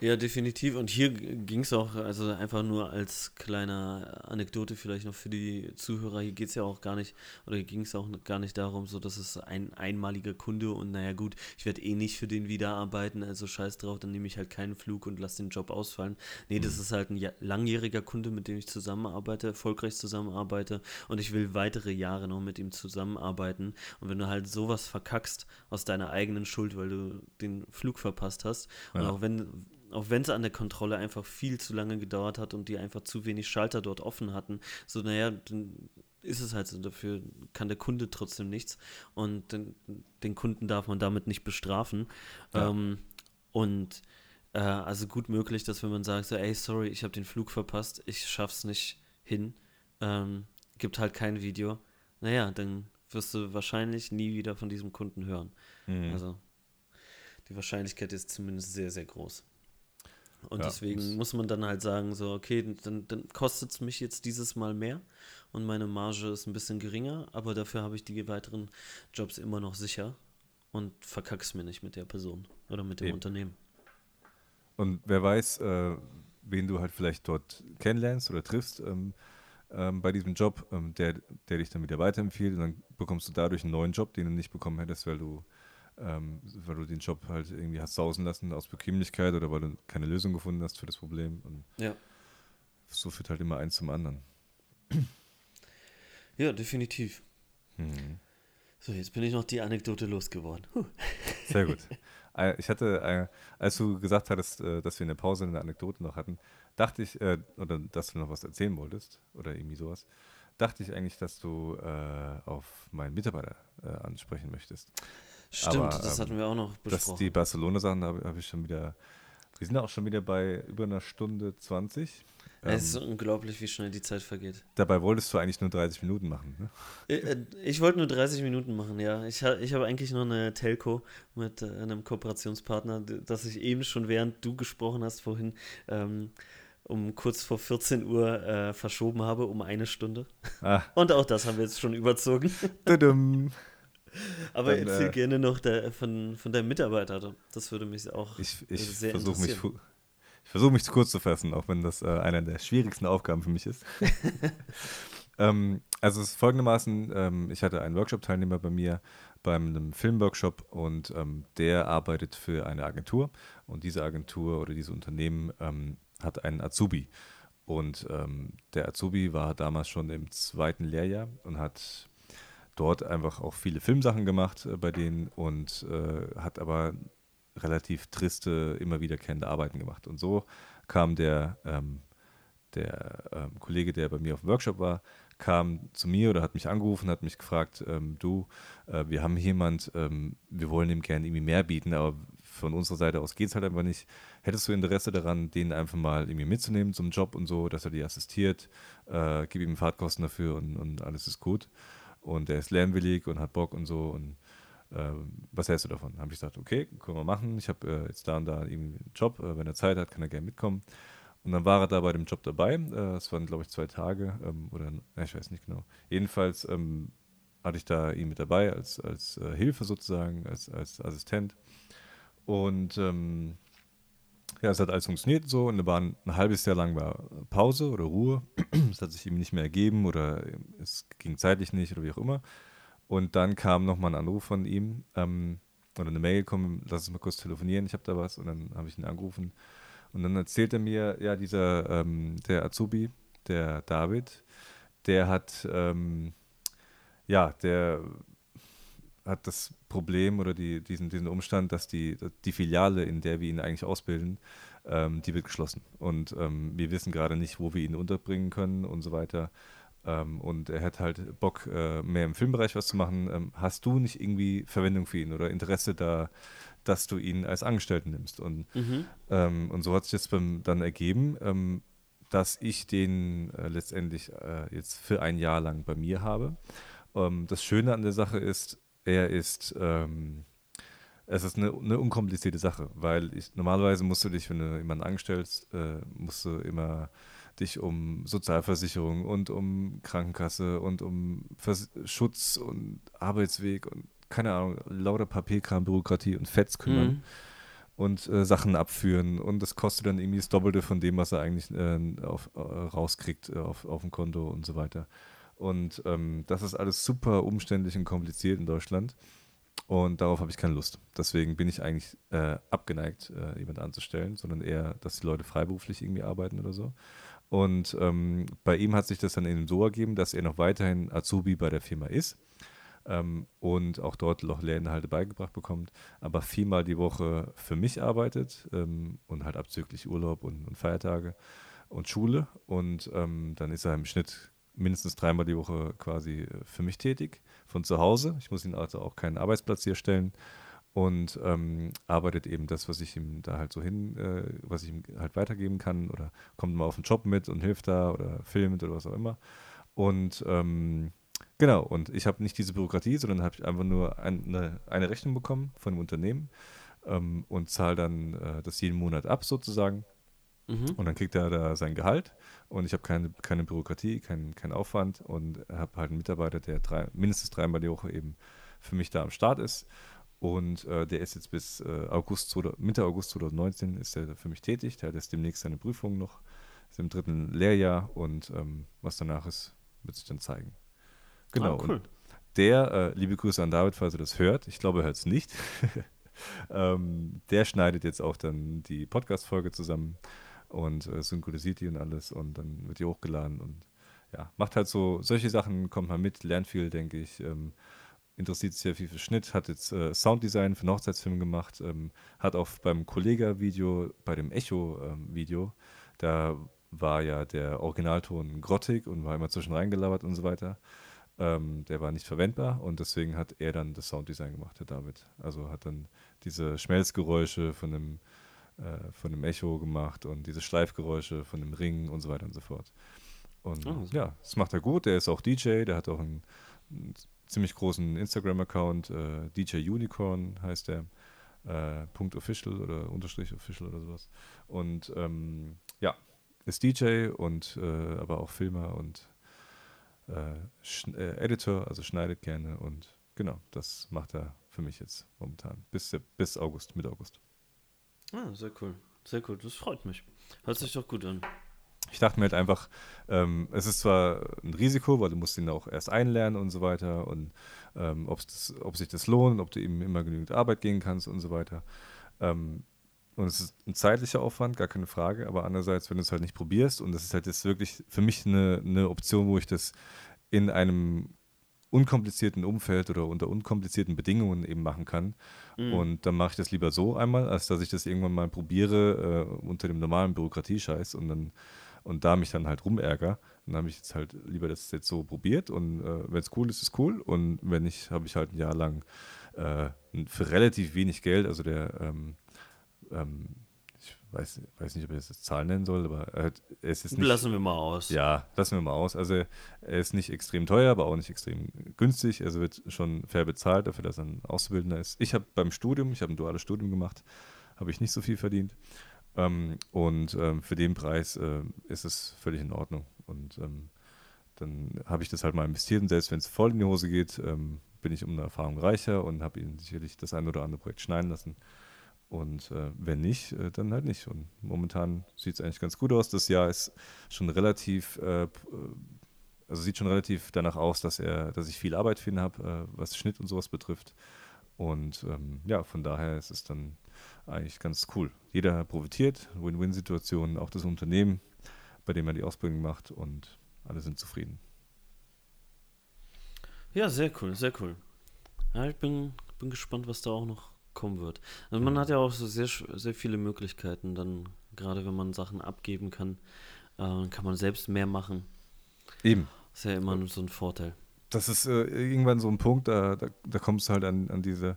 Ja, definitiv. Und hier ging es auch, also einfach nur als kleine Anekdote vielleicht noch für die Zuhörer, hier geht es ja auch gar nicht, oder ging es auch gar nicht darum, so dass es ein einmaliger Kunde und naja gut, ich werde eh nicht für den wieder arbeiten, also scheiß drauf, dann nehme ich halt keinen Flug und lasse den Job ausfallen. Nee, das ist halt ein langjähriger Kunde, mit dem ich zusammenarbeite, erfolgreich zusammenarbeite und ich will weitere Jahre noch mit ihm zusammenarbeiten. Und wenn du halt sowas verkackst aus deiner eigenen Schuld, weil du den Flug verpasst hast, und Ja. auch wenn auch wenn es an der Kontrolle einfach viel zu lange gedauert hat und die einfach zu wenig Schalter dort offen hatten, so naja, dann ist es halt so, dafür kann der Kunde trotzdem nichts und den, den Kunden darf man damit nicht bestrafen. Ja. Ähm, und äh, also gut möglich, dass wenn man sagt, so, ey, sorry, ich habe den Flug verpasst, ich schaff's nicht hin, ähm, gibt halt kein Video, naja, dann wirst du wahrscheinlich nie wieder von diesem Kunden hören. Mhm. Also die Wahrscheinlichkeit ist zumindest sehr, sehr groß. Und Ja, deswegen muss- man dann halt sagen, so, okay, dann, dann kostet es mich jetzt dieses Mal mehr und meine Marge ist ein bisschen geringer, aber dafür habe ich die weiteren Jobs immer noch sicher und verkack's mir nicht mit der Person oder mit dem Eben. Unternehmen. Und wer weiß, äh, wen du halt vielleicht dort kennenlernst oder triffst ähm, ähm, bei diesem Job, ähm, der, der dich dann wieder weiterempfiehlt und dann bekommst du dadurch einen neuen Job, den du nicht bekommen hättest, weil du, ähm, weil du den Job halt irgendwie hast sausen lassen aus Bequemlichkeit oder weil du keine Lösung gefunden hast für das Problem. Und Ja. so führt halt immer eins zum anderen. Ja, definitiv. Hm. So, jetzt bin ich noch die Anekdote losgeworden. Huh. Sehr gut. Äh, Ich hatte, äh, als du gesagt hattest, äh, dass wir in der Pause eine Anekdote noch hatten, dachte ich, oder dass du noch was erzählen wolltest, oder irgendwie sowas, dachte ich eigentlich, dass du auf meinen Mitarbeiter ansprechen möchtest. Stimmt, Aber, das ähm, hatten wir auch noch besprochen. die Barcelona-Sachen habe hab ich schon wieder, wir sind auch schon wieder bei über einer Stunde 20. es ist Ähm, unglaublich, wie schnell die Zeit vergeht. dabei wolltest du eigentlich nur 30 Minuten machen. Ne? Äh, äh, Ich wollte nur 30 Minuten machen, ja. Ich, ha- ich habe eigentlich noch eine Telco mit äh, einem Kooperationspartner, das ich eben schon während du gesprochen hast vorhin ähm, um kurz vor 14 Uhr äh, verschoben habe, um eine Stunde. Ah. Und auch das haben wir jetzt schon überzogen. Tudum. Aber Dann, erzähl äh, gerne noch der, von, von deinem Mitarbeiter. Das würde mich auch Ich, ich sehr versuche mich, ich versuch mich kurz zu fassen, auch wenn das äh, einer der schwierigsten Aufgaben für mich ist. ähm, also es ist folgendermaßen, ähm, ich hatte einen Workshop-Teilnehmer bei mir beim einem Filmworkshop und ähm, der arbeitet für eine Agentur und diese Agentur oder dieses Unternehmen ähm, hat einen Azubi. Und ähm, der Azubi war damals schon im zweiten Lehrjahr und hat dort einfach auch viele Filmsachen gemacht äh, bei denen und äh, hat aber relativ triste, immer wiederkehrende Arbeiten gemacht. Und so kam der, ähm, der ähm, Kollege, der bei mir auf dem Workshop war, kam zu mir oder hat mich angerufen, hat mich gefragt, ähm, du, äh, wir haben jemand, ähm, wir wollen ihm gerne irgendwie mehr bieten, aber von unserer Seite aus geht es halt einfach nicht. Hättest du Interesse daran, den einfach mal irgendwie mitzunehmen zum Job und so, dass er dir assistiert, äh, gib ihm Fahrtkosten dafür und, und alles ist gut. Und er ist lernwillig und hat Bock und so und ähm, was hältst du davon? Habe ich gesagt, okay, können wir machen. Ich habe äh, jetzt da und da irgendwie einen Job. Äh, wenn er Zeit hat, kann er gerne mitkommen. Und dann war er da bei dem Job dabei. Äh, es waren, glaube ich, zwei Tage ähm, oder ich weiß nicht genau. Jedenfalls ähm, hatte ich da ihn mit dabei als, als äh, Hilfe sozusagen, als, als Assistent. Und ähm, ja, es hat alles funktioniert so und da war ein, ein halbes Jahr lang war Pause oder Ruhe. Es hat sich ihm nicht mehr ergeben oder es ging zeitlich nicht oder wie auch immer. Und dann kam nochmal ein Anruf von ihm ähm, oder eine Mail gekommen, lass uns mal kurz telefonieren, ich habe da was. Und dann habe ich ihn angerufen. Und dann erzählt er mir, ja, dieser, ähm, der Azubi, der David, der hat, ähm, ja, der hat das Problem oder die, diesen, diesen Umstand, dass die, die Filiale, in der wir ihn eigentlich ausbilden, ähm, die wird geschlossen. Und ähm, wir wissen gerade nicht, wo wir ihn unterbringen können und so weiter. Ähm, und er hat halt Bock, äh, mehr im Filmbereich was zu machen. Ähm, hast du nicht irgendwie Verwendung für ihn oder Interesse da, dass du ihn als Angestellten nimmst? Und, Mhm. ähm, und so hat sich jetzt beim, dann ergeben, ähm, dass ich den äh, letztendlich äh, jetzt für ein Jahr lang bei mir habe. Ähm, das Schöne an der Sache ist, er ist, ähm, es ist eine, eine unkomplizierte Sache, weil ich, normalerweise musst du dich, wenn du jemanden angestellst, äh, musst du immer dich um Sozialversicherung und um Krankenkasse und um Vers Schutz und Arbeitsweg und keine Ahnung, lauter Papierkram, Bürokratie und Fetz kümmern Mhm. und äh, Sachen abführen und das kostet dann irgendwie das Doppelte von dem, was er eigentlich äh, auf, äh, rauskriegt äh, auf, auf dem Konto und so weiter. Und ähm, das ist alles super umständlich und kompliziert in Deutschland und darauf habe ich keine Lust. Deswegen bin ich eigentlich äh, abgeneigt, äh, jemanden anzustellen, sondern eher, dass die Leute freiberuflich irgendwie arbeiten oder so. Und ähm, bei ihm hat sich das dann eben so ergeben, dass er noch weiterhin Azubi bei der Firma ist ähm, und auch dort noch Lehrinhalte beigebracht bekommt, aber viermal die Woche für mich arbeitet ähm, und halt abzüglich Urlaub und, und Feiertage und Schule. Und ähm, dann ist er im Schnitt mindestens dreimal die Woche quasi äh, für mich tätig, von zu Hause. Ich muss ihn also auch keinen Arbeitsplatz hier stellen und ähm, arbeitet eben das, was ich ihm da halt so hin, äh, was ich ihm halt weitergeben kann oder kommt mal auf den Job mit und hilft da oder filmt oder was auch immer. Und ähm, genau, und ich habe nicht diese Bürokratie, sondern habe ich einfach nur ein, eine, eine Rechnung bekommen von dem Unternehmen ähm, und zahle dann äh, das jeden Monat ab sozusagen. Mhm. Und dann kriegt er da sein Gehalt und ich habe keine, keine Bürokratie, keinen keinen Aufwand und habe halt einen Mitarbeiter, der drei, mindestens dreimal die Woche eben für mich da am Start ist. Und äh, der ist jetzt bis äh, August, 2000 Mitte August 2019 ist er für mich tätig. Der hat jetzt demnächst seine Prüfung noch, ist im dritten Lehrjahr und ähm, was danach ist, wird sich dann zeigen. Genau. Ah, cool. Und der, äh, liebe Grüße an David, falls er das hört. Ich glaube, er hört es nicht. ähm, der schneidet jetzt auch dann die Podcast-Folge zusammen und äh, synchronisiert die und alles und dann wird die hochgeladen und ja, macht halt so solche Sachen, kommt mal mit, lernt viel, denke ich. Ähm, interessiert sich sehr viel für Schnitt, hat jetzt äh, Sounddesign für einen Hochzeitsfilm gemacht, ähm, hat auch beim Kollega-Video, bei dem Echo-Video, da war ja der Originalton grottig und war immer zwischen reingelabert und so weiter. Ähm, der war nicht verwendbar und deswegen hat er dann das Sounddesign gemacht, der David. Also hat dann diese Schmelzgeräusche von dem, äh, von dem Echo gemacht und diese Schleifgeräusche von dem Ring und so weiter und so fort. Und Ah, so. ja, das macht er gut. Der ist auch DJ, der hat auch einen, einen ziemlich großen Instagram-Account, äh, DJ Unicorn heißt der, äh, Punkt Official oder Unterstrich Official oder sowas. Und ähm, ja, ist DJ und äh, aber auch Filmer und äh, Editor, also schneidet gerne und genau, das macht er für mich jetzt momentan bis, bis August, Mitte August. Ah, sehr cool. Sehr cool, das freut mich. Hört sich doch gut an. Ich dachte mir halt einfach, ähm, es ist zwar ein Risiko, weil du musst ihn auch erst einlernen und so weiter und ähm, das, ob sich das lohnt, ob du ihm immer genügend Arbeit gehen kannst und so weiter. Ähm, und es ist ein zeitlicher Aufwand, gar keine Frage, aber andererseits, wenn du es halt nicht probierst und das ist halt jetzt wirklich für mich eine, eine Option, wo ich das in einem unkomplizierten Umfeld oder unter unkomplizierten Bedingungen eben machen kann. Mhm. Und dann mache ich das lieber so einmal, als dass ich das irgendwann mal probiere äh, unter dem normalen Bürokratiescheiß und dann und da mich dann halt rumärger. Dann habe ich jetzt halt lieber das jetzt so probiert und äh, wenn es cool ist, ist cool. Und wenn nicht, habe ich halt ein Jahr lang äh, für relativ wenig Geld, also der ähm, ähm, weiß, weiß nicht, ob ich das jetzt Zahlen nennen soll, aber er, ist nicht. Lassen wir mal aus. Ja, lassen wir mal aus. Also er ist nicht extrem teuer, aber auch nicht extrem günstig. Also wird schon fair bezahlt dafür, dass er ein Auszubildender ist. Ich habe beim Studium, ich habe ein duales Studium gemacht, habe ich nicht so viel verdient. Ähm, und ähm, für den Preis äh, ist es völlig in Ordnung. Und ähm, dann habe ich das halt mal investiert und selbst wenn es voll in die Hose geht, ähm, bin ich um eine Erfahrung reicher und habe ihn sicherlich das ein oder andere Projekt schneiden lassen. Und äh, wenn nicht, äh, dann halt nicht. Und momentan sieht es eigentlich ganz gut aus. Das Jahr ist schon relativ, äh, äh, also sieht schon relativ danach aus, dass er, dass ich viel Arbeit für ihn habe, äh, was Schnitt und sowas betrifft. Und ähm, ja, von daher ist es dann eigentlich ganz cool. Jeder profitiert, Win-Win-Situation, auch das Unternehmen, bei dem er die Ausbildung macht und alle sind zufrieden. Ja, sehr cool, sehr cool. Ja, ich bin, bin gespannt, was da auch noch kommen wird. Also man hat ja auch so sehr, sehr viele Möglichkeiten, dann gerade wenn man Sachen abgeben kann, äh, kann man selbst mehr machen. Eben. Das ist ja immer so ein Vorteil. Das ist äh, irgendwann so ein Punkt, da, da, da kommst du halt an, an diese,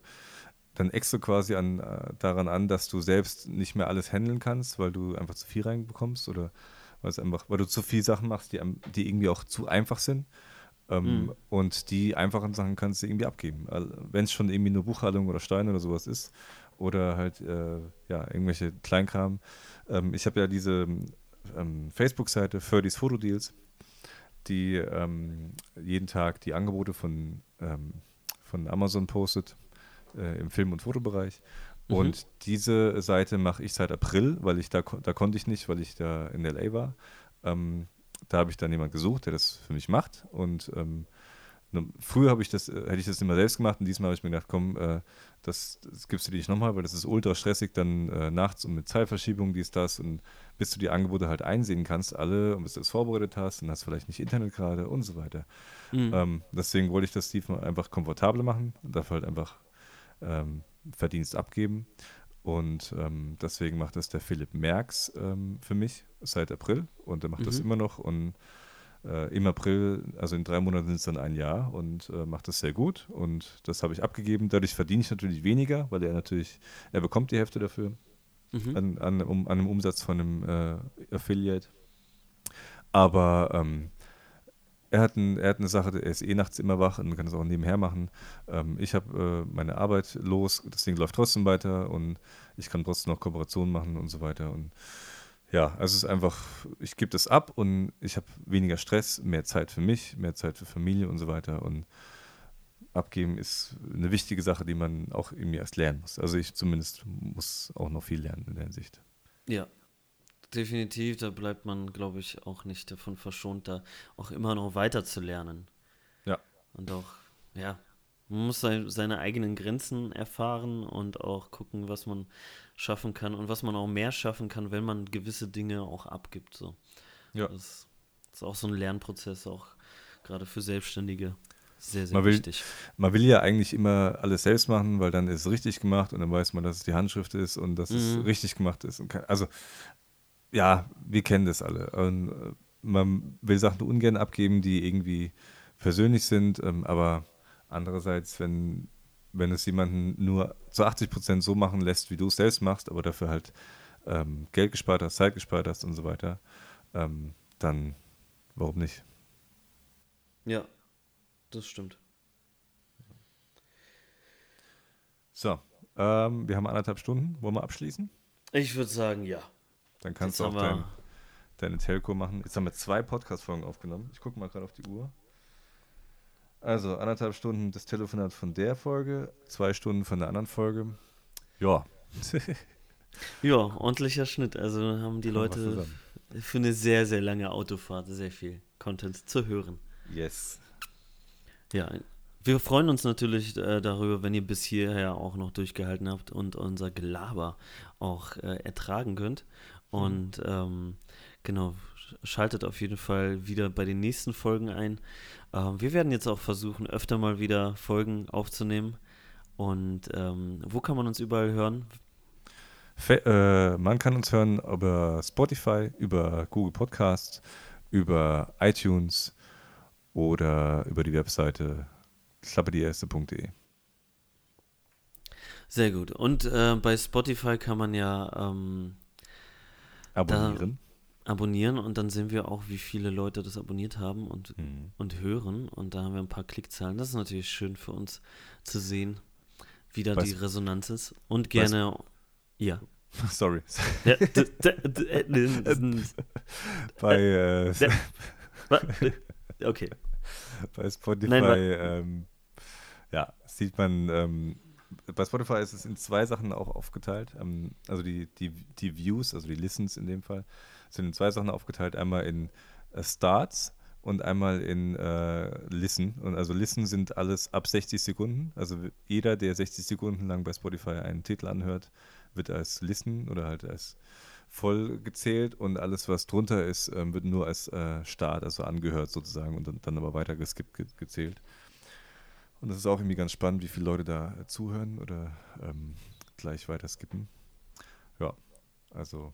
dann eckst du quasi an, äh, daran an, dass du selbst nicht mehr alles handeln kannst, weil du einfach zu viel reinbekommst oder weil, es einfach, weil du zu viele Sachen machst, die, die irgendwie auch zu einfach sind. Ähm, mhm. Und die einfachen Sachen kannst du irgendwie abgeben. Also, Wenn es schon irgendwie eine Buchhaltung oder Steine oder sowas ist oder halt äh, ja, irgendwelche Kleinkram. Ähm, ich habe ja diese ähm, Facebook-Seite 30s Fotodeals, die ähm, jeden Tag die Angebote von, ähm, von Amazon postet äh, im Film- und Fotobereich. Mhm. Und diese Seite mache ich seit April, weil ich da, da konnte ich nicht, weil ich da in LA war. Ähm, da habe ich dann jemand gesucht, der das für mich macht. Und ähm, früher habe ich das, äh, hätte ich das immer selbst gemacht und diesmal habe ich mir gedacht, komm, äh, das, das gibst du dir nicht nochmal, weil das ist ultra stressig, dann äh, nachts und mit Zeitverschiebung, dies, das und bis du die Angebote halt einsehen kannst, alle und bis du das vorbereitet hast und hast vielleicht nicht Internet gerade und so weiter. Mhm. Ähm, deswegen wollte ich das Steve einfach komfortabler machen und dafür halt einfach ähm, Verdienst abgeben. Und ähm, deswegen macht das der Philipp Merks ähm, für mich seit April und er macht mhm. das immer noch und äh, im April, also in drei Monaten sind es dann ein Jahr und äh, macht das sehr gut und das habe ich abgegeben. Dadurch verdiene ich natürlich weniger, weil er natürlich, er bekommt die Hälfte dafür mhm. an, an, um, an einem Umsatz von einem äh, Affiliate. Aber ähm, er hat, ein, er hat eine Sache, er ist eh nachts immer wach und kann es auch nebenher machen. Ähm, ich habe äh, meine Arbeit los, das Ding läuft trotzdem weiter und ich kann trotzdem noch Kooperationen machen und so weiter. Und ja, also es ist einfach, ich gebe das ab und ich habe weniger Stress, mehr Zeit für mich, mehr Zeit für Familie und so weiter. Und abgeben ist eine wichtige Sache, die man auch irgendwie erst lernen muss. Also ich zumindest muss auch noch viel lernen in der Hinsicht. Ja, Definitiv, da bleibt man, glaube ich, auch nicht davon verschont, da auch immer noch weiter zu lernen. Ja. Und auch, ja, man muss seine eigenen Grenzen erfahren und auch gucken, was man schaffen kann und was man auch mehr schaffen kann, wenn man gewisse Dinge auch abgibt. So. Ja. Das ist auch so ein Lernprozess, auch gerade für Selbstständige. Sehr, sehr man will, wichtig. Man will ja eigentlich immer alles selbst machen, weil dann ist es richtig gemacht und dann weiß man, dass es die Handschrift ist und dass mhm. es richtig gemacht ist. Kann, also ja, wir kennen das alle. Und äh, man will Sachen ungern abgeben, die irgendwie persönlich sind, ähm, aber andererseits, wenn, wenn es jemanden nur zu 80 Prozent so machen lässt, wie du es selbst machst, aber dafür halt ähm, Geld gespart hast, Zeit gespart hast und so weiter, ähm, dann warum nicht? Ja, das stimmt. So, ähm, wir haben anderthalb Stunden. Wollen wir abschließen? Ich würde sagen, ja. Dann kannst Jetzt du auch dein, deine Telco machen. Jetzt haben wir zwei Podcast-Folgen aufgenommen. Ich gucke mal gerade auf die Uhr. Also anderthalb Stunden das Telefonat von der Folge, zwei Stunden von der anderen Folge. Ja. Ja, ordentlicher Schnitt. Also haben die Leute für eine sehr, sehr lange Autofahrt sehr viel Content zu hören. Yes. Ja, wir freuen uns natürlich äh, darüber, wenn ihr bis hierher auch noch durchgehalten habt und unser Gelaber auch äh, ertragen könnt. Und ähm, genau, sch- schaltet auf jeden Fall wieder bei den nächsten Folgen ein. Ähm, wir werden jetzt auch versuchen, öfter mal wieder Folgen aufzunehmen. Und ähm, wo kann man uns überall hören? Fe äh, man kann uns hören über Spotify, über Google Podcasts, über iTunes oder über die Webseite klappedieerste.de. Sehr gut. Und äh, bei Spotify kann man ja ähm, Abonnieren. abonnieren und dann sehen wir auch, wie viele Leute das abonniert haben und, Mhm. und hören. Und da haben wir ein paar Klickzahlen. Das ist natürlich schön für uns zu sehen, wie da die Resonanz ist. Und gerne. Ja. Sorry. Ja, d- äh, Bei, äh, Okay. bei Spotify, Nein, ähm, ja, sieht man, ähm, bei Spotify ist es in zwei Sachen auch aufgeteilt. Ähm, also die, die, die Views, also die Listens in dem Fall, sind in zwei Sachen aufgeteilt. Einmal in äh, Starts und einmal in äh, Listen. Und also Listen sind alles ab 60 Sekunden. Also jeder, der 60 Sekunden lang bei Spotify einen Titel anhört, wird als Listen oder halt als voll gezählt und alles, was drunter ist, ähm, wird nur als äh, Start, also angehört sozusagen und dann, dann aber weiter geskippt ge gezählt. Und das ist auch irgendwie ganz spannend, wie viele Leute da äh, zuhören oder ähm, gleich weiter skippen. Ja, also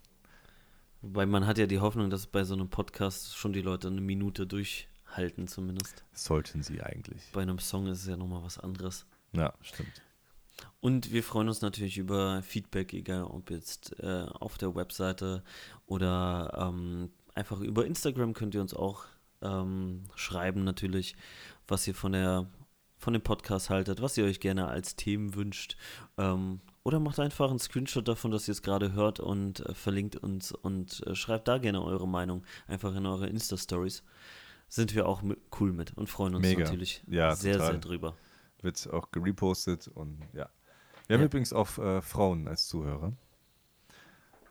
Wobei man hat ja die Hoffnung, dass bei so einem Podcast schon die Leute eine Minute durchhalten, zumindest. sollten sie eigentlich. Bei einem Song ist es ja nochmal was anderes. Ja, stimmt. Und wir freuen uns natürlich über Feedback, egal ob jetzt äh, auf der Webseite oder ähm, einfach über Instagram könnt ihr uns auch ähm, schreiben natürlich, was ihr von der von dem Podcast haltet, was ihr euch gerne als Themen wünscht. Ähm, oder macht einfach einen Screenshot davon, dass ihr es gerade hört und äh, verlinkt uns und äh, schreibt da gerne eure Meinung einfach in eure Insta-Stories. Sind wir auch cool mit und freuen uns Mega. natürlich Ja, sehr, total. sehr drüber. Wird auch gerepostet und ja. Wir haben Ja. übrigens auch äh, Frauen als Zuhörer.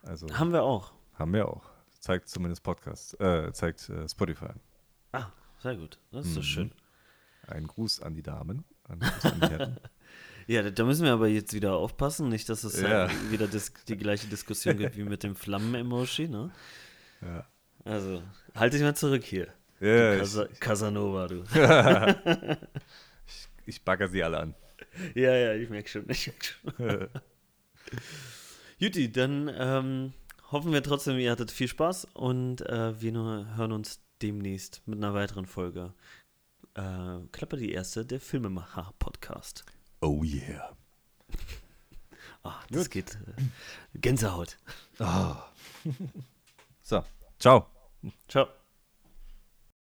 Also Haben wir auch. haben wir auch. Zeigt zumindest Podcast, äh, zeigt äh, Spotify. Ah, sehr gut. Das ist so Mhm. schön. Ein Gruß an die Damen. An die. Ja, da- müssen wir aber jetzt wieder aufpassen, nicht, dass es Ja. äh, wieder die gleiche Diskussion gibt wie mit dem Flammen-Emoji, ne? ja. Also, halt dich mal zurück hier. Ja, ich, Casa Casanova, du. ich bagger sie alle an. ja, ja, ich merke schon, ich merk schon. Juti, dann ähm, hoffen wir trotzdem, ihr hattet viel Spaß und äh, wir hören uns demnächst mit einer weiteren Folge. Äh, Klappe die erste, der Filmemacher-Podcast. Oh yeah. Ah, das geht. Äh, Gänsehaut. So, ciao. Ciao.